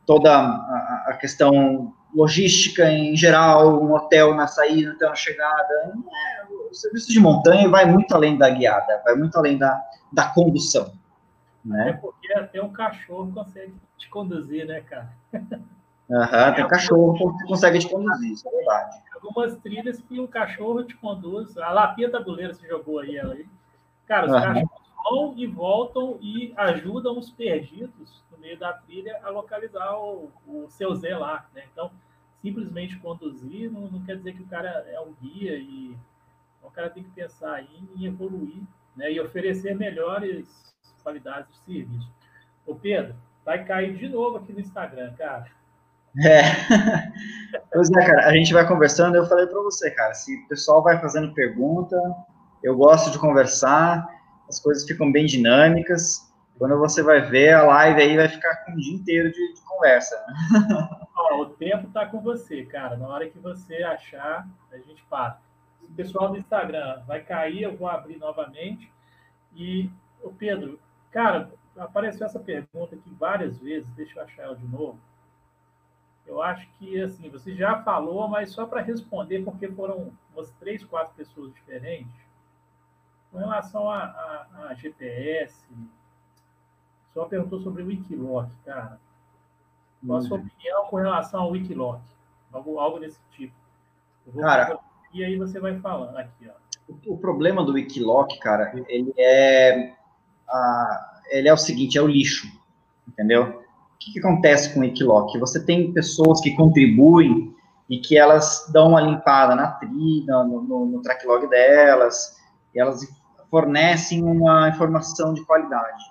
toda a, a, questão logística em geral, um hotel na saída, um hotel na chegada. É, o serviço de montanha vai muito além da guiada, vai muito além da, da condução. Né? É porque até um cachorro consegue te conduzir, né, cara? Aham, tem um cachorro que consegue te conduzir, isso é verdade. Algumas trilhas que o cachorro te conduz. A lapinha tabuleira, você jogou aí ela aí. Cara, os uhum. cachorros vão e voltam e ajudam os perdidos no meio da trilha a localizar o, o seu Zé lá, né? Então, simplesmente conduzir não, não, quer dizer que o cara é um guia e o cara tem que pensar em, evoluir, né? E oferecer melhores qualidades de serviço. Ô Pedro, vai cair de novo aqui no Instagram, cara. É. Pois é, cara, a gente vai conversando, eu falei para você, cara, se o pessoal vai fazendo pergunta, eu gosto de conversar, as coisas ficam bem dinâmicas. Quando você vai ver, a live aí vai ficar com um dia inteiro de, de conversa. Ó, o tempo está com você, cara. Na hora que você achar, a gente para. O pessoal do Instagram vai cair, eu vou abrir novamente. E, o Pedro, cara, apareceu essa pergunta aqui várias vezes, deixa eu achar ela de novo. Eu acho que, assim, você já falou, mas só para responder, porque foram umas três, quatro pessoas diferentes. Com relação a, a, a GPS, só perguntou sobre o Wikiloc, cara. Qual a sua uhum. opinião com relação ao Wikiloc? Algo, algo desse tipo. cara, e aí você vai falando aqui, ó. O, o problema do Wikiloc, cara, ele é, a, ele é o seguinte, é o lixo, entendeu? O que, que acontece com o Wikiloc? Você tem pessoas que contribuem e que elas dão uma limpada na trilha, no, no, no track log delas, e elas fornecem uma informação de qualidade.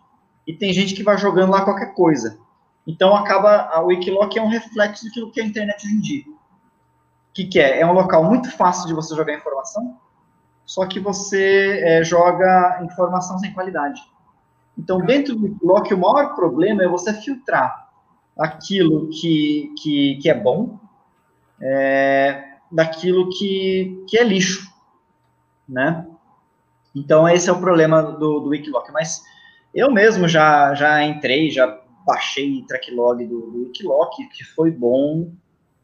E tem gente que vai jogando lá qualquer coisa. Então acaba a Wikiloc é um reflexo do que a internet hoje em dia. O que, que é? É um local muito fácil de você jogar informação, só que você é, joga informação sem qualidade. Então, dentro do Wikiloc, o maior problema é você filtrar aquilo que, que, que é bom é, daquilo que, que é lixo, né? Então, esse é o problema do, do Wikiloc. Mas eu mesmo já, já entrei, já baixei tracklog do, do Wikiloc, que foi bom,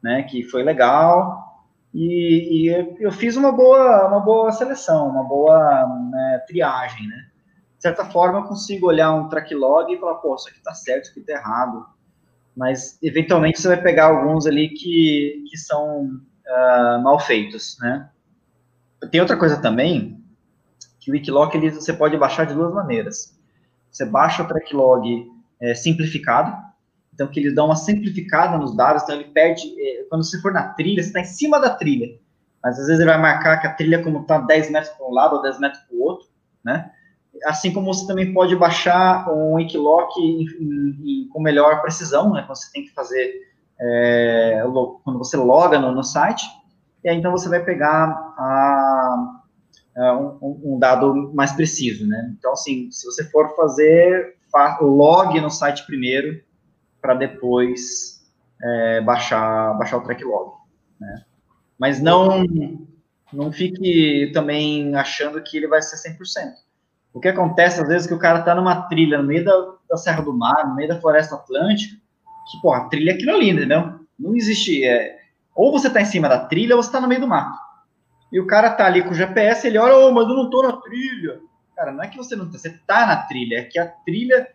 né, que foi legal, e, e eu fiz uma boa, uma boa seleção, uma boa né, triagem, né? de certa forma, eu consigo olhar um track log e falar, pô, isso aqui tá certo, isso aqui tá errado. Mas, eventualmente, você vai pegar alguns ali que, que são uh, mal feitos, né? Tem outra coisa também, que o Wikiloc ele, você pode baixar de duas maneiras. Você baixa o track log é, simplificado, então que eles dão uma simplificada nos dados, então ele perde, é, quando você for na trilha, você está em cima da trilha, mas às vezes ele vai marcar que a trilha como está 10 metros para um lado ou 10 metros para o outro, né? Assim como você também pode baixar um Wikiloc com melhor precisão, né? Quando você tem que fazer, é, quando você loga no, no, site, e aí então você vai pegar a um, um, dado mais preciso, né? Então, assim, se você for fazer, log no site primeiro, para depois é, baixar, baixar o track log, né? Mas não, não fique também achando que ele vai ser 100%. O que acontece, às vezes, é que o cara tá numa trilha no meio da, da Serra do Mar, no meio da Floresta Atlântica, que, pô, a trilha é aquilo ali, entendeu? Não existe... É, ou você tá em cima da trilha, ou você tá no meio do mato. E o cara tá ali com o GPS, ele olha, oh, mas eu não tô na trilha. Cara, não é que você não tá, você tá na trilha, é que a trilha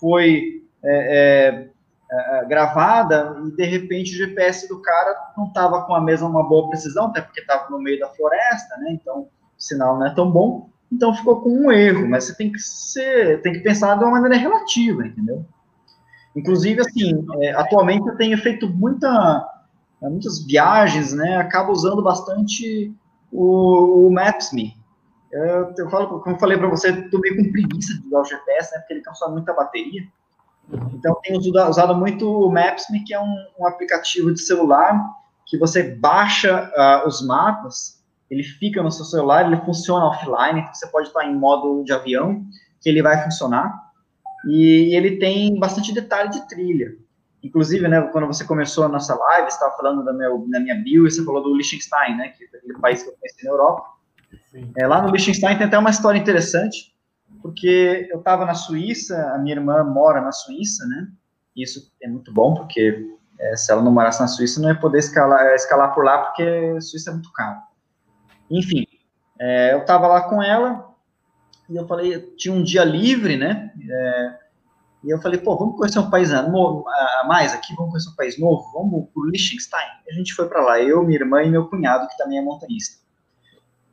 foi é, é, é, gravada e de repente o GPS do cara não estava com a mesma uma boa precisão, até porque estava no meio da floresta, né? Então o sinal não é tão bom, então ficou com um erro. Mas você tem que ser, tem que pensar de uma maneira relativa, entendeu? Inclusive assim, é, atualmente eu tenho feito muita, muitas viagens, né? Acabo usando bastante o, o Maps.me. Eu, eu falo, como eu falei para você, estou meio com preguiça de usar o GPS, né? Porque ele consome muita bateria. Então, tenho usado muito o Maps.me, que é um, um, aplicativo de celular que você baixa uh, os mapas, ele fica no seu celular, ele funciona offline, então você pode estar em modo de avião, que ele vai funcionar. E ele tem bastante detalhe de trilha. Inclusive, né, quando você começou a nossa live, você estava falando da, meu, da minha bio e você falou do Liechtenstein, né, que é aquele país que eu conheci na Europa. É, lá no Liechtenstein tem até uma história interessante, porque eu estava na Suíça, a minha irmã mora na Suíça, né? Isso é muito bom, porque é, se ela não morasse na Suíça, não ia poder escalar, escalar por lá, porque a Suíça é muito caro. Enfim, é, eu estava lá com ela, e eu falei, tinha um dia livre, né? É, e eu falei, pô, vamos conhecer um país novo, a mais aqui, vamos conhecer um país novo, vamos para o Liechtenstein. A gente foi para lá, eu, minha irmã e meu cunhado, que também é montanhista.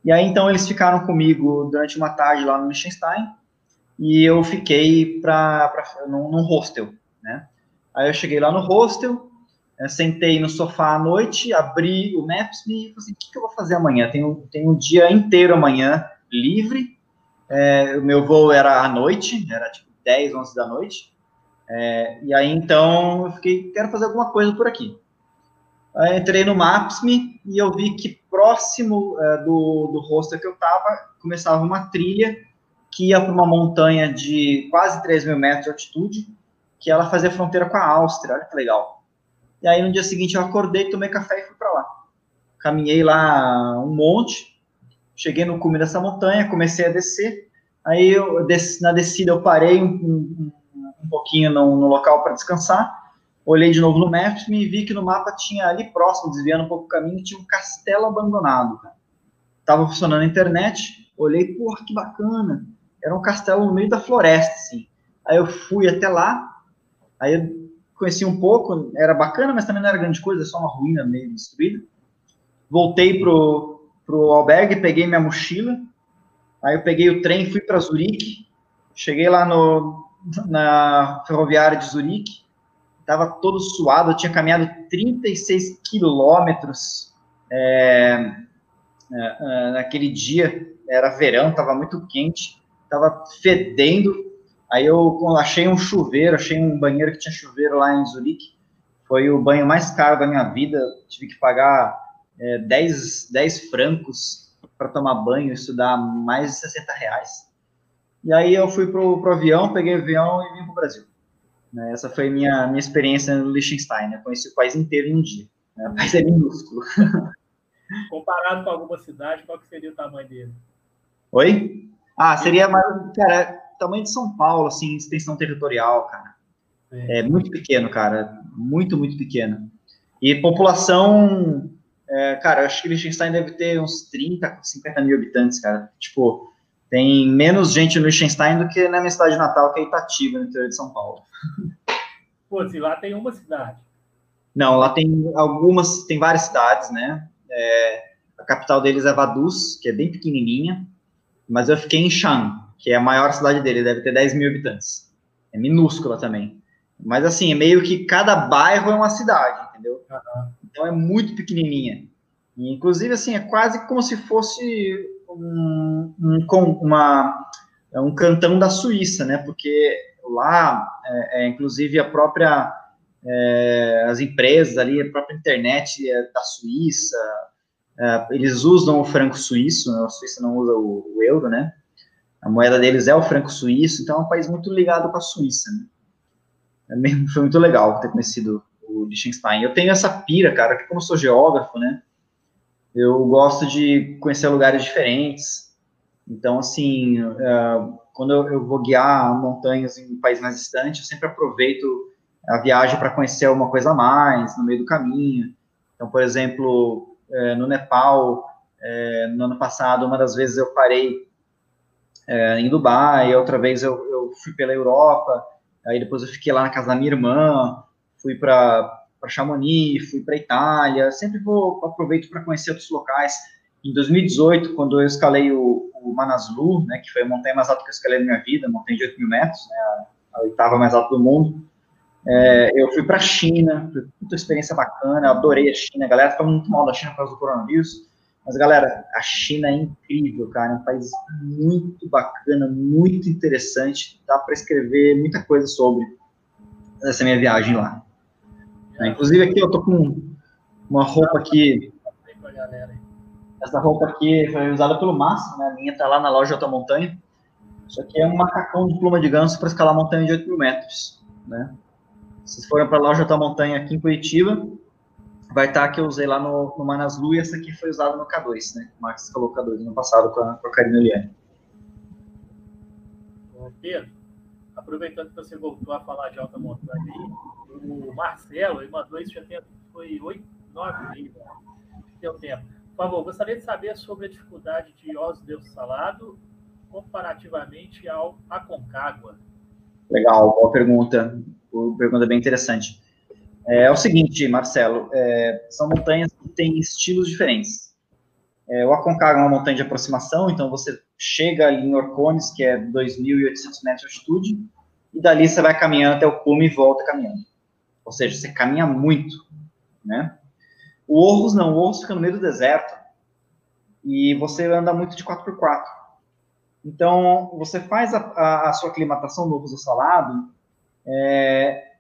E aí, então, eles ficaram comigo durante uma tarde lá no Liechtenstein, e eu fiquei para num, num hostel, né? Aí eu cheguei lá no hostel, eh, sentei no sofá à noite, abri o Maps.me e falei assim, o que, que, eu vou fazer amanhã? Tenho, tenho um dia inteiro amanhã livre, é, o meu voo era à noite, era tipo 10, 11 da noite, é, e aí então eu fiquei, quero fazer alguma coisa por aqui. Aí entrei no Maps.me e eu vi que próximo é, do, do hostel que eu estava, começava uma trilha que ia para uma montanha de quase 3 mil metros de altitude, que ela fazia fronteira com a Áustria, olha que legal. E aí no dia seguinte eu acordei, tomei café e fui para lá. Caminhei lá um monte, cheguei no cume dessa montanha, comecei a descer, aí eu, na descida eu parei um, um, um pouquinho no, no local para descansar, olhei de novo no Maps e vi que no mapa tinha ali próximo, desviando um pouco o caminho, tinha um castelo abandonado. Cara. Tava funcionando a internet, olhei, porra, que bacana. Era um castelo no meio da floresta, assim. Aí eu fui até lá, aí eu conheci um pouco, era bacana, mas também não era grande coisa, só uma ruína meio destruída. Voltei pro, pro albergue, peguei minha mochila, aí eu peguei o trem, fui para Zurique, cheguei lá no, na ferroviária de Zurique, estava todo suado, eu tinha caminhado 36 quilômetros é, é, é, naquele dia, era verão, estava muito quente, estava fedendo, aí eu achei um chuveiro, achei um banheiro que tinha chuveiro lá em Zurique, foi o banho mais caro da minha vida, tive que pagar é, 10, 10 francos para tomar banho, isso dá mais de 60 reais. E aí eu fui pro, pro avião, peguei o avião e vim pro Brasil. Né? Essa foi minha minha experiência no Liechtenstein. Né? Conheci o país inteiro em um dia. Né? O país é minúsculo. Comparado com alguma cidade, qual que seria o tamanho dele? Oi? Ah, seria mais, cara, tamanho de São Paulo, assim, extensão territorial, cara. É, é muito pequeno, cara. Muito, muito pequeno. E população, é, cara, acho que Liechtenstein deve ter uns 30, 50 mil habitantes, cara. Tipo, Tem menos gente no Liechtenstein do que na minha cidade natal, que é Itatiba, no interior de São Paulo. Pô, se lá tem uma cidade. Não, lá tem algumas, tem várias cidades, né? É, a capital deles é Vaduz, que é bem pequenininha, mas eu fiquei em Shan, que é a maior cidade dele, deve ter 10 mil habitantes. É minúscula também. Mas assim, é meio que cada bairro é uma cidade, entendeu? Uhum. Então é muito pequenininha. Inclusive, assim, é quase como se fosse um, um, uma, é um cantão da Suíça, né? Porque lá, é, é inclusive, a própria, é, as empresas ali, a própria internet é da Suíça, é, eles usam o franco suíço, a Suíça não usa o, o, euro, né? A moeda deles é o franco suíço, então é um país muito ligado com a Suíça, né? É foi muito legal ter conhecido o Liechtenstein. Eu tenho essa pira, cara, que como eu sou geógrafo, né? Eu gosto de conhecer lugares diferentes. Então, assim, uh, quando eu, eu, vou guiar montanhas em um país mais distante, eu sempre aproveito a viagem para conhecer alguma coisa a mais no meio do caminho. Então, por exemplo, é, no Nepal, é, no ano passado, uma das vezes eu parei é, em Dubai, outra vez eu, eu, fui pela Europa, aí depois eu fiquei lá na casa da minha irmã, fui para Chamonix, fui para Itália, sempre vou aproveito para conhecer outros locais. Em 2018, quando eu escalei o, o Manaslu, né, que foi a montanha mais alta que eu escalei na minha vida, montanha de 8 mil metros, né, a, oitava mais alta do mundo, é, eu fui para a China, foi uma experiência bacana, adorei a China, a galera fica muito mal da China por causa do coronavírus, mas galera, a China é incrível, cara, é um país muito bacana, muito interessante, dá para escrever muita coisa sobre essa minha viagem lá. É, inclusive aqui eu tô com uma roupa aqui. Essa roupa aqui foi usada pelo Márcio, né? A minha tá lá na loja Alta Montanha. Isso aqui é um macacão de pluma de ganso para escalar montanha de 8 mil metros, né? Se vocês forem para a loja Alta Montanha aqui em Curitiba, vai estar tá que eu usei lá no, no Manaslu e essa aqui foi usada no K2, né? O Max escalou K2 no passado com a, com a Karina Liane. Pedro, aproveitando que você voltou a falar de alta montanha aí, o Marcelo, ele mandou isso já tem, foi oito, nove tem um tempo. Por favor, gostaria de saber sobre a dificuldade de Osso Deus Salado comparativamente ao Aconcagua. Legal, boa pergunta. Uma pergunta bem interessante. É, é o seguinte, Marcelo, é, são montanhas que têm estilos diferentes. É, o Aconcagua é uma montanha de aproximação, então você chega ali em Orcones, que é 2.800 metros de altitude, e dali você vai caminhando até o cume e volta caminhando. Ou seja, você caminha muito, né? O Orros não, o Orros fica no meio do deserto e você anda muito de 4x4. Então, você faz a, a, a sua aclimatação no Orros do Salado é,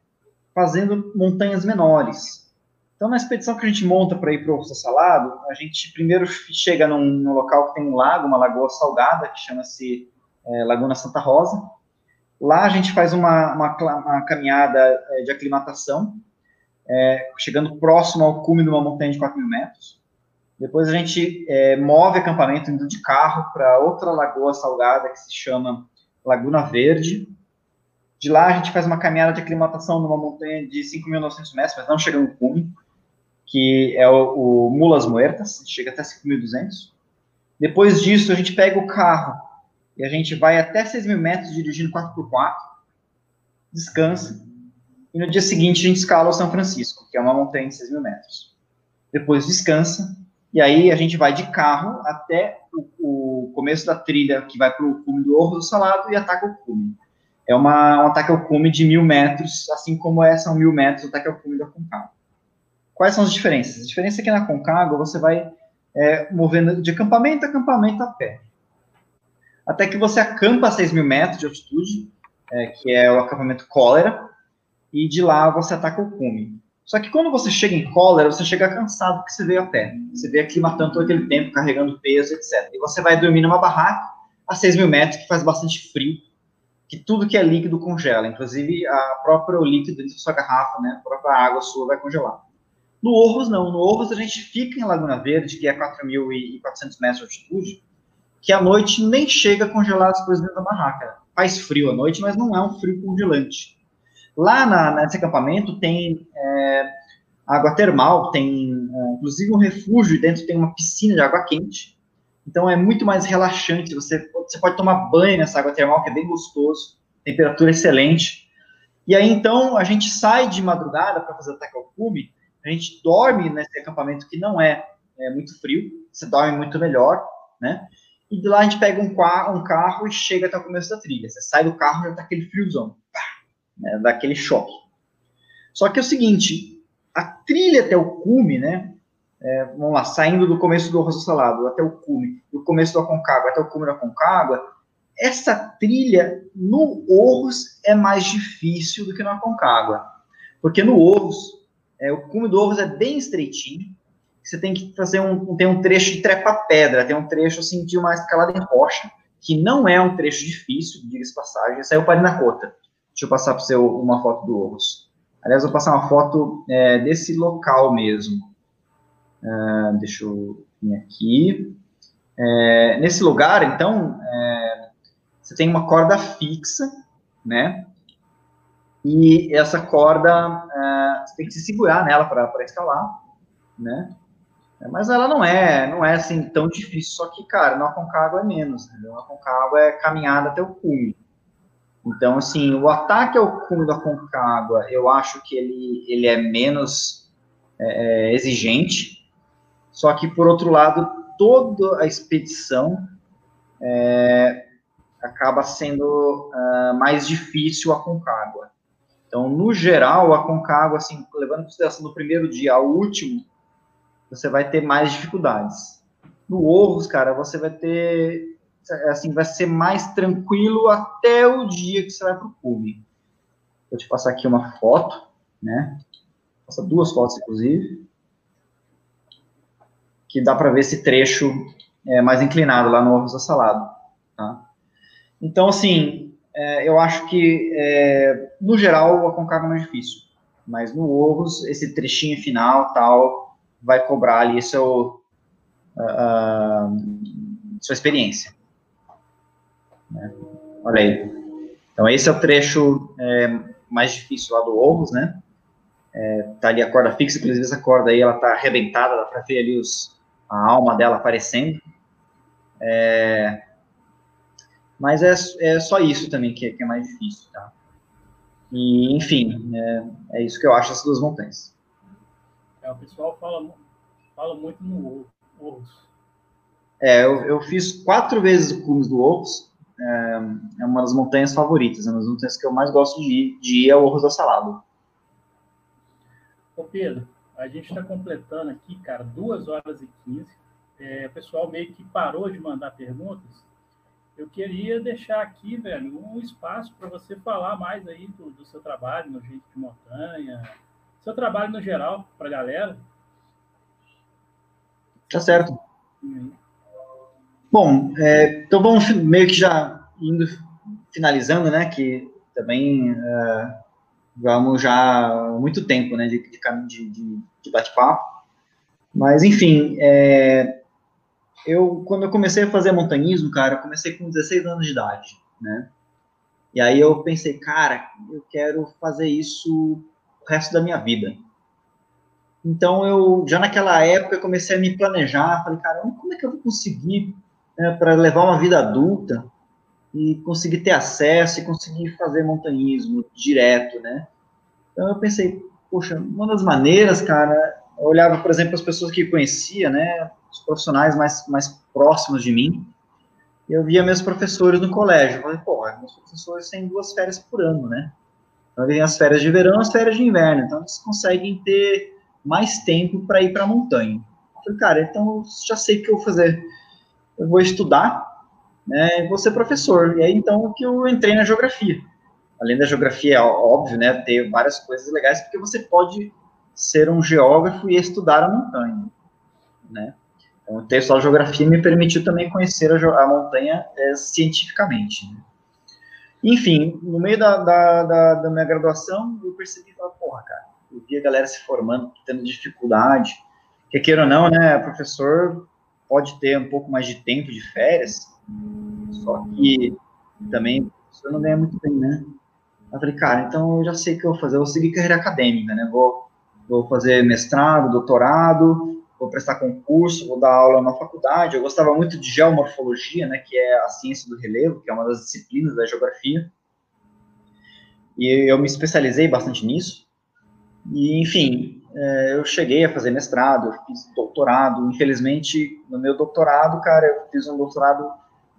fazendo montanhas menores. Então, na expedição que a gente monta para ir para o Orros do Salado, a gente primeiro chega num, num, local que tem um lago, uma lagoa salgada, que chama-se é, Laguna Santa Rosa, Lá a gente faz uma, uma, uma caminhada é, de aclimatação, é, chegando próximo ao cume de uma montanha de 4 mil metros. Depois a gente é, move acampamento indo de carro para outra lagoa salgada que se chama Laguna Verde. De lá a gente faz uma caminhada de aclimatação numa montanha de 5.900 metros, mas não chega no cume, que é o, o Mulas Muertas, chega até 5.200. Depois disso a gente pega o carro e a gente vai até 6 mil metros dirigindo 4x4, descansa, e no dia seguinte a gente escala o São Francisco, que é uma montanha de 6 mil metros. Depois descansa, e aí a gente vai de carro até o, o começo da trilha, que vai para o cume do Orro do Salado, e ataca o cume. É uma, um ataque ao cume de mil metros, assim como é, são mil metros o ataque ao cume da Concagua. Quais são as diferenças? A diferença é que na Concagua você vai é, movendo de acampamento a acampamento a pé até que você acampa a 6 mil metros de altitude, é, que é o acampamento cólera, e de lá você ataca o cume. Só que quando você chega em cólera, você chega cansado porque você veio a pé. Você veio aclimatando todo aquele tempo, carregando peso, etc. E você vai dormir numa barraca a 6 mil metros, que faz bastante frio, que tudo que é líquido congela, inclusive a própria líquido dentro da sua garrafa, né, a própria água sua vai congelar. No Orros, não. No Orros, a gente fica em Laguna Verde, que é 4.400 metros de altitude, que à noite nem chega a congelar as coisas dentro da barraca. Faz frio à noite, mas não é um frio congelante. Lá na, nesse acampamento tem é, água termal, tem é, inclusive um refúgio, dentro tem uma piscina de água quente. Então é muito mais relaxante. Você, você pode tomar banho nessa água termal, que é bem gostoso, temperatura excelente. E aí então a gente sai de madrugada para fazer ataque ao cume, a gente dorme nesse acampamento que não é, é, muito frio, você dorme muito melhor, né? E de lá a gente pega um, um carro e chega até o começo da trilha. Você sai do carro e já tá aquele friozão, pá, né, daquele choque. Só que é o seguinte, a trilha até o cume, né? É, vamos lá, saindo do começo do Rosa Salado até o cume, do começo do Aconcagua até o cume do Aconcagua, essa trilha no Orros é mais difícil do que no Aconcagua. Porque no Orros, é, o cume do Orros é bem estreitinho, você tem que fazer um, tem um trecho de trepa-pedra, tem um trecho assim de uma escalada em rocha, que não é um trecho difícil, diga-se passagem, aí é o Parinacota. Deixa eu passar para você uma foto do Orros. Aliás, vou passar uma foto é, desse local mesmo. Uh, deixa eu vir aqui. É, nesse lugar, então, é, você tem uma corda fixa, né? E essa corda, é, você tem que se segurar nela para escalar, né? Mas ela não é, não é assim tão difícil, só que, cara, no Aconcagua é menos, entendeu? No Aconcagua é caminhada até o cume. Então, assim, o ataque ao cume do Aconcagua, eu acho que ele, ele é menos é, exigente, só que, por outro lado, toda a expedição é, acaba sendo uh, mais difícil a Concagua. Então, no geral, a Concagua, assim, levando em consideração no primeiro dia ao último, você vai ter mais dificuldades. No Orros, cara, você vai ter, assim, vai ser mais tranquilo até o dia que você vai para o cume. Vou te passar aqui uma foto, né? Passa duas fotos, inclusive que dá para ver esse trecho é, mais inclinado lá no Orros Salado. Tá? Então, assim, é, eu acho que, é, no geral, a Concagua é mais difícil, mas no Orros, esse trechinho final, tal, vai cobrar ali seu, uh, sua experiência. Né? Olha aí. Então, esse é o trecho é, mais difícil lá do Orros, né? É, tá ali a corda fixa, inclusive essa corda aí, ela tá arrebentada, dá para ver ali os, a alma dela aparecendo. É, mas é, é só isso também que, que é mais difícil, tá? E, enfim, é, é isso que eu acho das duas montanhas. É, o pessoal fala, fala muito no Orros. É, eu, eu fiz quatro vezes o Cumes do Orros. É, é, uma das montanhas favoritas, é uma das montanhas que eu mais gosto de ir, de ir é o Orros da Salada. Ô Pedro, a gente está completando aqui, cara, duas horas e quinze. É, o pessoal meio que parou de mandar perguntas. Eu queria deixar aqui, velho, um espaço para você falar mais aí do, do, seu trabalho no Jeito de Montanha, seu trabalho no geral, para a galera. Tá certo. Uhum. Bom, é, então vamos meio que já indo finalizando, né? Que também uh, vamos já há muito tempo, né, de, de, de, de bate-papo. Mas, enfim, é, eu, quando eu comecei a fazer montanhismo, cara, eu comecei com 16 anos de idade, né? E aí eu pensei, cara, eu quero fazer isso o resto da minha vida. Então, eu, já naquela época, comecei a me planejar, falei, cara, como é que eu vou conseguir né, para levar uma vida adulta e conseguir ter acesso e conseguir fazer montanhismo direto, né? Então eu pensei, poxa, uma das maneiras, cara, eu olhava, por exemplo, as pessoas que conhecia, né, os profissionais mais, mais próximos de mim, eu via meus professores no colégio. Falei, pô, meus professores têm duas férias por ano, né? Então, tem as férias de verão as férias de inverno. Então, eles conseguem ter mais tempo para ir para a montanha. Eu falei, cara, então já sei o que eu vou fazer. Eu vou estudar né, vou ser professor. E aí, então, que eu entrei na geografia. Além da geografia, é óbvio, né, ter várias coisas legais, porque você pode ser um geógrafo e estudar a montanha, né. Então, texto da geografia me permitiu também conhecer a, a montanha é, cientificamente. Né? Enfim, no meio da, da, da, da, minha graduação, eu percebi, porra, cara, eu vi a galera se formando, tendo dificuldade, que queira ou não, né, professor pode ter um pouco mais de tempo de férias, só que também você não ganha muito bem, né? Eu falei, cara, então eu já sei o que eu vou fazer, eu vou seguir carreira acadêmica, né? Vou, vou fazer mestrado, doutorado, vou prestar concurso, vou dar aula na faculdade. Eu gostava muito de geomorfologia, né, que é a ciência do relevo, que é uma das disciplinas da geografia. E eu me especializei bastante nisso. E, enfim, é, eu cheguei a fazer mestrado, eu fiz doutorado. Infelizmente, no meu doutorado, cara, eu fiz um doutorado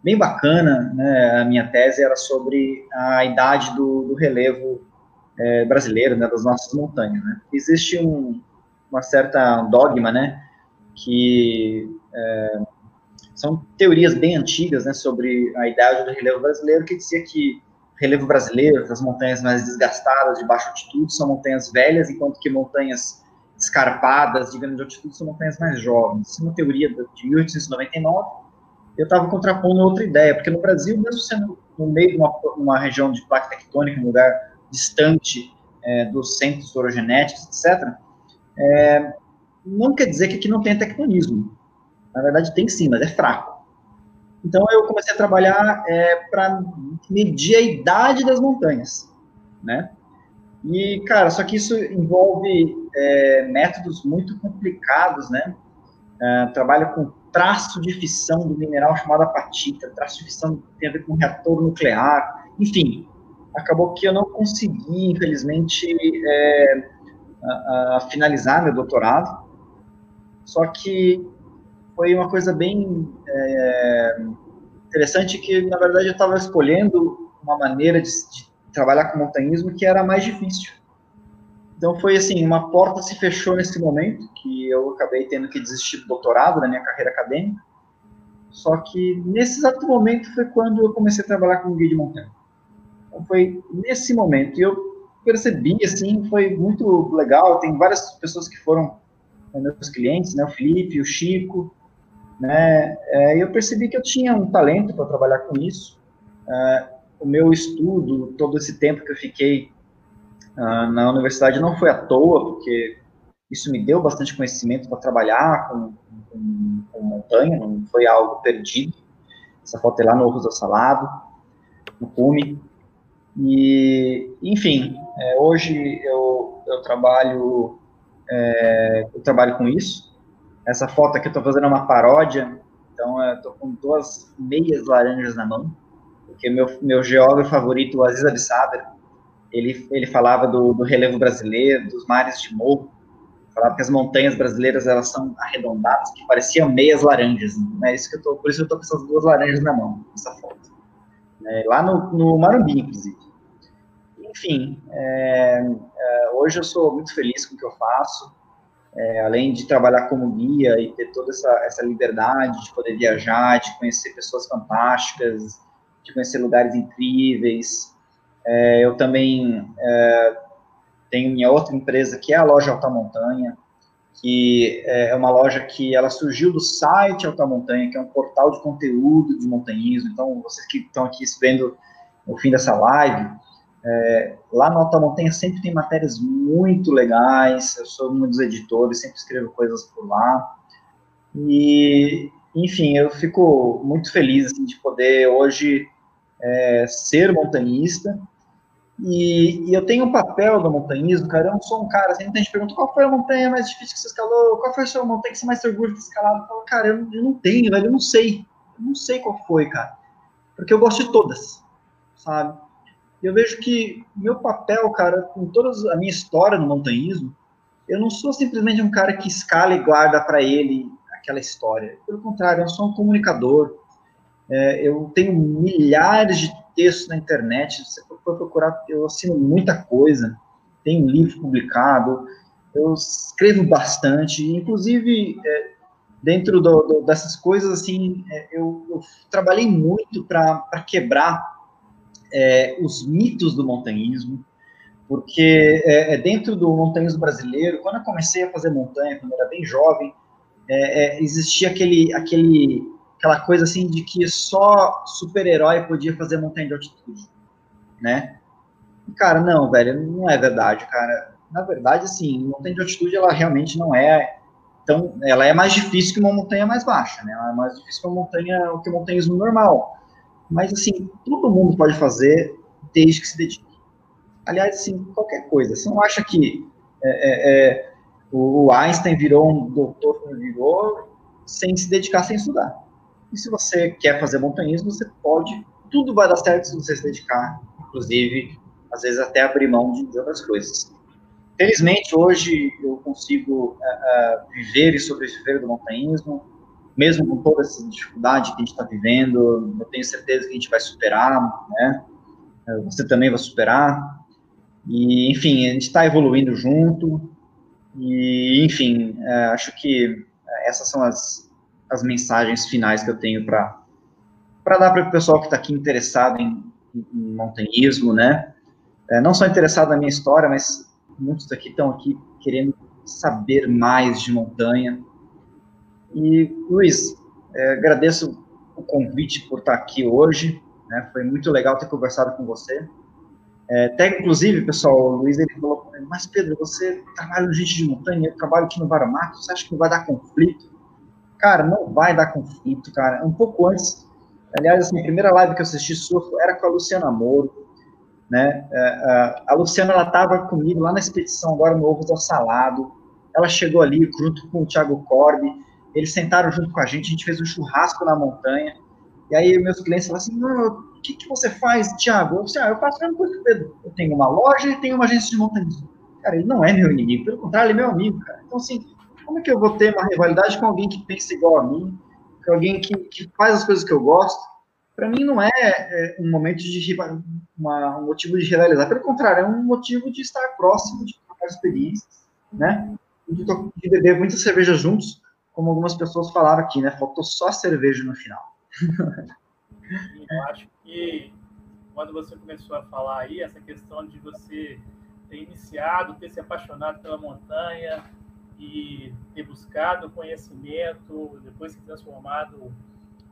bem bacana, né? A minha tese era sobre a idade do, do relevo é, brasileiro, né, das nossas montanhas, né? Existe um, uma certa dogma, né, que é, são teorias bem antigas, né, sobre a idade do relevo brasileiro, que dizia que relevo brasileiro, as montanhas mais desgastadas, de baixa altitude, são montanhas velhas, enquanto que montanhas escarpadas, de grande altitude, são montanhas mais jovens. Isso é uma teoria de 1899, eu estava contrapondo outra ideia, porque no Brasil, mesmo sendo no meio de uma, uma região de placa tectônica, um lugar distante é, dos centros orogenéticos, etc., é, não quer dizer que aqui não tenha tectonismo. Na verdade, tem sim, mas é fraco. Então, eu comecei a trabalhar é, para medir a idade das montanhas, né? E, cara, só que isso envolve é, métodos muito complicados, né? É, trabalho com traço de fissão do mineral chamado apatita, traço de fissão tem a ver com reator nuclear, enfim, acabou que eu não consegui, infelizmente, é, a, a finalizar meu doutorado, só que foi uma coisa bem é, interessante que, na verdade, eu estava escolhendo uma maneira de, de, trabalhar com montanhismo que era mais difícil. Então foi assim, uma porta se fechou nesse momento, que eu acabei tendo que desistir do doutorado da minha carreira acadêmica. Só que nesse exato momento foi quando eu comecei a trabalhar com guia de montanha. Então foi nesse momento. E eu percebi, assim, foi muito legal. Tem várias pessoas que foram meus clientes, né? O Felipe, o Chico, né? É, eu percebi que eu tinha um talento para trabalhar com isso. É, o meu estudo, todo esse tempo que eu fiquei uh, na universidade não foi à toa, porque isso me deu bastante conhecimento para trabalhar com, com, com, montanha, não foi algo perdido. Essa foto é lá no Rosa Salado, no Cume. E, enfim, é, hoje eu, eu trabalho é, eu trabalho com isso. Essa foto aqui eu estou fazendo uma paródia, então eu estou com duas meias laranjas na mão, porque meu, meu geógrafo favorito, o Aziz Abissaber, ele, ele falava do, do relevo brasileiro, dos mares de morro, falava que as montanhas brasileiras elas são arredondadas, que pareciam meias laranjas. Né? Isso que eu tô, por isso eu estou com essas duas laranjas na mão, essa foto. É, lá no, no Marumbi, inclusive. Enfim, é, é, hoje eu sou muito feliz com o que eu faço. É, além de trabalhar como guia e ter toda essa, essa liberdade de poder viajar, de conhecer pessoas fantásticas, de conhecer lugares incríveis, é, eu também é, tenho minha outra empresa, que é a loja Alta Montanha, que é uma loja que ela surgiu do site Alta Montanha, que é um portal de conteúdo de montanhismo. Então, vocês que estão aqui vendo o fim dessa live, é, lá no Alta Montanha sempre tem matérias muito legais. Eu sou um dos editores, sempre escrevo coisas por lá. E, enfim, eu fico muito feliz assim, de poder hoje é, ser montanhista e, e, eu tenho um papel do montanhismo, cara. Eu não sou um cara, assim, muita gente pergunta qual foi a montanha mais difícil que você escalou, qual foi a sua montanha que você mais se orgulha de escalado. Eu falo, cara, eu, eu, não tenho, velho, eu não sei. Eu não sei qual foi, cara. Porque eu gosto de todas, sabe? E eu vejo que meu papel, cara, com toda a minha história no montanhismo, eu não sou simplesmente um cara que escala e guarda para ele aquela história. Pelo contrário, eu sou um comunicador. É, eu tenho milhares de textos na internet, se você for procurar, eu assino muita coisa, tenho livro publicado, eu escrevo bastante, inclusive é, dentro do, do, dessas coisas, assim, é, eu, eu, trabalhei muito para quebrar é, os mitos do montanhismo, porque é, é, dentro do montanhismo brasileiro, quando eu comecei a fazer montanha, quando eu era bem jovem, é, existia aquele, aquele aquela coisa assim de que só super-herói podia fazer montanha de altitude, né? Cara, não, velho, não é verdade, cara. Na verdade, assim, montanha de altitude, ela realmente não é tão... Ela é mais difícil que uma montanha mais baixa, né? Ela é mais difícil que uma montanha, que montanhismo normal. Mas, assim, todo mundo pode fazer desde que se dedique. Aliás, assim, qualquer coisa. Você não acha que é, é, é O Einstein virou um doutor como virou sem se dedicar, sem estudar. E se você quer fazer montanhismo, você pode, tudo vai dar certo se você se dedicar, inclusive, às vezes até abrir mão de outras coisas. Felizmente, hoje eu consigo uh, uh, viver e sobreviver do montanhismo, mesmo com toda essa dificuldade que a gente está vivendo, eu tenho certeza que a gente vai superar, né? Você também vai superar. E, enfim, a gente está evoluindo junto. E, enfim, uh, acho que essas são as, as mensagens finais que eu tenho para dar para o pessoal que está aqui interessado em, em montanhismo, né? não só interessado na minha história, mas muitos daqui estão aqui querendo saber mais de montanha. E, Luiz, é, agradeço o convite por estar aqui hoje. Né? Foi muito legal ter conversado com você. É, até, inclusive, pessoal, o Luiz ele falou, mas Pedro, você trabalha no Gente de Montanha, eu trabalho aqui no Baramato, você acha que não vai dar conflito? Cara, não vai dar conflito, cara. Um pouco antes, aliás, assim, a primeira live que eu assisti sua era com a Luciana Moro, né? É, a Luciana ela estava comigo lá na expedição agora no Ovo do Salado. Ela chegou ali junto com o Thiago Corbi. Eles sentaram junto com a gente. A gente fez um churrasco na montanha. E aí meus clientes falaram assim: o que, que você faz, Thiago? Eu disse: ah, eu faço a mesma coisa. Eu tenho uma loja e tenho uma agência de montanhismo. Cara, ele não é meu inimigo. Pelo contrário, ele é meu amigo, cara. Então assim, como é que eu vou ter uma rivalidade com alguém que pensa igual a mim? Com alguém que, que faz as coisas que eu gosto? para mim não é, é, um momento de uma, um motivo de rivalizar, pelo contrário, é um motivo de estar próximo, de trocar experiências, né? De, de, beber muita cerveja juntos, como algumas pessoas falaram aqui, né? Faltou só cerveja no final. Eu acho que quando você começou a falar aí, essa questão de você ter iniciado, ter se apaixonado pela montanha e ter buscado conhecimento, depois se transformado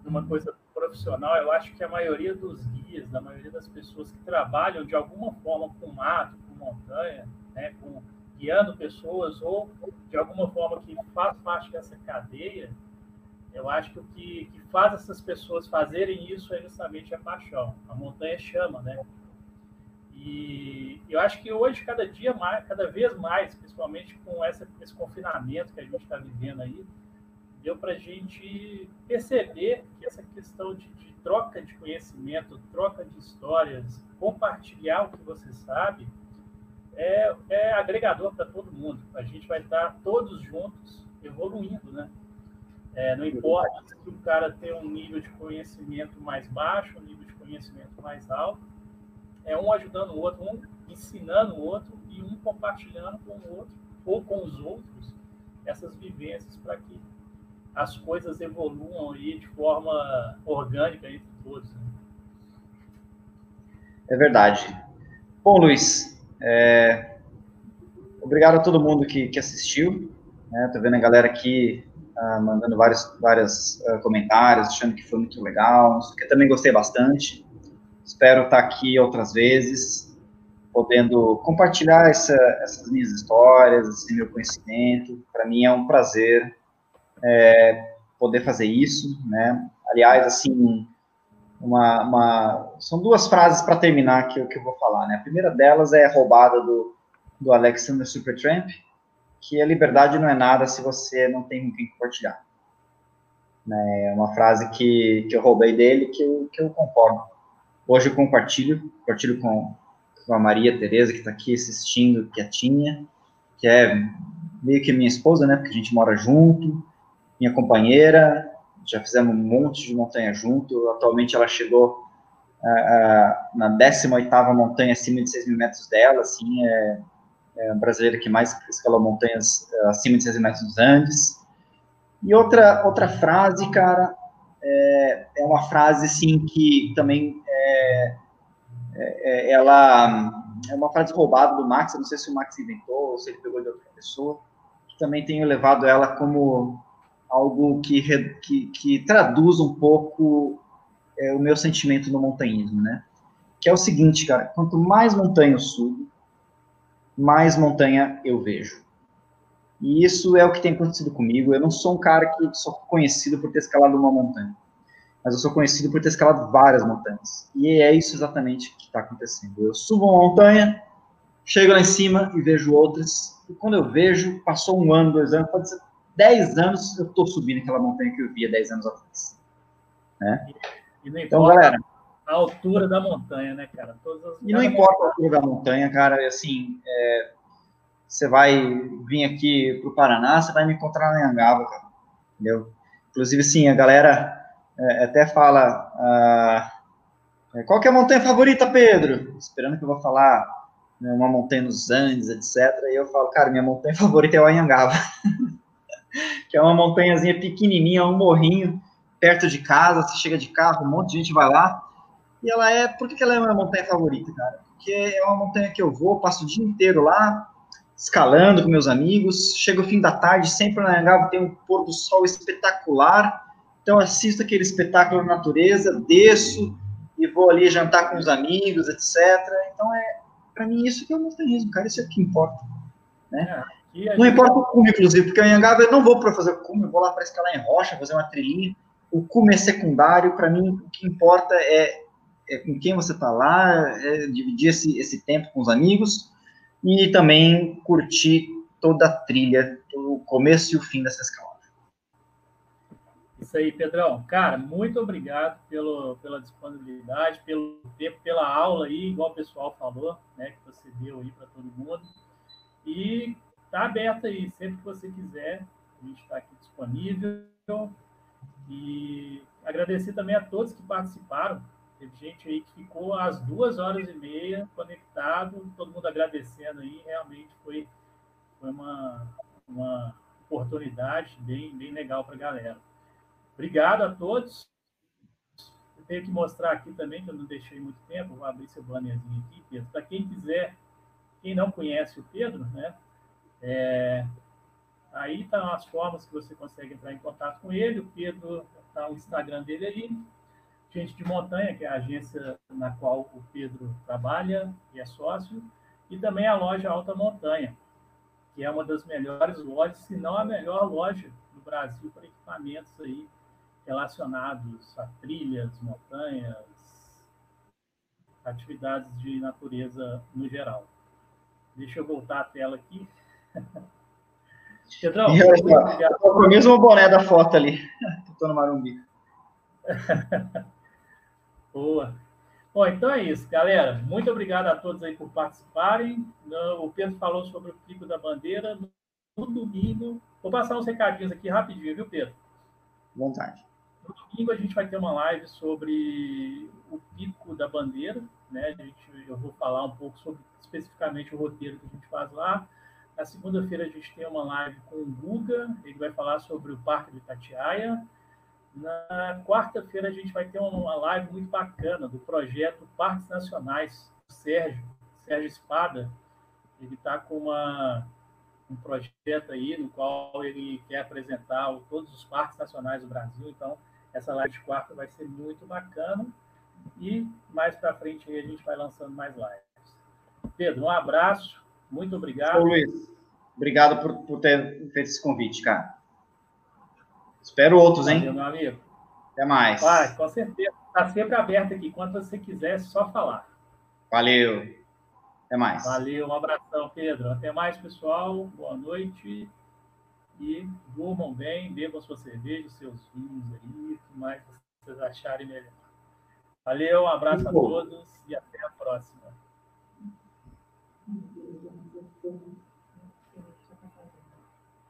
numa coisa profissional, eu acho que a maioria dos guias, da maioria das pessoas que trabalham de alguma forma com mato, com montanha, né, com, guiando pessoas ou de alguma forma que faz parte dessa cadeia, eu acho que o que, que faz essas pessoas fazerem isso é justamente a paixão. A montanha chama, né? E eu acho que hoje, cada dia mais, cada vez mais, principalmente com essa, esse confinamento que a gente está vivendo aí, deu para a gente perceber que essa questão de, de, troca de conhecimento, troca de histórias, compartilhar o que você sabe, é, é agregador para todo mundo. A gente vai estar todos juntos evoluindo, né? É, não importa se o cara tem um nível de conhecimento mais baixo, um nível de conhecimento mais alto, é um ajudando o outro, um ensinando o outro e um compartilhando com o outro ou com os outros essas vivências para que as coisas evoluam aí de forma orgânica entre todos. Né? É verdade. Bom, Luiz, é... obrigado a todo mundo que, que assistiu. Né? Tô vendo a galera aqui uh, mandando vários, vários uh, comentários, achando que foi muito legal. Que também gostei bastante. Espero estar aqui outras vezes, podendo compartilhar essa, essas minhas histórias, esse meu conhecimento. Para mim é um prazer é, poder fazer isso, né? Aliás, assim, uma, uma são duas frases para terminar que eu, que eu vou falar, né? A primeira delas é roubada do, do Alexander Supertramp, que a liberdade não é nada se você não tem com quem compartilhar. Né? É uma frase que, que eu roubei dele que eu, que eu concordo. Hoje eu compartilho, compartilho com, com a Maria Tereza, que está aqui assistindo, quietinha, que é meio que minha esposa, né? Porque a gente mora junto, minha companheira, já fizemos um monte de montanha junto. Atualmente ela chegou uh, na 18ª montanha acima de 6 mil metros dela, assim, é, é a brasileira que mais escalou montanhas uh, acima de 6 mil metros dos Andes. E outra, outra frase, cara, é, é uma frase, assim, que também é, é, é ela é uma frase roubada do Max, eu não sei se o Max inventou ou se ele pegou de outra pessoa, que também tenho levado ela como algo que, que, que traduz um pouco é, o meu sentimento no montanhismo, né? Que é o seguinte, cara, quanto mais montanha eu subo, mais montanha eu vejo. E isso é o que tem acontecido comigo. Eu não sou um cara que sou conhecido por ter escalado uma montanha, mas eu sou conhecido por ter escalado várias montanhas. E é isso exatamente que está acontecendo. Eu subo uma montanha chego lá em cima e vejo outras. E quando eu vejo, passou um ano, dois anos, pode ser dez anos, eu estou subindo aquela montanha que eu via dez anos atrás. Né? E, e então, galera. A altura da montanha, né, cara? e não importa a altura da montanha, cara, assim, é, você vai vir aqui para o Paraná, você vai me encontrar na Angaba, cara. Entendeu? Inclusive, sim, a galera é, até fala. Ah, é, qual que é a montanha favorita, Pedro? Esperando que eu vou falar né, uma montanha nos Andes, etc. E eu falo, cara, minha montanha favorita é o Anhangaba. que é uma montanhazinha pequenininha, um morrinho, perto de casa, você chega de carro, um monte de gente vai lá. E ela é, por que, ela é minha montanha favorita, cara? Porque é uma montanha que eu vou, passo o dia inteiro lá, escalando com meus amigos. Chega o fim da tarde, sempre na Anhangaba tem um pôr do sol espetacular. Então assisto aquele espetáculo na natureza, desço e vou ali jantar com os amigos, etc. Então é, para mim isso que é o montanhismo, cara, isso é o que importa, né? É, não importa o cume, inclusive, porque em Anhangaba eu não vou para fazer cume, eu vou lá para escalar em rocha, fazer uma trilhinha. O cume é secundário, para mim o que importa é, é com quem você está lá, é dividir esse, esse tempo com os amigos e também curtir toda a trilha, o começo e o fim dessa escalada. Isso aí, Pedrão. Cara, muito obrigado pelo, pela disponibilidade, pelo tempo, pela aula aí, igual o pessoal falou, né, que você deu aí para todo mundo. E tá aberto aí, sempre que você quiser, a gente está aqui disponível. E agradecer também a todos que participaram, Teve gente aí que ficou às duas horas e meia conectado, todo mundo agradecendo aí. Realmente foi, foi uma, uma oportunidade bem, bem legal para a galera. Obrigado a todos. Eu tenho que mostrar aqui também, que eu não deixei muito tempo, vou abrir seu bannerzinho aqui, Pedro. Para quem quiser, quem não conhece o Pedro, né? É, aí estão tá as formas que você consegue entrar em contato com ele. O Pedro está o Instagram dele aí, Gente de Montanha, que é a agência na qual o Pedro trabalha e é sócio, e também a loja Alta Montanha, que é uma das melhores lojas, se não a melhor loja do Brasil para equipamentos aí relacionados a trilhas, montanhas, atividades de natureza no geral. Deixa eu voltar a tela aqui. Pedrão, eu com o mesmo boné da foto ali. Estou no Marumbi. Boa. Bom, então é isso, galera. Muito obrigado a todos aí por participarem. O Pedro falou sobre o Pico da Bandeira no domingo. Vou passar uns recadinhos aqui rapidinho, viu, Pedro? Vontade. No domingo a gente vai ter uma live sobre o Pico da Bandeira, né? A gente, eu vou falar um pouco sobre especificamente o roteiro que a gente faz lá. Na segunda-feira a gente tem uma live com o Guga, ele vai falar sobre o Parque de Itatiaia. Na quarta-feira a gente vai ter uma live muito bacana do projeto Parques Nacionais, o Sérgio, Sérgio Espada. Ele está com uma, um projeto aí no qual ele quer apresentar todos os parques nacionais do Brasil. Então, essa live de quarta vai ser muito bacana. E mais para frente a gente vai lançando mais lives. Pedro, um abraço, muito obrigado. Ô, Luiz, obrigado por, por ter feito esse convite, cara. Espero outros, hein? Valeu, meu amigo. Até mais. Vai, com certeza. Está sempre aberto aqui. Quando você quiser, é só falar. Valeu. Até mais. Valeu, um abração, Pedro. Até mais, pessoal. Boa noite. E durmam bem, bebam sua cerveja, seus vinhos aí, o que mais vocês acharem melhor. Valeu, um abraço a todos e até a próxima.